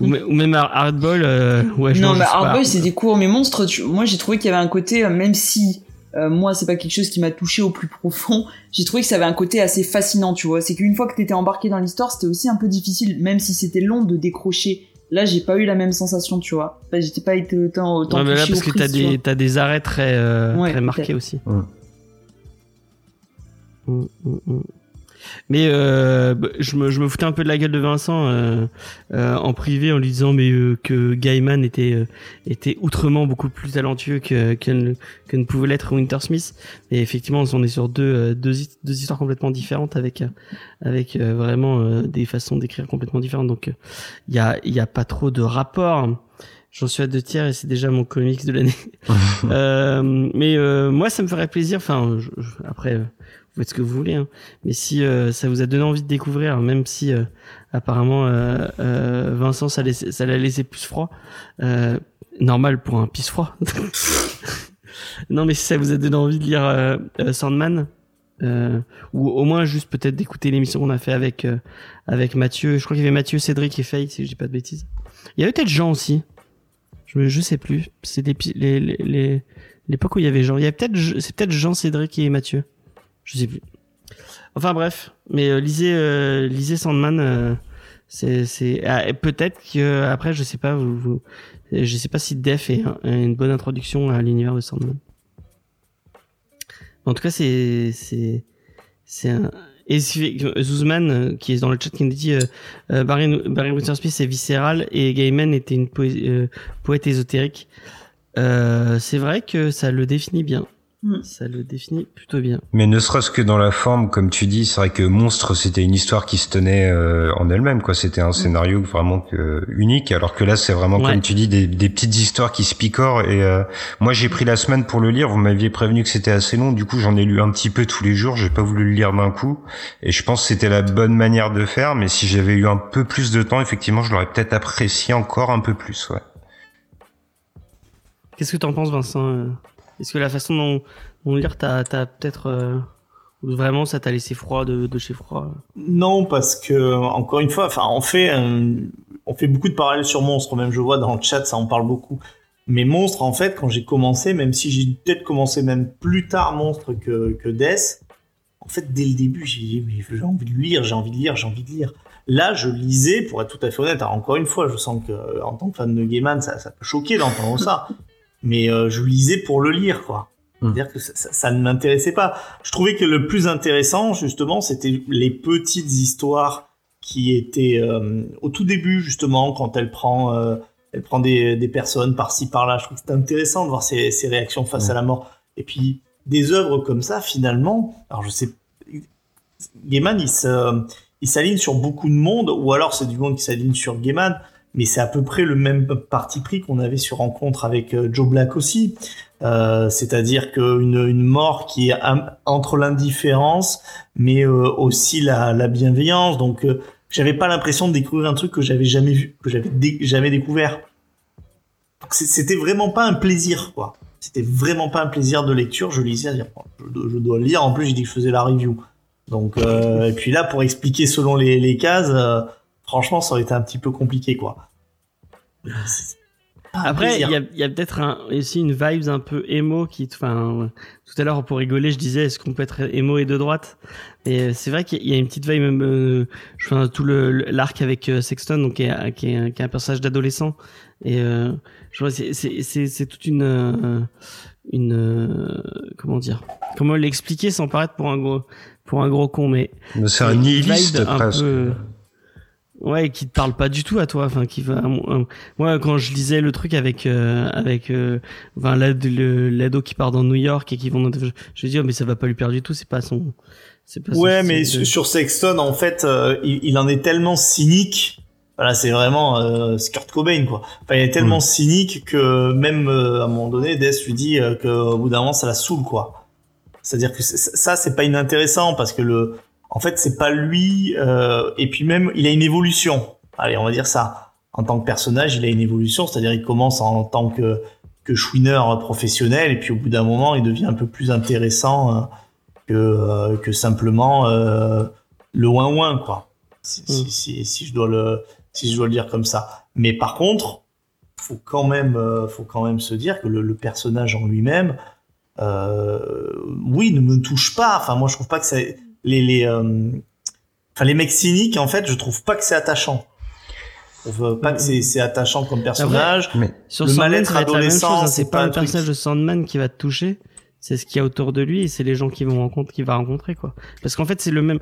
Ou, ou même Hard- Hardball, euh, ouais, je non, mais sais pas. Hardboy, c'est des cours, mais monstres, tu- moi j'ai trouvé qu'il y avait un côté, euh, même si euh, moi c'est pas quelque chose qui m'a touché au plus profond, j'ai trouvé que ça avait un côté assez fascinant, tu vois. C'est qu'une fois que t'étais embarqué dans l'histoire, c'était aussi un peu difficile, même si c'était long de décrocher. Là, j'ai pas eu la même sensation, tu vois. J'étais pas été autant, autant Ouais, mais là, parce que t'as des, t'as des arrêts très, euh, Ouais, très marqués aussi. Ouais. Mm, mm, mm. Mais euh, bah, je, me, je me foutais un peu de la gueule de Vincent euh, euh, en privé en lui disant mais euh, que Gaiman était euh, était outrement beaucoup plus talentueux que que, ne- que ne pouvait l'être Winter Smith. Et effectivement, on est sur deux euh, deux, deux histoires complètement différentes avec avec vraiment des façons d'écrire complètement différentes. Donc il y a il y a pas trop de rapport. J'en suis à deux tiers et c'est déjà mon comics de l'année. Euh, mais euh, moi, ça me ferait plaisir. Enfin, je- je- après, euh, vous faites ce que vous voulez. Hein. Mais si euh, ça vous a donné envie de découvrir, même si euh, apparemment euh, euh, Vincent, ça, l'a laissé plus froid. Euh, normal pour un pisse froid. non, mais si ça vous a donné envie de lire euh, Sandman. Ou au moins juste peut-être d'écouter l'émission qu'on a fait avec avec Mathieu. Je crois qu'il y avait Mathieu, Cédric et Faye, si je dis pas de bêtises. Il y avait peut-être Jean aussi. Je, je sais plus. C'est l'épi- les, les, les, l'époque où il y avait Jean. Il y avait peut-être, c'est peut-être Jean, Cédric et Mathieu. Je sais plus. Enfin bref, mais euh, lisez, euh, lisez Sandman. euh, c'est, c'est, ah, peut-être que après, je sais pas, vous, je sais pas si Def est un- une bonne introduction à l'univers de Sandman. En tout cas, c'est, c'est, c'est un. Et Zuzman, qui est dans le chat, qui nous dit euh, Barry, Barry est viscéral et Gaiman était une poète ésotérique. C'est vrai que ça le définit bien. Mm. Ça le définit plutôt bien. Mais ne serait-ce que dans la forme, comme tu dis, c'est vrai que Monstre, c'était une histoire qui se tenait euh, en elle-même, quoi. C'était un scénario vraiment que, unique, alors que là, c'est vraiment, Ouais. comme tu dis, des, des petites histoires qui se picorent. Et euh, moi, j'ai pris la semaine pour le lire. Vous m'aviez prévenu que c'était assez long. Du coup, j'en ai lu un petit peu tous les jours. J'ai pas voulu le lire d'un coup. Et je pense que c'était la bonne manière de faire. Mais si j'avais eu un peu plus de temps, effectivement, je l'aurais peut-être apprécié encore un peu plus. Ouais. Qu'est-ce que t'en penses, Vincent euh? Est-ce que la façon dont, dont lire t'as, peut-être euh, vraiment ça t'a laissé froid de, chez froid? Non, parce que encore une fois, on fait on fait beaucoup de parallèles sur Monstre. Même je vois dans le chat, ça en parle beaucoup. Mais Monstre, en fait, quand j'ai commencé, même si j'ai peut-être commencé même plus tard Monstre que Death, en fait, dès le début, j'ai dit j'ai envie de lire, j'ai envie de lire, j'ai envie de lire. Là, je lisais, pour être tout à fait honnête. Alors encore une fois, je sens que en tant que fan de Gaiman, ça peut choquer d'entendre ça. Mais euh, je lisais pour le lire, quoi. Mm. C'est-à-dire que ça, ça- ça ne m'intéressait pas. Je trouvais que le plus intéressant, justement, c'était les petites histoires qui étaient euh, au tout début, justement, quand elle prend, euh, elle prend des, des personnes par-ci par-là. Je trouve que c'est intéressant de voir ses, ses réactions face à la mort. Et puis des œuvres comme ça, finalement, alors je sais, Gaiman, il se, il s'aligne sur beaucoup de monde, ou alors c'est du monde qui s'aligne sur Gaiman, mais c'est à peu près le même parti pris qu'on avait sur Rencontre avec euh, Joe Black aussi. Euh, c'est-à-dire qu'une une mort qui est entre l'indifférence, mais euh, aussi la, la, bienveillance. Donc, euh, j'avais pas l'impression de découvrir un truc que j'avais jamais vu, que j'avais jamais découvert. C'était vraiment pas un plaisir, quoi. C'était vraiment pas un plaisir de lecture. Je lisais je, je dois le lire. En plus, j'ai dit que je faisais la review. Donc, et puis là, pour expliquer selon les, les cases, franchement, ça aurait été un petit peu compliqué, quoi. Après, il y a, y a peut-être un, aussi une vibe un peu émo qui, enfin, tout à l'heure pour rigoler, je disais, est-ce qu'on peut être émo et de droite? Et c'est vrai qu'il y a une petite vibe, euh, je enfin, tout le l'arc avec euh, Sexton, donc qui est, qui est, qui est un personnage d'adolescent, et euh, je vois, c'est c'est c'est toute une euh, une euh, comment dire, comment l'expliquer sans paraître pour un gros pour un gros con, mais c'est un nihiliste presque. Peu, Ouais, qui te parle pas du tout à toi. Enfin, qui va. Moi, quand je lisais le truc avec euh, avec euh, enfin l'ado qui part dans New York et qui vont, je, je dis oh, mais ça va pas lui perdre du tout. C'est pas son. C'est pas. Ouais, son, mais sur Sexton, en fait, euh, il, il, en est tellement cynique. Voilà, c'est vraiment euh, Kurt Cobain quoi. Enfin, il est tellement mmh. cynique que même euh, à un moment donné, Death lui dit euh, qu'au bout d'un moment, ça la saoule quoi. C'est-à-dire que ça, c'est pas inintéressant parce que le en fait, c'est pas lui. Euh, et puis même, il a une évolution. Allez, on va dire ça. En tant que personnage, il a une évolution, c'est-à-dire il commence en tant que que chouineur professionnel, et puis au bout d'un moment, il devient un peu plus intéressant euh, que euh, que simplement le ouin ouin quoi. Si, mm. si, si, si, je dois le si je dois le dire comme ça. Mais par contre, faut quand même faut quand même se dire que le, le personnage en lui-même, oui, ne me touche pas. Enfin, moi, je trouve pas que c'est les les euh, enfin les mecs cyniques en fait je trouve pas que c'est attachant. Je trouve pas que c'est c'est attachant comme personnage. mais sur le mal-être adolescent hein, c'est pas, un personnage de Sandman qui va te toucher c'est ce qu'il y a autour de lui et c'est les gens qui vont rencontrer qui va rencontrer quoi. Parce qu'en fait c'est le même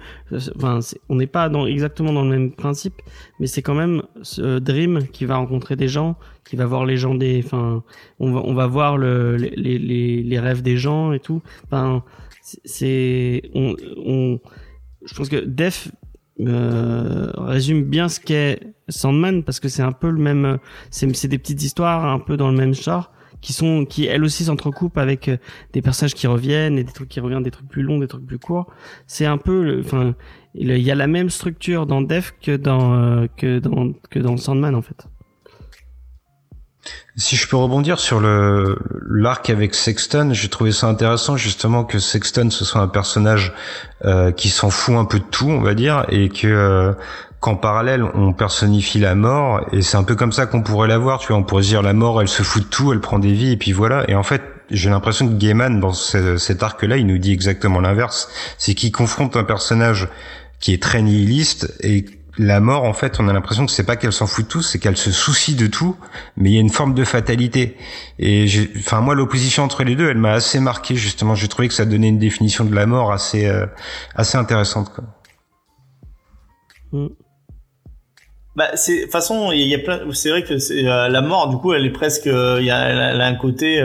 enfin on n'est pas dans exactement dans le même principe mais c'est quand même ce Dream qui va rencontrer des gens qui va voir les gens des enfin on va on va voir le les les les rêves des gens et tout. Enfin c'est on, on, je pense que Def euh, résume bien ce qu'est Sandman parce que c'est un peu le même c'est des petites histoires un peu dans le même genre qui sont qui elles aussi s'entrecoupent avec euh, des personnages qui reviennent et des trucs qui reviennent des trucs plus longs des trucs plus courts. C'est un peu enfin il y a la même structure dans Def que dans euh, que dans que dans Sandman en fait si je peux rebondir sur le l'arc avec Sexton, j'ai trouvé ça intéressant justement que Sexton ce soit un personnage euh, qui s'en fout un peu de tout, on va dire, et que euh, qu'en parallèle on personnifie la mort et c'est un peu comme ça qu'on pourrait la voir, tu vois, on pourrait se dire la mort elle se fout de tout, elle prend des vies et puis voilà. Et en fait j'ai l'impression que Gaiman dans ce, cet arc-là il nous dit exactement l'inverse, c'est qu'il confronte un personnage qui est très nihiliste et la mort, en fait, on a l'impression que c'est pas qu'elle s'en fout de tout, c'est qu'elle se soucie de tout, mais il y a une forme de fatalité. Et enfin, moi, l'opposition entre les deux, elle m'a assez marqué justement. J'ai trouvé que ça donnait une définition de la mort assez, euh, assez intéressante. Quoi. Mm. Bah, c'est, de toute façon, il y a plein. C'est vrai que c'est, euh, la mort, du coup, elle est presque. Euh, il y a, elle a un côté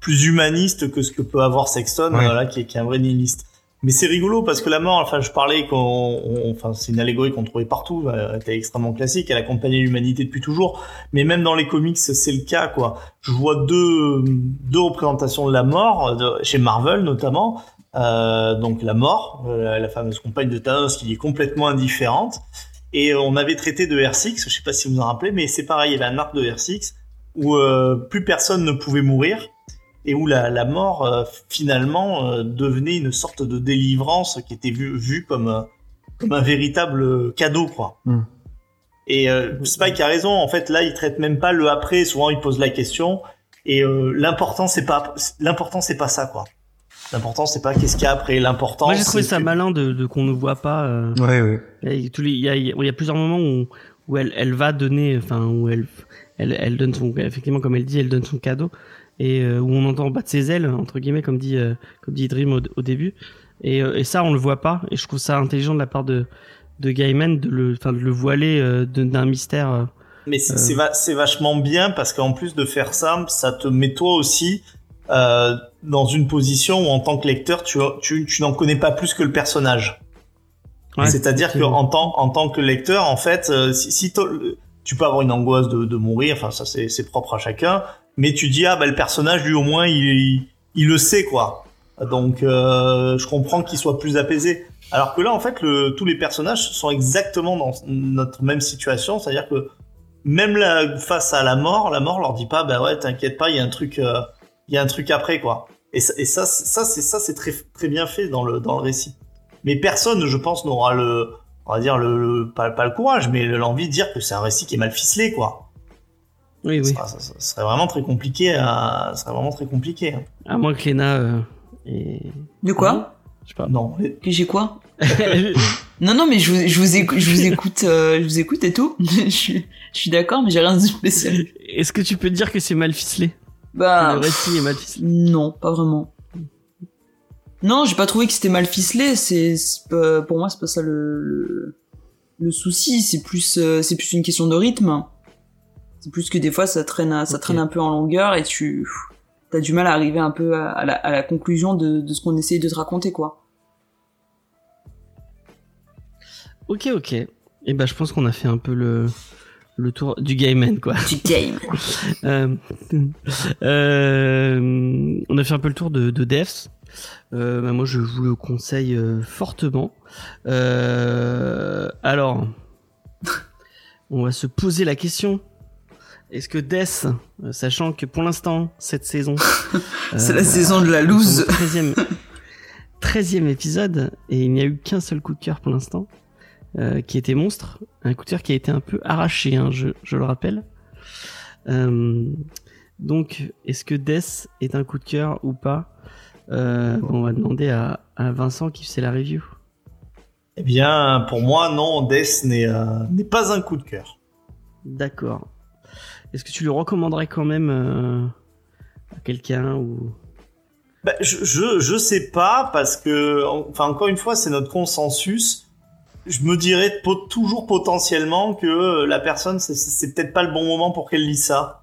plus humaniste que ce que peut avoir Sexton, ouais. là, qui est, qui est un vrai nihiliste. Mais c'est rigolo parce que la mort, enfin, je parlais qu'on, enfin, c'est une allégorie qu'on trouvait partout, elle était extrêmement classique, elle accompagnait l'humanité depuis toujours. Mais même dans les comics, c'est le cas, quoi. Je vois deux, deux représentations de la mort, chez Marvel notamment. Euh, donc la mort, euh, la fameuse compagne de Thanos qui est complètement indifférente. Et on avait traité de R6, je sais pas si vous en rappelez, mais c'est pareil, il y avait un arc de R6 où euh, plus personne ne pouvait mourir et où la, la mort euh, finalement euh, devenait une sorte de délivrance qui était vue vu comme euh, comme un véritable cadeau quoi. Mm. Et Spike a raison en fait là il traite même pas le après souvent il pose la question et l'important c'est pas l'important c'est pas ça quoi. L'important c'est pas qu'est-ce qu'il y a après l'important. Moi j'ai trouvé ça que... malin de, de qu'on ne voit pas. Euh... Ouais ouais. Il y a, il y a plusieurs moments où où elle elle va donner enfin où elle elle elle donne son effectivement comme elle dit elle donne son cadeau et euh, où on entend battre ses ailes entre guillemets comme dit euh, comme dit Dream au, au début et, euh, et, ça on le voit pas et je trouve ça intelligent de la part de de Gaiman de le enfin de le voiler d'un mystère Mais c'est c'est va- vachement bien parce qu'en plus de faire ça, ça te met toi aussi euh, dans une position où en tant que lecteur, tu, tu, tu n'en connais pas plus que le personnage. Ouais, C'est-à-dire effectivement. qu'en tant, en tant que lecteur, en fait, euh, si, si tu peux avoir une angoisse de, de mourir, enfin ça c'est c'est propre à chacun, mais tu dis ah bah le personnage lui au moins il, il, le sait quoi. Donc euh, je comprends qu'il soit plus apaisé. Alors que là en fait le, tous les personnages sont exactement dans notre même situation, c'est-à-dire que même là, face à la mort, la mort leur dit pas bah ouais t'inquiète pas il y a un truc euh, il y a un truc après quoi. Et ça, et ça, c'est- ça c'est ça c'est très très bien fait dans le dans le récit. Mais personne, je pense, n'aura le, on va dire le, le- pas, pas le courage, mais l'envie de dire que c'est un récit qui est mal ficelé, quoi. Oui, oui. Ça, ça- ça serait vraiment très compliqué. À, ça serait vraiment très compliqué. hein. À moins que Lena euh, ait- De quoi? Je sais pas. Non. Que j'ai quoi? Non, non, mais je vous, je vous écoute, je vous écoute, euh, je vous écoute et tout. je suis, je suis d'accord, mais j'ai rien de spécial. Est-ce que tu peux dire que c'est mal ficelé? Bah, Le récit est mal ficelé? non, pas vraiment. Non, j'ai pas trouvé que c'était mal ficelé. C'est, pour moi, c'est pas ça le, le, le souci. C'est plus, euh, c'est plus une question de rythme. C'est plus que des fois, ça traîne, ça traîne un peu en longueur et tu, t'as du mal à arriver un peu à, à la, à la conclusion de, de ce qu'on essaye de te raconter, quoi. Ok, ok. Et ben, je pense qu'on a fait un peu le, le tour du game quoi. Tu game. Euh, euh, on a fait un peu le tour de, de Devs. Euh, bah, moi, je vous le conseille fortement. Alors, on va se poser la question. Est-ce que Death, euh, sachant que pour l'instant, cette saison... C'est euh, la saison de la loose. 13e, 13e épisode, et il n'y a eu qu'un seul coup de cœur pour l'instant, euh, qui était Monstre. Un coup de cœur qui a été un peu arraché, hein, je, je le rappelle. Euh, donc, est-ce que Death est un coup de cœur ou pas? Euh, bon, On va demander à, à Vincent qui fait la review. Eh bien, pour moi, non, Death n'est euh, n'est pas un coup de cœur. D'accord. Est-ce que tu le recommanderais quand même euh, à quelqu'un ou? Bah, je, je je sais pas parce que enfin encore une fois c'est notre consensus. Je me dirais toujours potentiellement que la personne c'est- peut-être pas le bon moment pour qu'elle lise ça.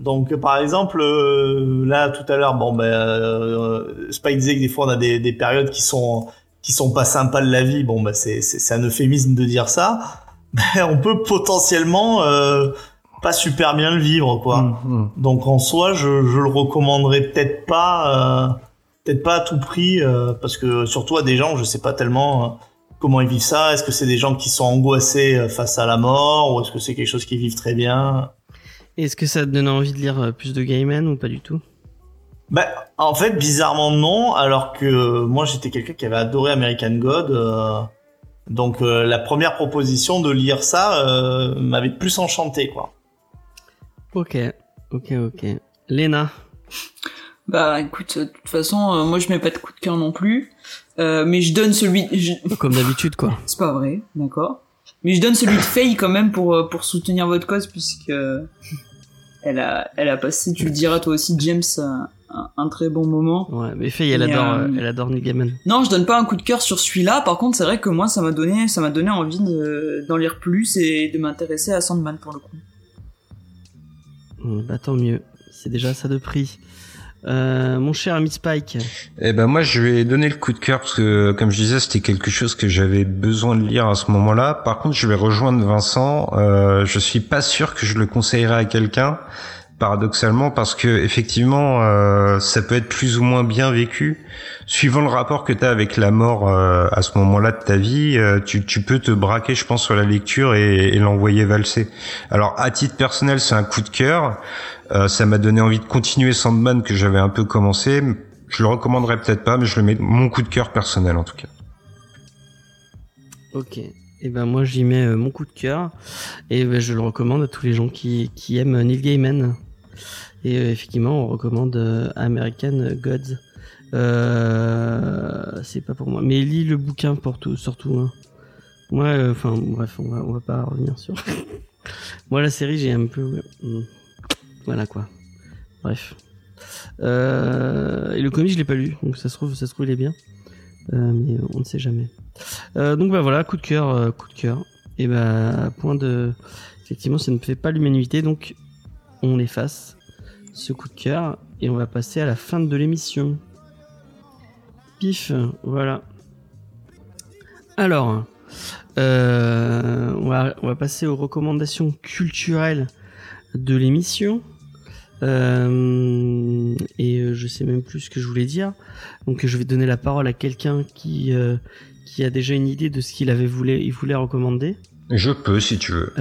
Donc par exemple euh, là tout à l'heure bon ben euh, Spike disait que des fois on a des, des périodes qui sont qui sont pas sympas de la vie. Bon ben c'est c'est un euphémisme de dire ça. Ben, on peut potentiellement euh, pas super bien le vivre quoi. Mhm. Donc en soi, je, je le recommanderais peut-être pas, euh, peut-être pas à tout prix, euh, parce que surtout à des gens, je sais pas tellement euh, comment ils vivent ça. Est-ce que c'est des gens qui sont angoissés face à la mort, ou est-ce que c'est quelque chose qu'ils vivent très bien? Est-ce que ça te donne envie de lire plus de Gaiman ou pas du tout? Ben, en fait, bizarrement non, alors que moi j'étais quelqu'un qui avait adoré American God. euh, donc euh, la première proposition de lire ça euh, m'avait plus enchanté, quoi. Ok, ok, ok. Léna Bah écoute, de toute façon, euh, moi je mets pas de coup de cœur non plus, euh, mais je donne celui. je- Comme d'habitude, quoi. C'est pas vrai, d'accord. Mais je donne celui de Faye quand même pour euh, pour soutenir votre cause puisque elle a elle a passé, tu le diras toi aussi, James, un, très bon moment. Ouais, mais Faye, elle adore, euh, elle adore Neil Gaiman. Non, je donne pas un coup de cœur sur celui-là. Par contre, c'est vrai que moi, ça m'a donné ça m'a donné envie de- d'en lire plus et de m'intéresser à Sandman pour le coup. Bah tant mieux. C'est déjà ça de prix. Euh, mon cher ami Spike. Eh ben moi je vais donner le coup de cœur parce que comme je disais c'était quelque chose que j'avais besoin de lire à ce moment-là. Par contre je vais rejoindre Vincent. Euh, je suis pas sûr que je le conseillerais à quelqu'un paradoxalement parce que effectivement euh, ça peut être plus ou moins bien vécu suivant le rapport que tu as avec la mort euh, à ce moment-là de ta vie. euh, tu, peux te braquer je pense sur la lecture et, l'envoyer valser. Alors à titre personnel c'est un coup de cœur. Ça m'a donné envie de continuer Sandman que j'avais un peu commencé. Je le recommanderais peut-être pas, mais je le mets mon coup de cœur personnel en tout cas. Ok. Et ben moi j'y mets mon coup de cœur et ben, je le recommande à tous les gens qui aiment Neil Gaiman. Et euh, effectivement on recommande euh, American Gods. Euh, c'est pas pour moi, mais lis le bouquin pour tout, surtout. hein. Moi, enfin bref, on va, va pas revenir sur. moi la série j'ai un peu, hmm. voilà quoi. Bref. Et le comic je l'ai pas lu, donc ça se trouve, ça se trouve il est bien, mais on ne sait jamais. Donc bah voilà, coup de cœur, coup de cœur. Et ben, point de. Effectivement, ça ne fait pas l'humanité, donc on efface ce coup de cœur et on va passer à la fin de l'émission. Pif, voilà. Alors, euh, on, va, on va passer aux recommandations culturelles de l'émission. Euh, et euh, je sais même plus ce que je voulais dire. Donc je vais donner la parole à quelqu'un qui, euh, qui a déjà une idée de ce qu'il avait voulu, il voulait recommander. Je peux si tu veux.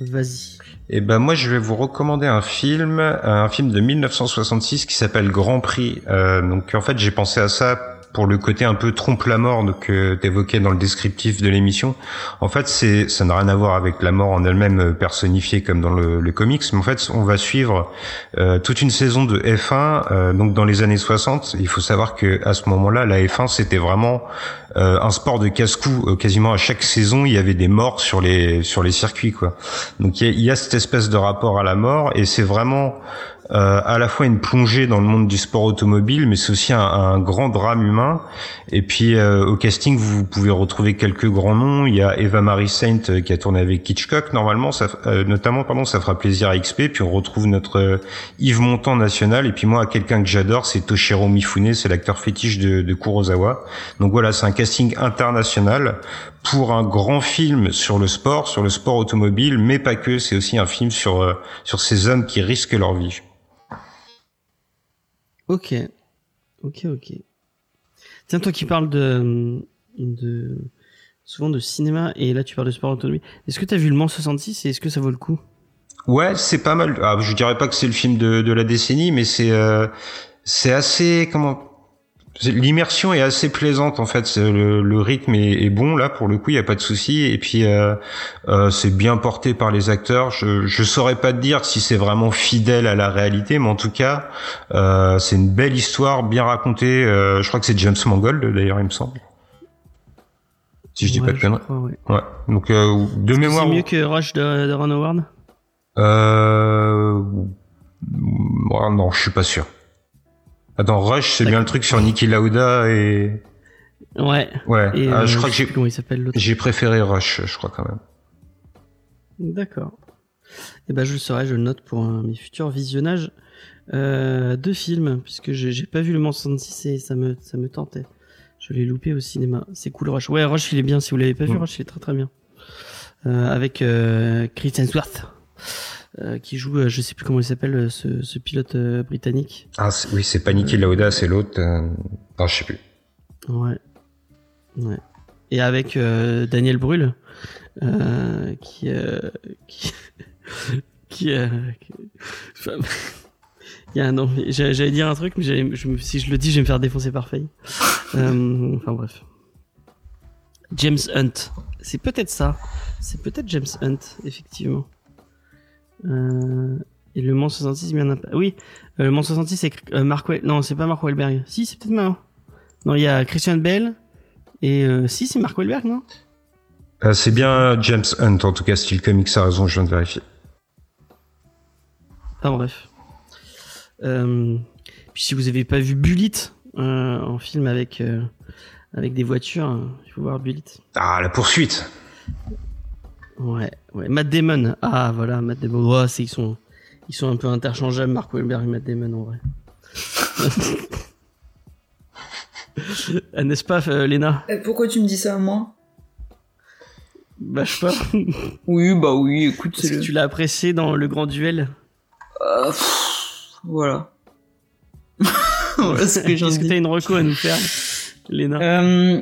Vas-y. Et ben moi je vais vous recommander un film, un film de 1966 qui s'appelle Grand Prix. Euh, donc en fait j'ai pensé à ça pour le côté un peu trompe la mort que t'évoquais dans le descriptif de l'émission. En fait, c'est ça n'a rien à voir avec la mort en elle-même euh, personnifiée comme dans le, le comics, mais en fait, on va suivre euh, toute une saison de F1 euh, donc dans les années 60. Il faut savoir que à ce moment-là, la F1 c'était vraiment euh, un sport de casse-cou. Euh, quasiment à chaque saison, il y avait des morts sur les sur les circuits quoi. Donc il y y a cette espèce de rapport à la mort et c'est vraiment euh, à la fois une plongée dans le monde du sport automobile, mais c'est aussi un, un, grand drame humain. Et puis euh, au casting, vous pouvez retrouver quelques grands noms. Il y a Eva Marie Saint euh, qui a tourné avec Hitchcock, normalement, ça, euh, notamment, pardon, ça fera plaisir à XP. Puis on retrouve notre euh, Yves Montand national. Et puis moi, quelqu'un que j'adore, c'est Toshiro Mifune, c'est l'acteur fétiche de, de Kurosawa. Donc voilà, c'est un casting international pour un grand film sur le sport, sur le sport automobile, mais pas que. C'est aussi un film sur sur ces hommes qui risquent leur vie. Ok, ok, ok. Tiens, toi qui parles de, de souvent de cinéma et là tu parles de sport automobile. Est-ce que tu as vu le Mans 66 et est-ce que ça vaut le coup? Ouais, c'est pas mal. Ah, je dirais pas que c'est le film de, de la décennie, mais c'est euh, c'est assez comment L'immersion est assez plaisante en fait. Le, le rythme est, est, bon là pour le coup, il y a pas de souci. Et puis euh, euh, c'est bien porté par les acteurs. Je je saurais pas te dire si c'est vraiment fidèle à la réalité, mais en tout cas euh, c'est une belle histoire, bien racontée. Euh, je crois que c'est James Mangold d'ailleurs, il me semble. Si je dis ouais, pas de conneries. Ouais. ouais. Donc euh, de mémoire. C'est mieux que Rush de, de Ron Howard? Euh... non, je suis pas sûr. Attends, Rush, c'est bien le truc sur Niki Lauda et. Ouais. Ouais. Et, ah, euh, je crois que l'autre. j'ai préféré Rush, je crois quand même. D'accord. Et ben je le saurai, je le note pour un, mes futurs visionnages euh, de films, puisque j'ai j'ai pas vu le Mans 66 et ça me ça me tentait. Je l'ai loupé au cinéma. C'est cool Rush. Ouais, Rush il est bien. Si vous l'avez pas vu, Mm. Rush il est très très bien. Euh, avec euh, Chris Hemsworth. Euh, qui joue, euh, je sais plus comment il s'appelle, euh, ce, ce pilote euh, britannique. Ah oui, c'est pas Niki Lauda, c'est l'autre. Non, je sais plus. Ouais. Ouais. Et avec Daniel Brühl, qui, qui, qui, qui- enfin, il y a un nom. J'allais dire un truc, mais je si je le dis, je vais me faire défoncer par Faye. Euh, enfin bref. James Hunt. C'est peut-être ça. C'est peut-être James Hunt, effectivement. Euh, et le Mans 66, il y en a pas. Oui, euh, le Mans 66, c'est euh, Mark Non, c'est pas Mark Wahlberg. Si, c'est peut-être Mark. Non, il y a Christian Bell. Et euh, si, c'est Mark Wahlberg, non? Euh, c'est bien James Hunt, en tout cas, style comics, ça a raison, je viens de vérifier. Enfin bref. Puis si vous avez pas vu Bullitt euh, en film avec avec des voitures, euh, il faut voir Bullitt. Ah, la poursuite Ouais, ouais. Matt Damon. Ah voilà, Matt Damon. Ouais, c'est ils sont ils sont un peu interchangeables, Mark Wahlberg et Matt Damon en vrai. Ah, N'est-ce pas, euh, Léna? Eh, Pourquoi tu me dis ça à moi? Bah je sais pas. Oui, bah oui, écoute, Est-ce c'est que le... tu l'as apprécié dans le grand duel? Euh, pff, voilà. voilà ce que j'en Est-ce que t'as une reco à nous faire, Léna? Euh,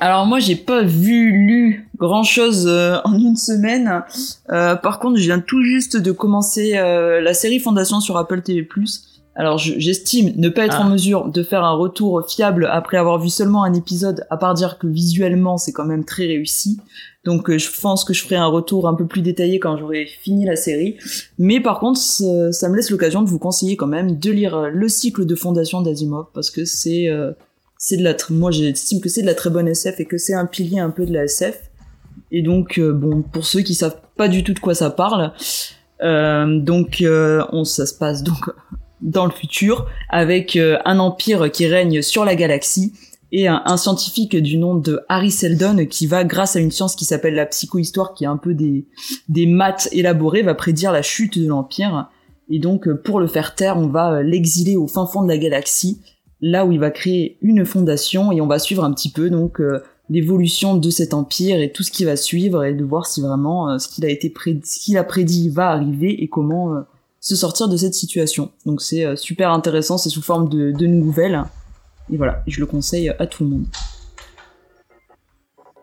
alors moi j'ai pas vu lu grand chose en une semaine. Euh, par contre je viens tout juste de commencer euh, la série Fondation sur Apple TV+. Alors je- j'estime ne pas être Ah. en mesure de faire un retour fiable après avoir vu seulement un épisode, à part dire que visuellement c'est quand même très réussi. Donc euh, je pense que je ferai un retour un peu plus détaillé quand j'aurai fini la série. Mais par contre ça, me laisse l'occasion de vous conseiller quand même de lire euh, le cycle de Fondation d'Asimov parce que c'est euh, c'est de la moi j'estime que c'est de la très bonne SF et que c'est un pilier un peu de la SF et donc euh, bon pour ceux qui savent pas du tout de quoi ça parle euh, donc euh, on ça se passe donc dans le futur avec euh, un empire qui règne sur la galaxie et un, un scientifique du nom de Harry Seldon qui va, grâce à une science qui s'appelle la psychohistoire, qui est un peu des, des maths élaborés, va prédire la chute de l'Empire. Et donc, pour le faire taire, on va l'exiler au fin fond de la galaxie, là où il va créer une fondation, et on va suivre un petit peu donc euh, l'évolution de cet empire et tout ce qui va suivre, et de voir si vraiment euh, ce qu'il a été prédit, ce qu'il a prédit va arriver et comment euh, se sortir de cette situation. Donc c'est super intéressant, c'est sous forme de, de nouvelles. Et voilà, je le conseille à tout le monde.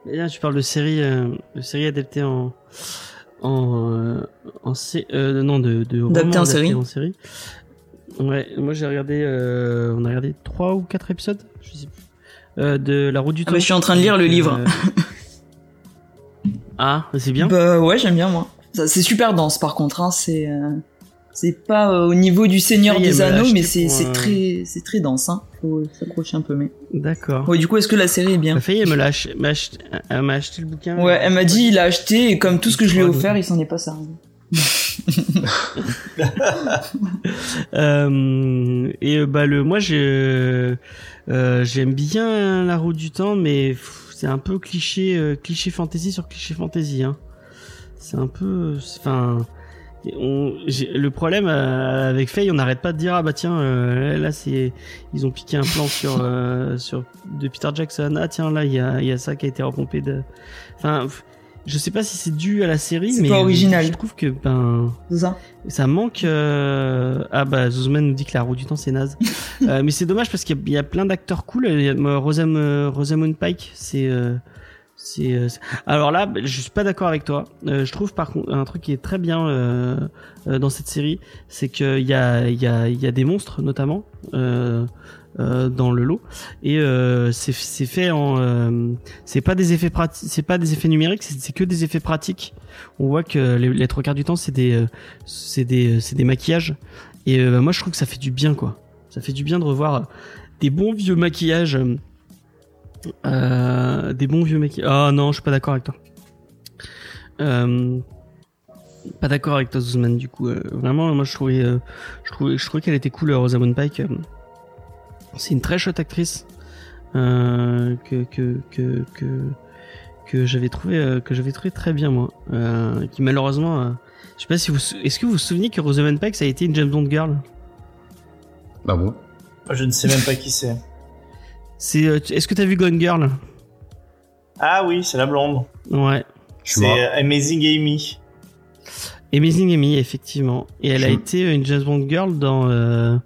Et là, tu parles de séries, de séries adaptées en, en, en non, de, de romans Adaptées en série. en série. Ouais, moi j'ai regardé, euh, on a regardé trois ou quatre épisodes, je sais plus, euh, de La Route du Ah Temps. bah, je suis en train de lire le livre. euh, ah, c'est bien. Bah ouais, j'aime bien moi. Ça, C'est super dense par contre, hein, c'est c'est pas euh, au niveau du Seigneur Ça y est, des elle Anneaux, mais acheté c'est euh, très c'est très dense, hein. Faut s'accrocher un peu, mais. D'accord. Ouais, du coup, est-ce que la série est bien? Ma fille, elle me l'a ach- m'a acheté, elle m'a acheté le bouquin. Ouais, elle m'a dit, il a acheté et comme tout ce que je lui ai offert, il s'en est pas servi. Euh, et euh, bah le, moi euh, j'aime bien la route du temps, mais c'est un peu cliché, euh, cliché fantasy sur cliché fantasy. Hein. C'est un peu, enfin, le problème euh, avec Faye, on n'arrête pas de dire ah bah tiens euh, là c'est, ils ont piqué un plan sur euh, sur de Peter Jackson. Ah tiens là il y a y a ça qui a été repompé de, enfin. Je sais pas si c'est dû à la série, mais pas original. je trouve que ben ça ça manque. euh, Ah bah Zuzman nous dit que la roue du temps c'est naze. Euh, mais c'est dommage parce qu'il y, a- il y a plein d'acteurs cool. Il y a, euh, Rosam- euh, Rosamund Pike, c'est. euh, c'est euh, alors là, je suis pas d'accord avec toi. Euh, je trouve par contre un truc qui est très bien euh, euh, dans cette série, c'est qu'il y a, il y, a, il y a des monstres notamment euh, euh, dans le lot. Et euh, c'est fait en euh, c'est pas des effets pratiques c'est pas des effets numériques c'est que des effets pratiques. On voit que les, trois quarts du temps c'est des euh, c'est des c'est des maquillages. Et euh, bah, moi je trouve que ça fait du bien quoi. Ça fait du bien de revoir euh, des bons vieux maquillages euh, euh, des bons vieux maquillages ah non je suis pas d'accord avec toi. Euh, pas d'accord avec toi Zuzman du coup euh, vraiment moi je trouvais euh, je trouvais je trouvais qu'elle était cool euh, Rosamund Pike euh, c'est une très chouette actrice euh, que que que que que j'avais trouvé euh, que j'avais trouvé très bien moi euh, qui malheureusement euh, je sais pas si vous est-ce que vous vous souvenez que Rosamund Pike ça a été une James Bond girl? Ah bon Je ne sais même pas qui c'est. c'est euh, tu- est-ce que t'as vu Gone Girl? Ah oui, c'est la blonde. ouais. C'est Amazing Amy. Amazing Amy effectivement et elle a été une James Bond girl dans euh,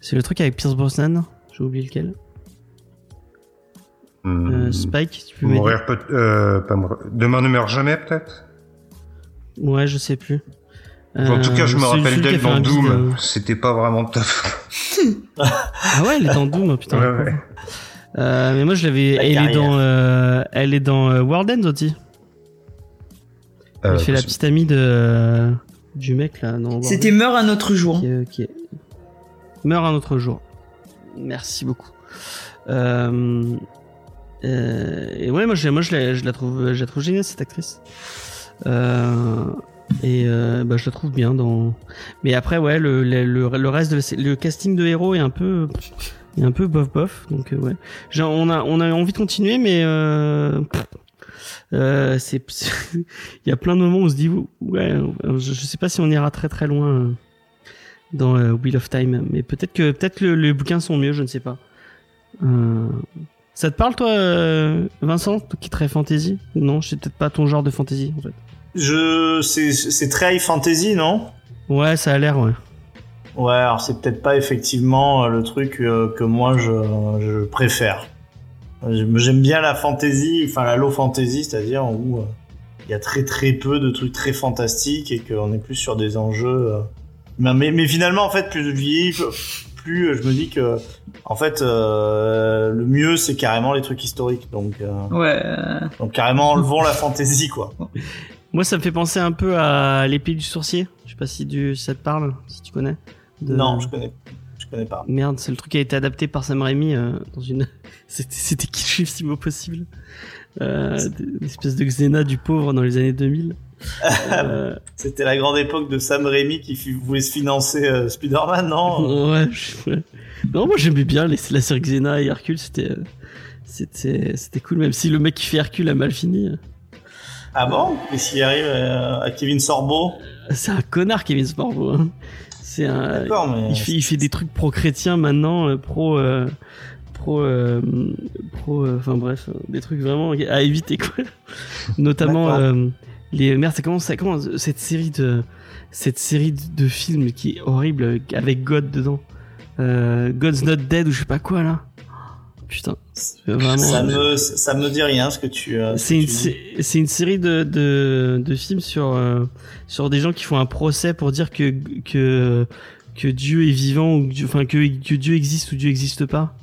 c'est le truc avec Pierce Brosnan? J'ai oublié lequel Hmm. euh, Spike tu peux Mourir peut euh, pas mourir. Demain ne meurt jamais peut-être? ouais je sais plus en tout cas, je Euh, me rappelle d'elle dans Doom. euh, C'était pas vraiment top. Ah ouais, elle est dans Doom, oh, putain. Ouais, ouais. Euh, mais moi je l'avais. La Elle est dans. euh, elle est dans euh, World End aussi. Elle Euh, fait la petite amie de du mec là. C'était Meurt un autre jour. Qui, est- qui est- meurt un autre jour. Merci beaucoup. Euh, euh, et ouais, moi, je, moi je, la, trouve, je la trouve géniale cette actrice. Euh, et euh, bah, je la trouve bien dans. Mais après, ouais, le, le, le, reste de le casting de héros est un peu, est un peu bof bof. Donc euh, ouais, Genre, on a on a envie de continuer, mais euh, c'est il y a plein de moments où on se dit ouais, je, je sais pas si on ira très très loin dans euh, Wheel of Time, mais peut-être que peut-être le, les bouquins sont mieux, je ne sais pas. Euh, ça te parle toi, euh, Vincent, qui est très fantasy? Non, c'est peut-être pas ton genre de fantasy en fait. Je, c'est, très high fantasy, non? Ouais, ça a l'air, ouais. Ouais, alors c'est peut-être pas effectivement euh, le truc que moi je, je préfère. J'aime bien la fantasy, enfin la low fantasy, c'est-à-dire où il y a très très peu de trucs très fantastiques et qu'on est plus sur des enjeux. Mais, mais, mais finalement, en fait, plus je vieillis, plus je me dis que, en fait, euh, le mieux c'est carrément les trucs historiques. Donc, euh, Ouais. euh, donc carrément enlevons la fantasy, quoi. Moi, ça me fait penser un peu à l'épée du sourcier. Je sais pas si, du, si ça te parle, si tu connais. De- Non, je connais, je connais pas. Merde, c'est le truc qui a été adapté par Sam Raimi euh, dans une. C'était c'était kiffissimo possible? Euh, une espèce de Xena du pauvre dans les années 2000. Euh, C'était la grande époque de Sam Raimi qui voulait se financer euh, Spider-Man, non? Ouais, je-. Non, moi j'aimais bien les, la série Xena et Hercule, c'était. euh, C'était c'était cool, même si le mec qui fait Hercule a mal fini. Ah bon? Qu'est-ce qui arrive à Kevin Sorbo? C'est un connard, Kevin Sorbo. Hein. C'est un. D'accord, mais. Il fait, il fait des trucs pro-chrétiens maintenant, pro. euh, pro. euh, pro. euh, Enfin bref, des trucs vraiment à éviter, quoi. Notamment. Euh, les. Merde, ça, comment cette série de. Cette série de de films qui est horrible euh, avec God dedans. Euh, God's Not Dead ou je sais pas quoi là. Putain. c'est Vraiment. Ça euh, me, ça me dit rien ce que tu. euh, ce c'est une, c'est une série de, de, de films sur, euh, sur des gens qui font un procès pour dire que, que, que Dieu est vivant ou que Dieu, enfin, que, que Dieu existe ou Dieu n'existe pas.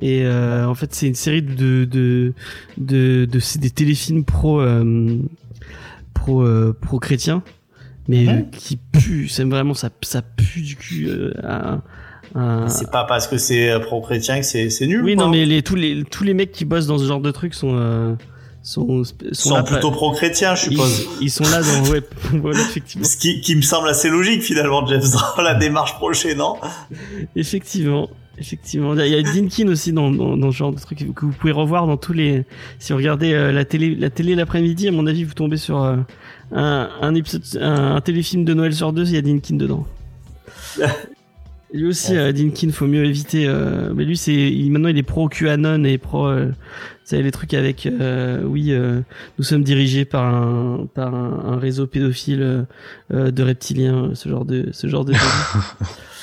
Et euh, en fait, c'est une série de, de, de, des téléfilms pro, euh, pro, euh, pro chrétiens, mais euh, qui puent. C'est vraiment, ça, ça pue du cul. euh, à- à- C'est pas parce que c'est euh, pro-chrétien que c'est c'est nul. oui, quoi. non, mais les, tous, les, tous les mecs qui bossent dans ce genre de trucs sont, sont, sont, Ils sont là- plutôt pro-chrétiens, je ils, suppose. ils sont là dans, ouais, voilà, effectivement. Ce qui, qui me semble assez logique finalement, Jeff, dans la démarche prochaine, non? Effectivement. Effectivement, il y a Dinkin aussi dans, dans, dans ce genre de truc que vous pouvez revoir dans tous les. Si vous regardez euh, la télé, la télé l'après-midi, à mon avis, vous tombez sur euh, un, un épisode, un, un téléfilm de Noël sur deux, il y a Dinkin dedans. Lui aussi, euh, Dinkin, faut mieux éviter. euh, mais lui, c'est il- maintenant il est pro QAnon et pro. Euh, vous savez les trucs avec. euh, oui, euh, nous sommes dirigés par un par un, un réseau pédophile de reptiliens, ce genre de ce genre de.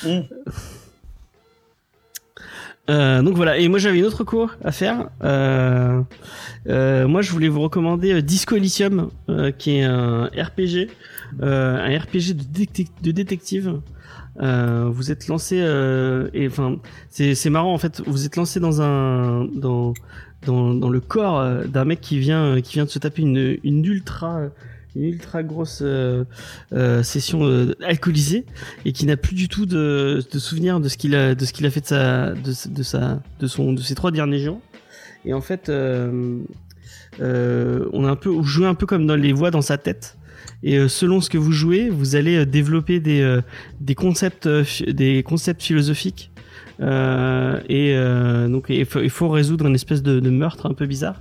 Euh, donc voilà, et moi j'avais une autre cour à faire. Euh, euh, moi je voulais vous recommander euh, Disco Elysium, euh, qui est un RPG, euh, un RPG de, détec- de détective. Vous êtes lancé et enfin c'est marrant en fait. Vous êtes lancé dans un dans dans, dans le corps d'un mec qui vient qui vient de se taper une une ultra une ultra grosse euh, euh, session euh, alcoolisée et qui n'a plus du tout de, de souvenir de ce qu'il a de ce qu'il a fait de sa de, sa de son de ses trois derniers jours. Et en fait on a un peu jouez un peu comme dans les voix dans sa tête. Et selon ce que vous jouez vous allez développer des des concepts des concepts philosophiques. Et donc il faut, résoudre une espèce de, meurtre un peu bizarre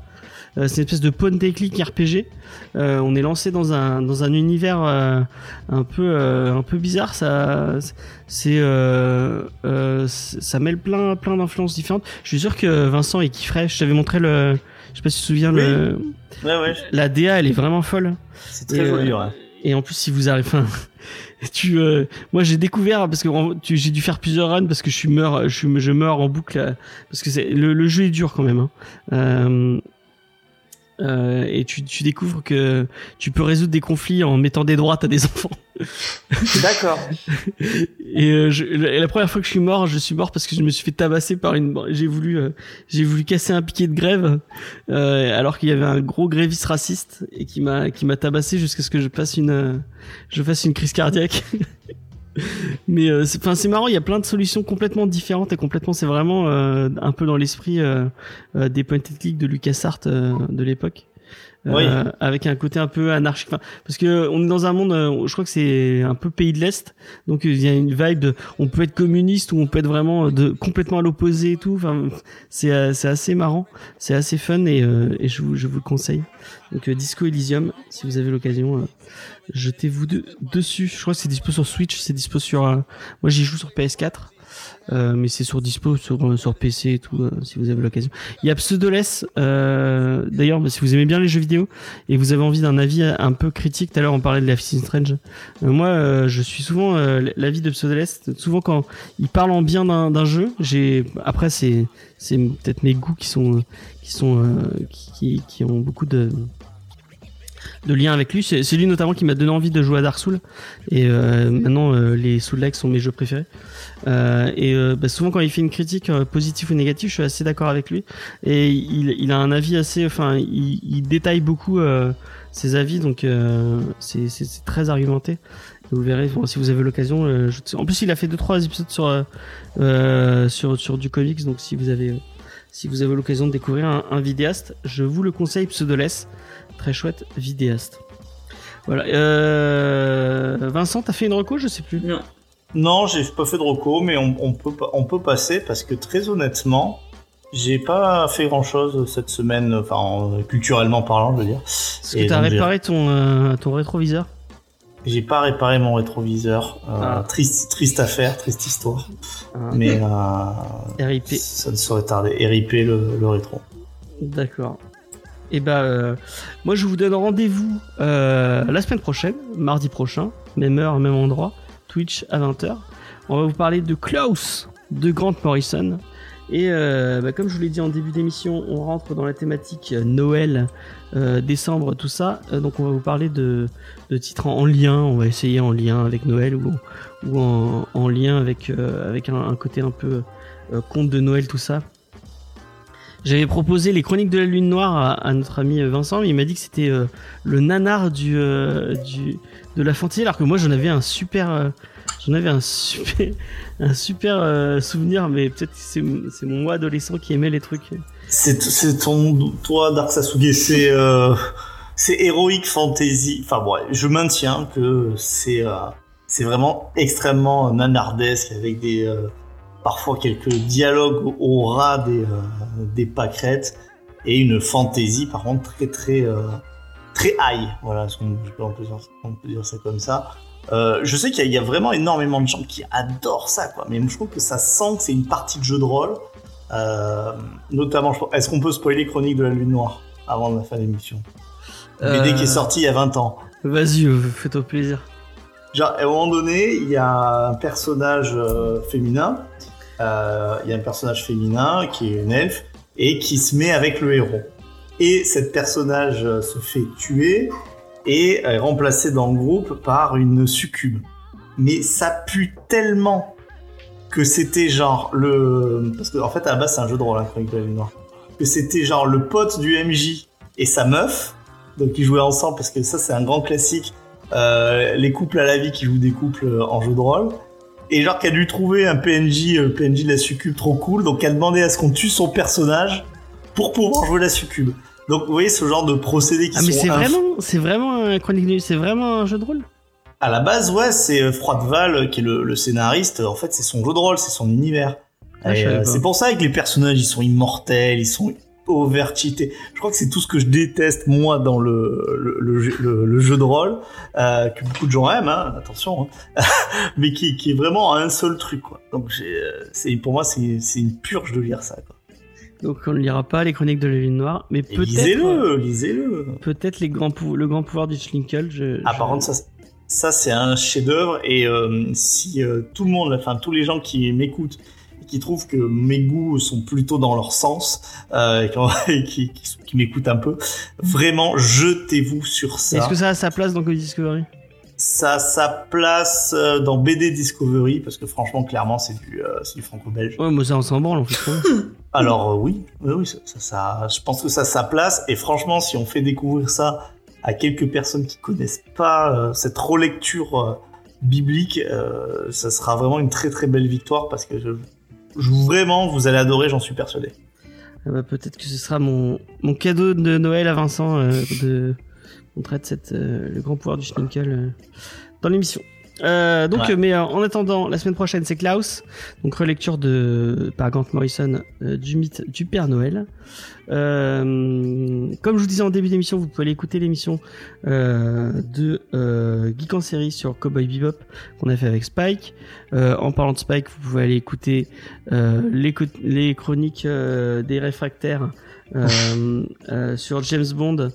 c'est une espèce de point and click RPG. Euh, on est lancé dans un dans un univers euh, un peu euh, un peu bizarre. Ça c'est euh, euh, ça mêle plein plein d'influences différentes. Je suis sûr que Vincent il kifferait. Je t'avais montré le. Je sais pas si tu te souviens Oui. le Ouais, ouais, la DA elle est vraiment folle. c'est très Et, joli, euh, ouais. Et en plus, si vous arrivez, enfin, tu, euh, moi j'ai découvert parce que j'ai dû faire plusieurs runs parce que je suis meurs, je suis, je meurs en boucle euh, parce que c'est le, le jeu est dur quand même. Hein. Euh, euh, et tu, tu découvres que tu peux résoudre des conflits en mettant des droites à des enfants. D'accord. Et, euh, je- la, la première fois que je suis mort, je suis mort parce que je me suis fait tabasser par une. J'ai voulu, euh, j'ai voulu casser un piquet de grève, euh, alors qu'il y avait un gros gréviste raciste et qui m'a, qui m'a tabassé jusqu'à ce que je fasse une, euh, je fasse une crise cardiaque. Mais euh, c'est, enfin, c'est marrant. Il y a plein de solutions complètement différentes et complètement. C'est vraiment euh, un peu dans l'esprit euh, euh, des point and click de LucasArts euh, de l'époque. Oui. Euh, avec un côté un peu anarchique. Enfin, parce que on est dans un monde, euh, je crois que c'est un peu pays de l'Est, donc il y a une vibe de, on peut être communiste ou on peut être vraiment de complètement à l'opposé et tout. Enfin, c'est c'est assez marrant, c'est assez fun et, euh, et je vous je vous le conseille. Donc Disco Elysium, si vous avez l'occasion, jetez-vous de- dessus. Je crois que c'est dispo sur Switch, c'est dispo sur, euh, moi j'y joue sur PS4. Euh, mais c'est sur dispo sur euh, sur PC et tout euh, si vous avez l'occasion. Il y a Pseudoless euh, d'ailleurs bah, si vous aimez bien les jeux vidéo et vous avez envie d'un avis un peu critique tout à l'heure on parlait de Life is Strange. Moi je suis souvent l'avis de Pseudoless souvent quand il parle en bien d'un jeu, j'ai après c'est c'est peut-être mes goûts qui sont qui sont qui, qui qui ont beaucoup de de liens avec lui. C'est lui notamment qui m'a donné envie de jouer à Dark Souls. Et euh, maintenant, euh, les Souls-like sont mes jeux préférés. Euh, et euh, bah, souvent, quand il fait une critique euh, positive ou négative, je suis assez d'accord avec lui. Et il, il a un avis assez, enfin, il, il détaille beaucoup euh, ses avis, donc c'est très argumenté. Et vous verrez bon, si vous avez l'occasion. je- En plus, il a fait deux trois épisodes sur sur sur du comics, donc si vous avez si vous avez l'occasion de découvrir un, un vidéaste, je vous le conseille, Pseudoless, très chouette vidéaste. Voilà. Euh... Vincent, t'as fait une reco, je sais plus. Non. Non, j'ai pas fait de reco, mais on, on peut, on peut passer parce que très honnêtement, J'ai pas fait grand chose cette semaine, enfin en- culturellement parlant, je veux dire. Est-ce que t'as réparé ton, euh, ton rétroviseur? J'ai pas réparé mon rétroviseur. Euh, Ah. Triste, triste affaire, triste histoire. Ah. Mais euh, RIP. ça ne saurait tarder. RIP le, le rétro. D'accord. Et bah, euh, moi je vous donne rendez-vous euh, la semaine prochaine, mardi prochain, même heure, même endroit, Twitch à 20h. On va vous parler de Klaus de Grant Morrison. Et euh, bah, comme je vous l'ai dit en début d'émission, on rentre dans la thématique Noël, décembre, tout ça. Donc on va vous parler de, titres en, en lien. On va essayer en lien avec Noël ou, en, en lien avec, avec un, un côté un peu conte de Noël, tout ça. J'avais proposé les Chroniques de la Lune Noire à, notre ami Vincent, mais il m'a dit que c'était euh, le nanar du, euh, du de la fantaisie, alors que moi j'en avais un super, euh, avais un super, un super euh, souvenir, mais peut-être que c'est c'est mon moi adolescent qui aimait les trucs. C'est ton toi Dark Sasuke, c'est euh, c'est Heroic Fantasy. Enfin bon, je maintiens que c'est euh, c'est vraiment extrêmement nanardesque avec des euh, parfois quelques dialogues au- ras des euh, des pâquerettes et une fantaisie par contre très très euh, très high. Voilà, on peut dire, on peut dire ça comme ça. Euh, je sais qu'il y, a- il y a vraiment énormément de gens qui adorent ça, quoi. Mais je trouve que ça sent que c'est une partie de jeu de rôle. Notamment, est-ce qu'on peut spoiler Chronique de la Lune Noire avant la fin de l'émission? BD qui est sorti il y a 20 ans. Vas-y, fais-toi plaisir. Genre, à un moment donné, il y a un personnage euh, féminin. Euh, Il y a un personnage féminin qui est une elfe et qui se met avec le héros. Et cette personnage euh, se fait tuer et est remplacée dans le groupe par une succube. Mais ça pue tellement que c'était genre le... Parce que en fait, à la base, c'est un jeu de rôle, hein. Que c'était genre le pote du MJ et sa meuf. Donc ils jouaient ensemble parce que ça, c'est un grand classique. Euh, les couples à la vie qui jouent des couples en jeu de rôle. Et genre qu'elle a dû trouver un PNJ, euh, PNJ de la succube trop cool, donc elle a demandé à ce qu'on tue son personnage pour pouvoir jouer la succube. Donc vous voyez ce genre de procédés qui Ah mais c'est vraiment, c'est vraiment un chronique c'est vraiment un jeu de rôle. À la base, ouais, c'est euh, Froideval euh, qui est le, le scénariste. En fait, c'est son jeu de rôle, c'est son univers. Ah, euh, c'est pour ça que les personnages, ils sont immortels, ils sont overcheatés. Je crois que c'est tout ce que je déteste moi dans le le, le, jeu- le- le jeu de rôle euh, que beaucoup de gens aiment, hein, attention, hein, mais qui, qui est vraiment un seul truc. Quoi. Donc euh, c'est pour moi c'est une purge de lire ça. Quoi. Donc on ne lira pas les chroniques de la Lune Noire, mais peut-être, lisez-le, lisez-le. peut-être les grands pou- le grand pouvoir du Schlinkel. Je, Ah, je- par contre, ça, ça c'est un chef-d'œuvre. Et euh, si euh, tout le monde, enfin tous les gens qui m'écoutent, qui trouvent que mes goûts sont plutôt dans leur sens, euh, et qui, qui, qui m'écoutent un peu, vraiment jetez-vous sur ça. Est-ce que ça a sa place dans Code Discovery? Ça a sa place euh, dans BD Discovery parce que franchement, clairement, c'est du, euh, du franco-belge. Ouais, moi ça on s'en branle en fait. Alors euh, oui, oui, oui, ça, ça, ça- je pense que ça a sa place. Et franchement, si on fait découvrir ça à quelques personnes qui connaissent pas euh, cette relecture euh, biblique, euh, ça sera vraiment une très très belle victoire parce que je- vraiment, vous allez adorer, j'en suis persuadé. Ah bah, peut-être que ce sera mon, cadeau de Noël à Vincent euh, de on traite euh, le grand pouvoir du Schlinkel euh, dans l'émission. Euh, donc, Ouais. mais euh, en attendant, la semaine prochaine c'est Klaus, donc relecture de par Grant Morrison euh, du mythe du Père Noël. Euh, comme je vous disais en début d'émission, vous pouvez aller écouter l'émission euh, de euh, Geek en série sur Cowboy Bebop qu'on a fait avec Spike. Euh, en parlant de Spike, vous pouvez aller écouter euh, les, les chroniques des réfractaires sur James Bond.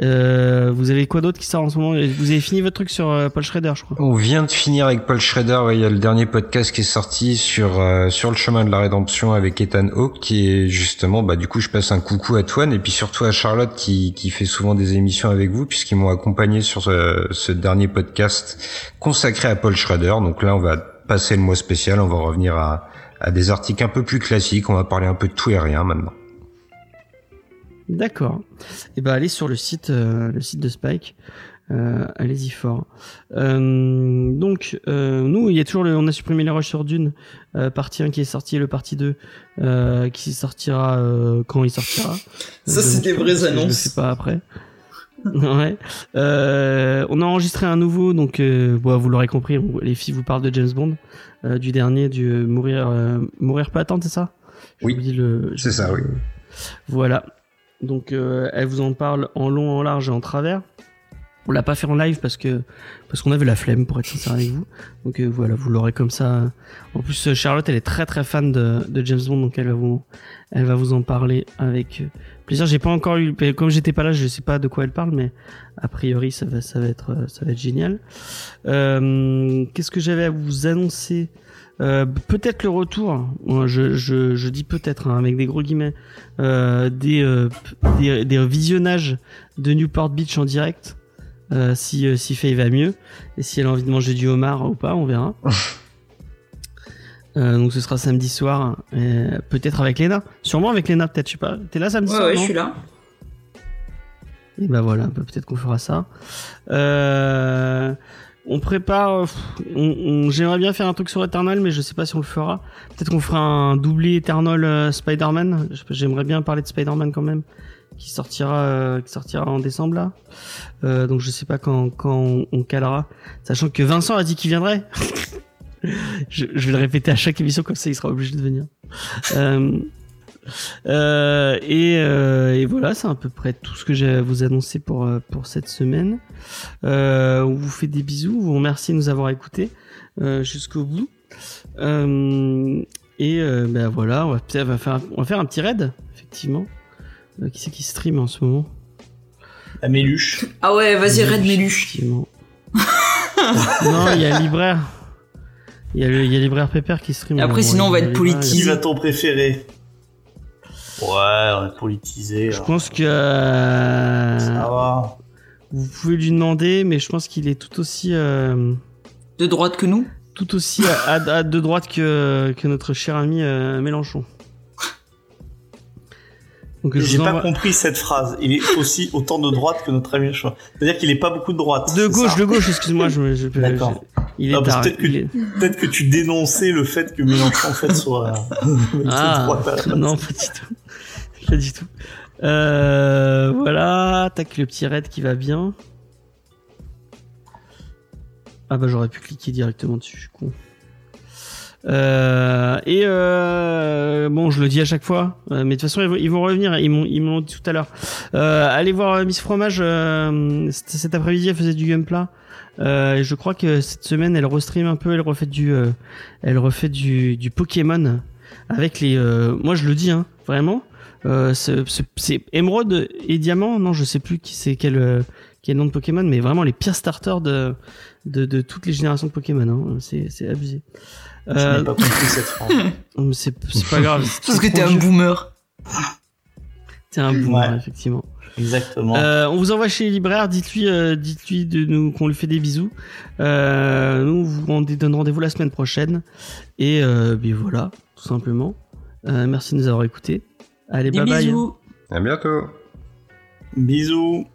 Euh, vous avez quoi d'autre qui sort en ce moment Vous avez fini votre truc sur euh, Paul Schrader, je crois. On vient de finir avec Paul Schrader. Il y a le dernier podcast qui est sorti sur euh, sur le chemin de la rédemption avec Ethan Hawke, qui est justement, bah du coup, je passe un coucou à Toine et puis surtout à Charlotte qui qui fait souvent des émissions avec vous puisqu'ils m'ont accompagné sur ce, ce dernier podcast consacré à Paul Schrader. Donc là, on va passer le mois spécial. On va revenir à à des articles un peu plus classiques. On va parler un peu de tout et rien maintenant. D'accord. Et ben allez sur le site, euh, le site de Spike. Euh, allez-y fort. Euh, donc euh, nous, il y a toujours le, on a supprimé les rushs sur Dune, euh, partie 1 qui est sorti et le partie 2 euh, qui sortira euh, quand il sortira. Ça, c'est des vraies que Je annonces. fais pas après. ouais. Euh, on a enregistré un nouveau, donc euh, bon, vous l'aurez compris, les filles vous parlent de James Bond, euh, du dernier, du euh, mourir, euh, mourir pas attendre, c'est ça? Oui, le- c'est ça, oui. Voilà. Donc euh, elle vous en parle en long, en large et en travers. On l'a pas fait en live parce que parce qu'on avait la flemme pour être sincère avec vous. Donc euh, voilà, vous l'aurez comme ça. En plus, euh, Charlotte, elle est très très fan de, James Bond, donc elle va vous elle va vous en parler avec euh, plaisir. J'ai pas encore eu, comme j'étais pas là, je sais pas de quoi elle parle, mais a priori ça va ça va être euh, ça va être génial. Euh, Qu'est-ce que j'avais à vous annoncer? Euh, peut-être le retour, moi, je, je, je dis peut-être hein, avec des gros guillemets, euh, des, euh, des, des visionnages de Newport Beach en direct, euh, si, euh, si Faye va mieux, et si elle a envie de manger du homard ou pas, on verra. Euh, donc ce sera samedi soir, euh, peut-être avec Léna, sûrement avec Léna peut-être, je sais pas. T'es là samedi Ouais, soir ouais, je suis là. et bah voilà, peut-être qu'on fera ça. Euh, on prépare. euh, On, J'aimerais bien faire un truc sur Eternal, mais je sais pas si on le fera. Peut-être qu'on fera un doublé Eternal euh, Spider-Man. J'aimerais bien parler de Spider-Man quand même, qui sortira, euh, qui sortira en décembre là. Donc je sais pas quand, quand on, on calera, sachant que Vincent a dit qu'il viendrait. je, je vais le répéter à chaque émission comme ça, il sera obligé de venir. Euh, euh, et, euh, et voilà, c'est à peu près tout ce que j'ai à vous annoncer pour, euh, pour cette semaine. Euh, on vous fait des bisous, on vous remercie de nous avoir écoutés euh, jusqu'au bout. Euh, et euh, ben voilà, on va, peut-être- on va faire, un- on va faire un petit raid, effectivement. Euh, qui c'est qui stream en ce moment? La méluche. Ah ouais, vas-y, raid Méluche. Effectivement. non, il y a Libraire. Il y a, le, il y a Libraire Pépère qui stream. Et après, sinon, on va être politique. Qui va ton préféré Ouais, on est politisé. Je alors. pense que euh, Ça va. vous pouvez lui demander, mais je pense qu'il est tout aussi euh, De droite que nous? tout aussi à, à- à de droite que, que notre cher ami euh, Mélenchon. J'ai pas compris cette phrase. Il est aussi autant de droite que notre ami Mélenchon. C'est-à-dire qu'il est pas beaucoup de droite. de gauche, ça de gauche, excuse-moi, je, je, je- D'accord. il est Ah, peut-être que- est- tu dénonçais le fait que Mélenchon en fait soit Ah, droite à la base. non, pas du tout. Pas du tout. Euh, voilà, tac, le petit raid qui va bien. Ah bah j'aurais pu cliquer directement dessus, je suis con. Euh, et euh, bon, je le dis à chaque fois, euh, mais de toute façon ils vont, revenir. Ils m'ont, ils m'ont dit tout à l'heure. Allez voir Miss Fromage. cet après-midi, elle faisait du gameplay. Je crois que cette semaine, elle restream un peu. Elle refait du, elle refait du, du Pokémon avec les. moi, je le dis, hein, vraiment. Euh, c'est émeraude et diamant. Non, je sais plus qui c'est quel euh, quel nom de Pokémon, mais vraiment les pires starters de de, de toutes les générations de Pokémon. Hein. C'est c'est abusé. Je n'ai Euh, pas compris cette phrase. c'est pas grave. c'est Parce que t'es un boomer. T'es un boomer, Ouais. effectivement. Exactement. Euh, on vous envoie chez les libraires, dites-lui, euh, dites-lui de nous qu'on lui fait des bisous. Euh, nous on vous rend- donne rendez-vous la semaine prochaine. Et euh, puis voilà, tout simplement. Euh, merci de nous avoir écoutés. Allez, Des bye bye. bisous. À bientôt. Bisous.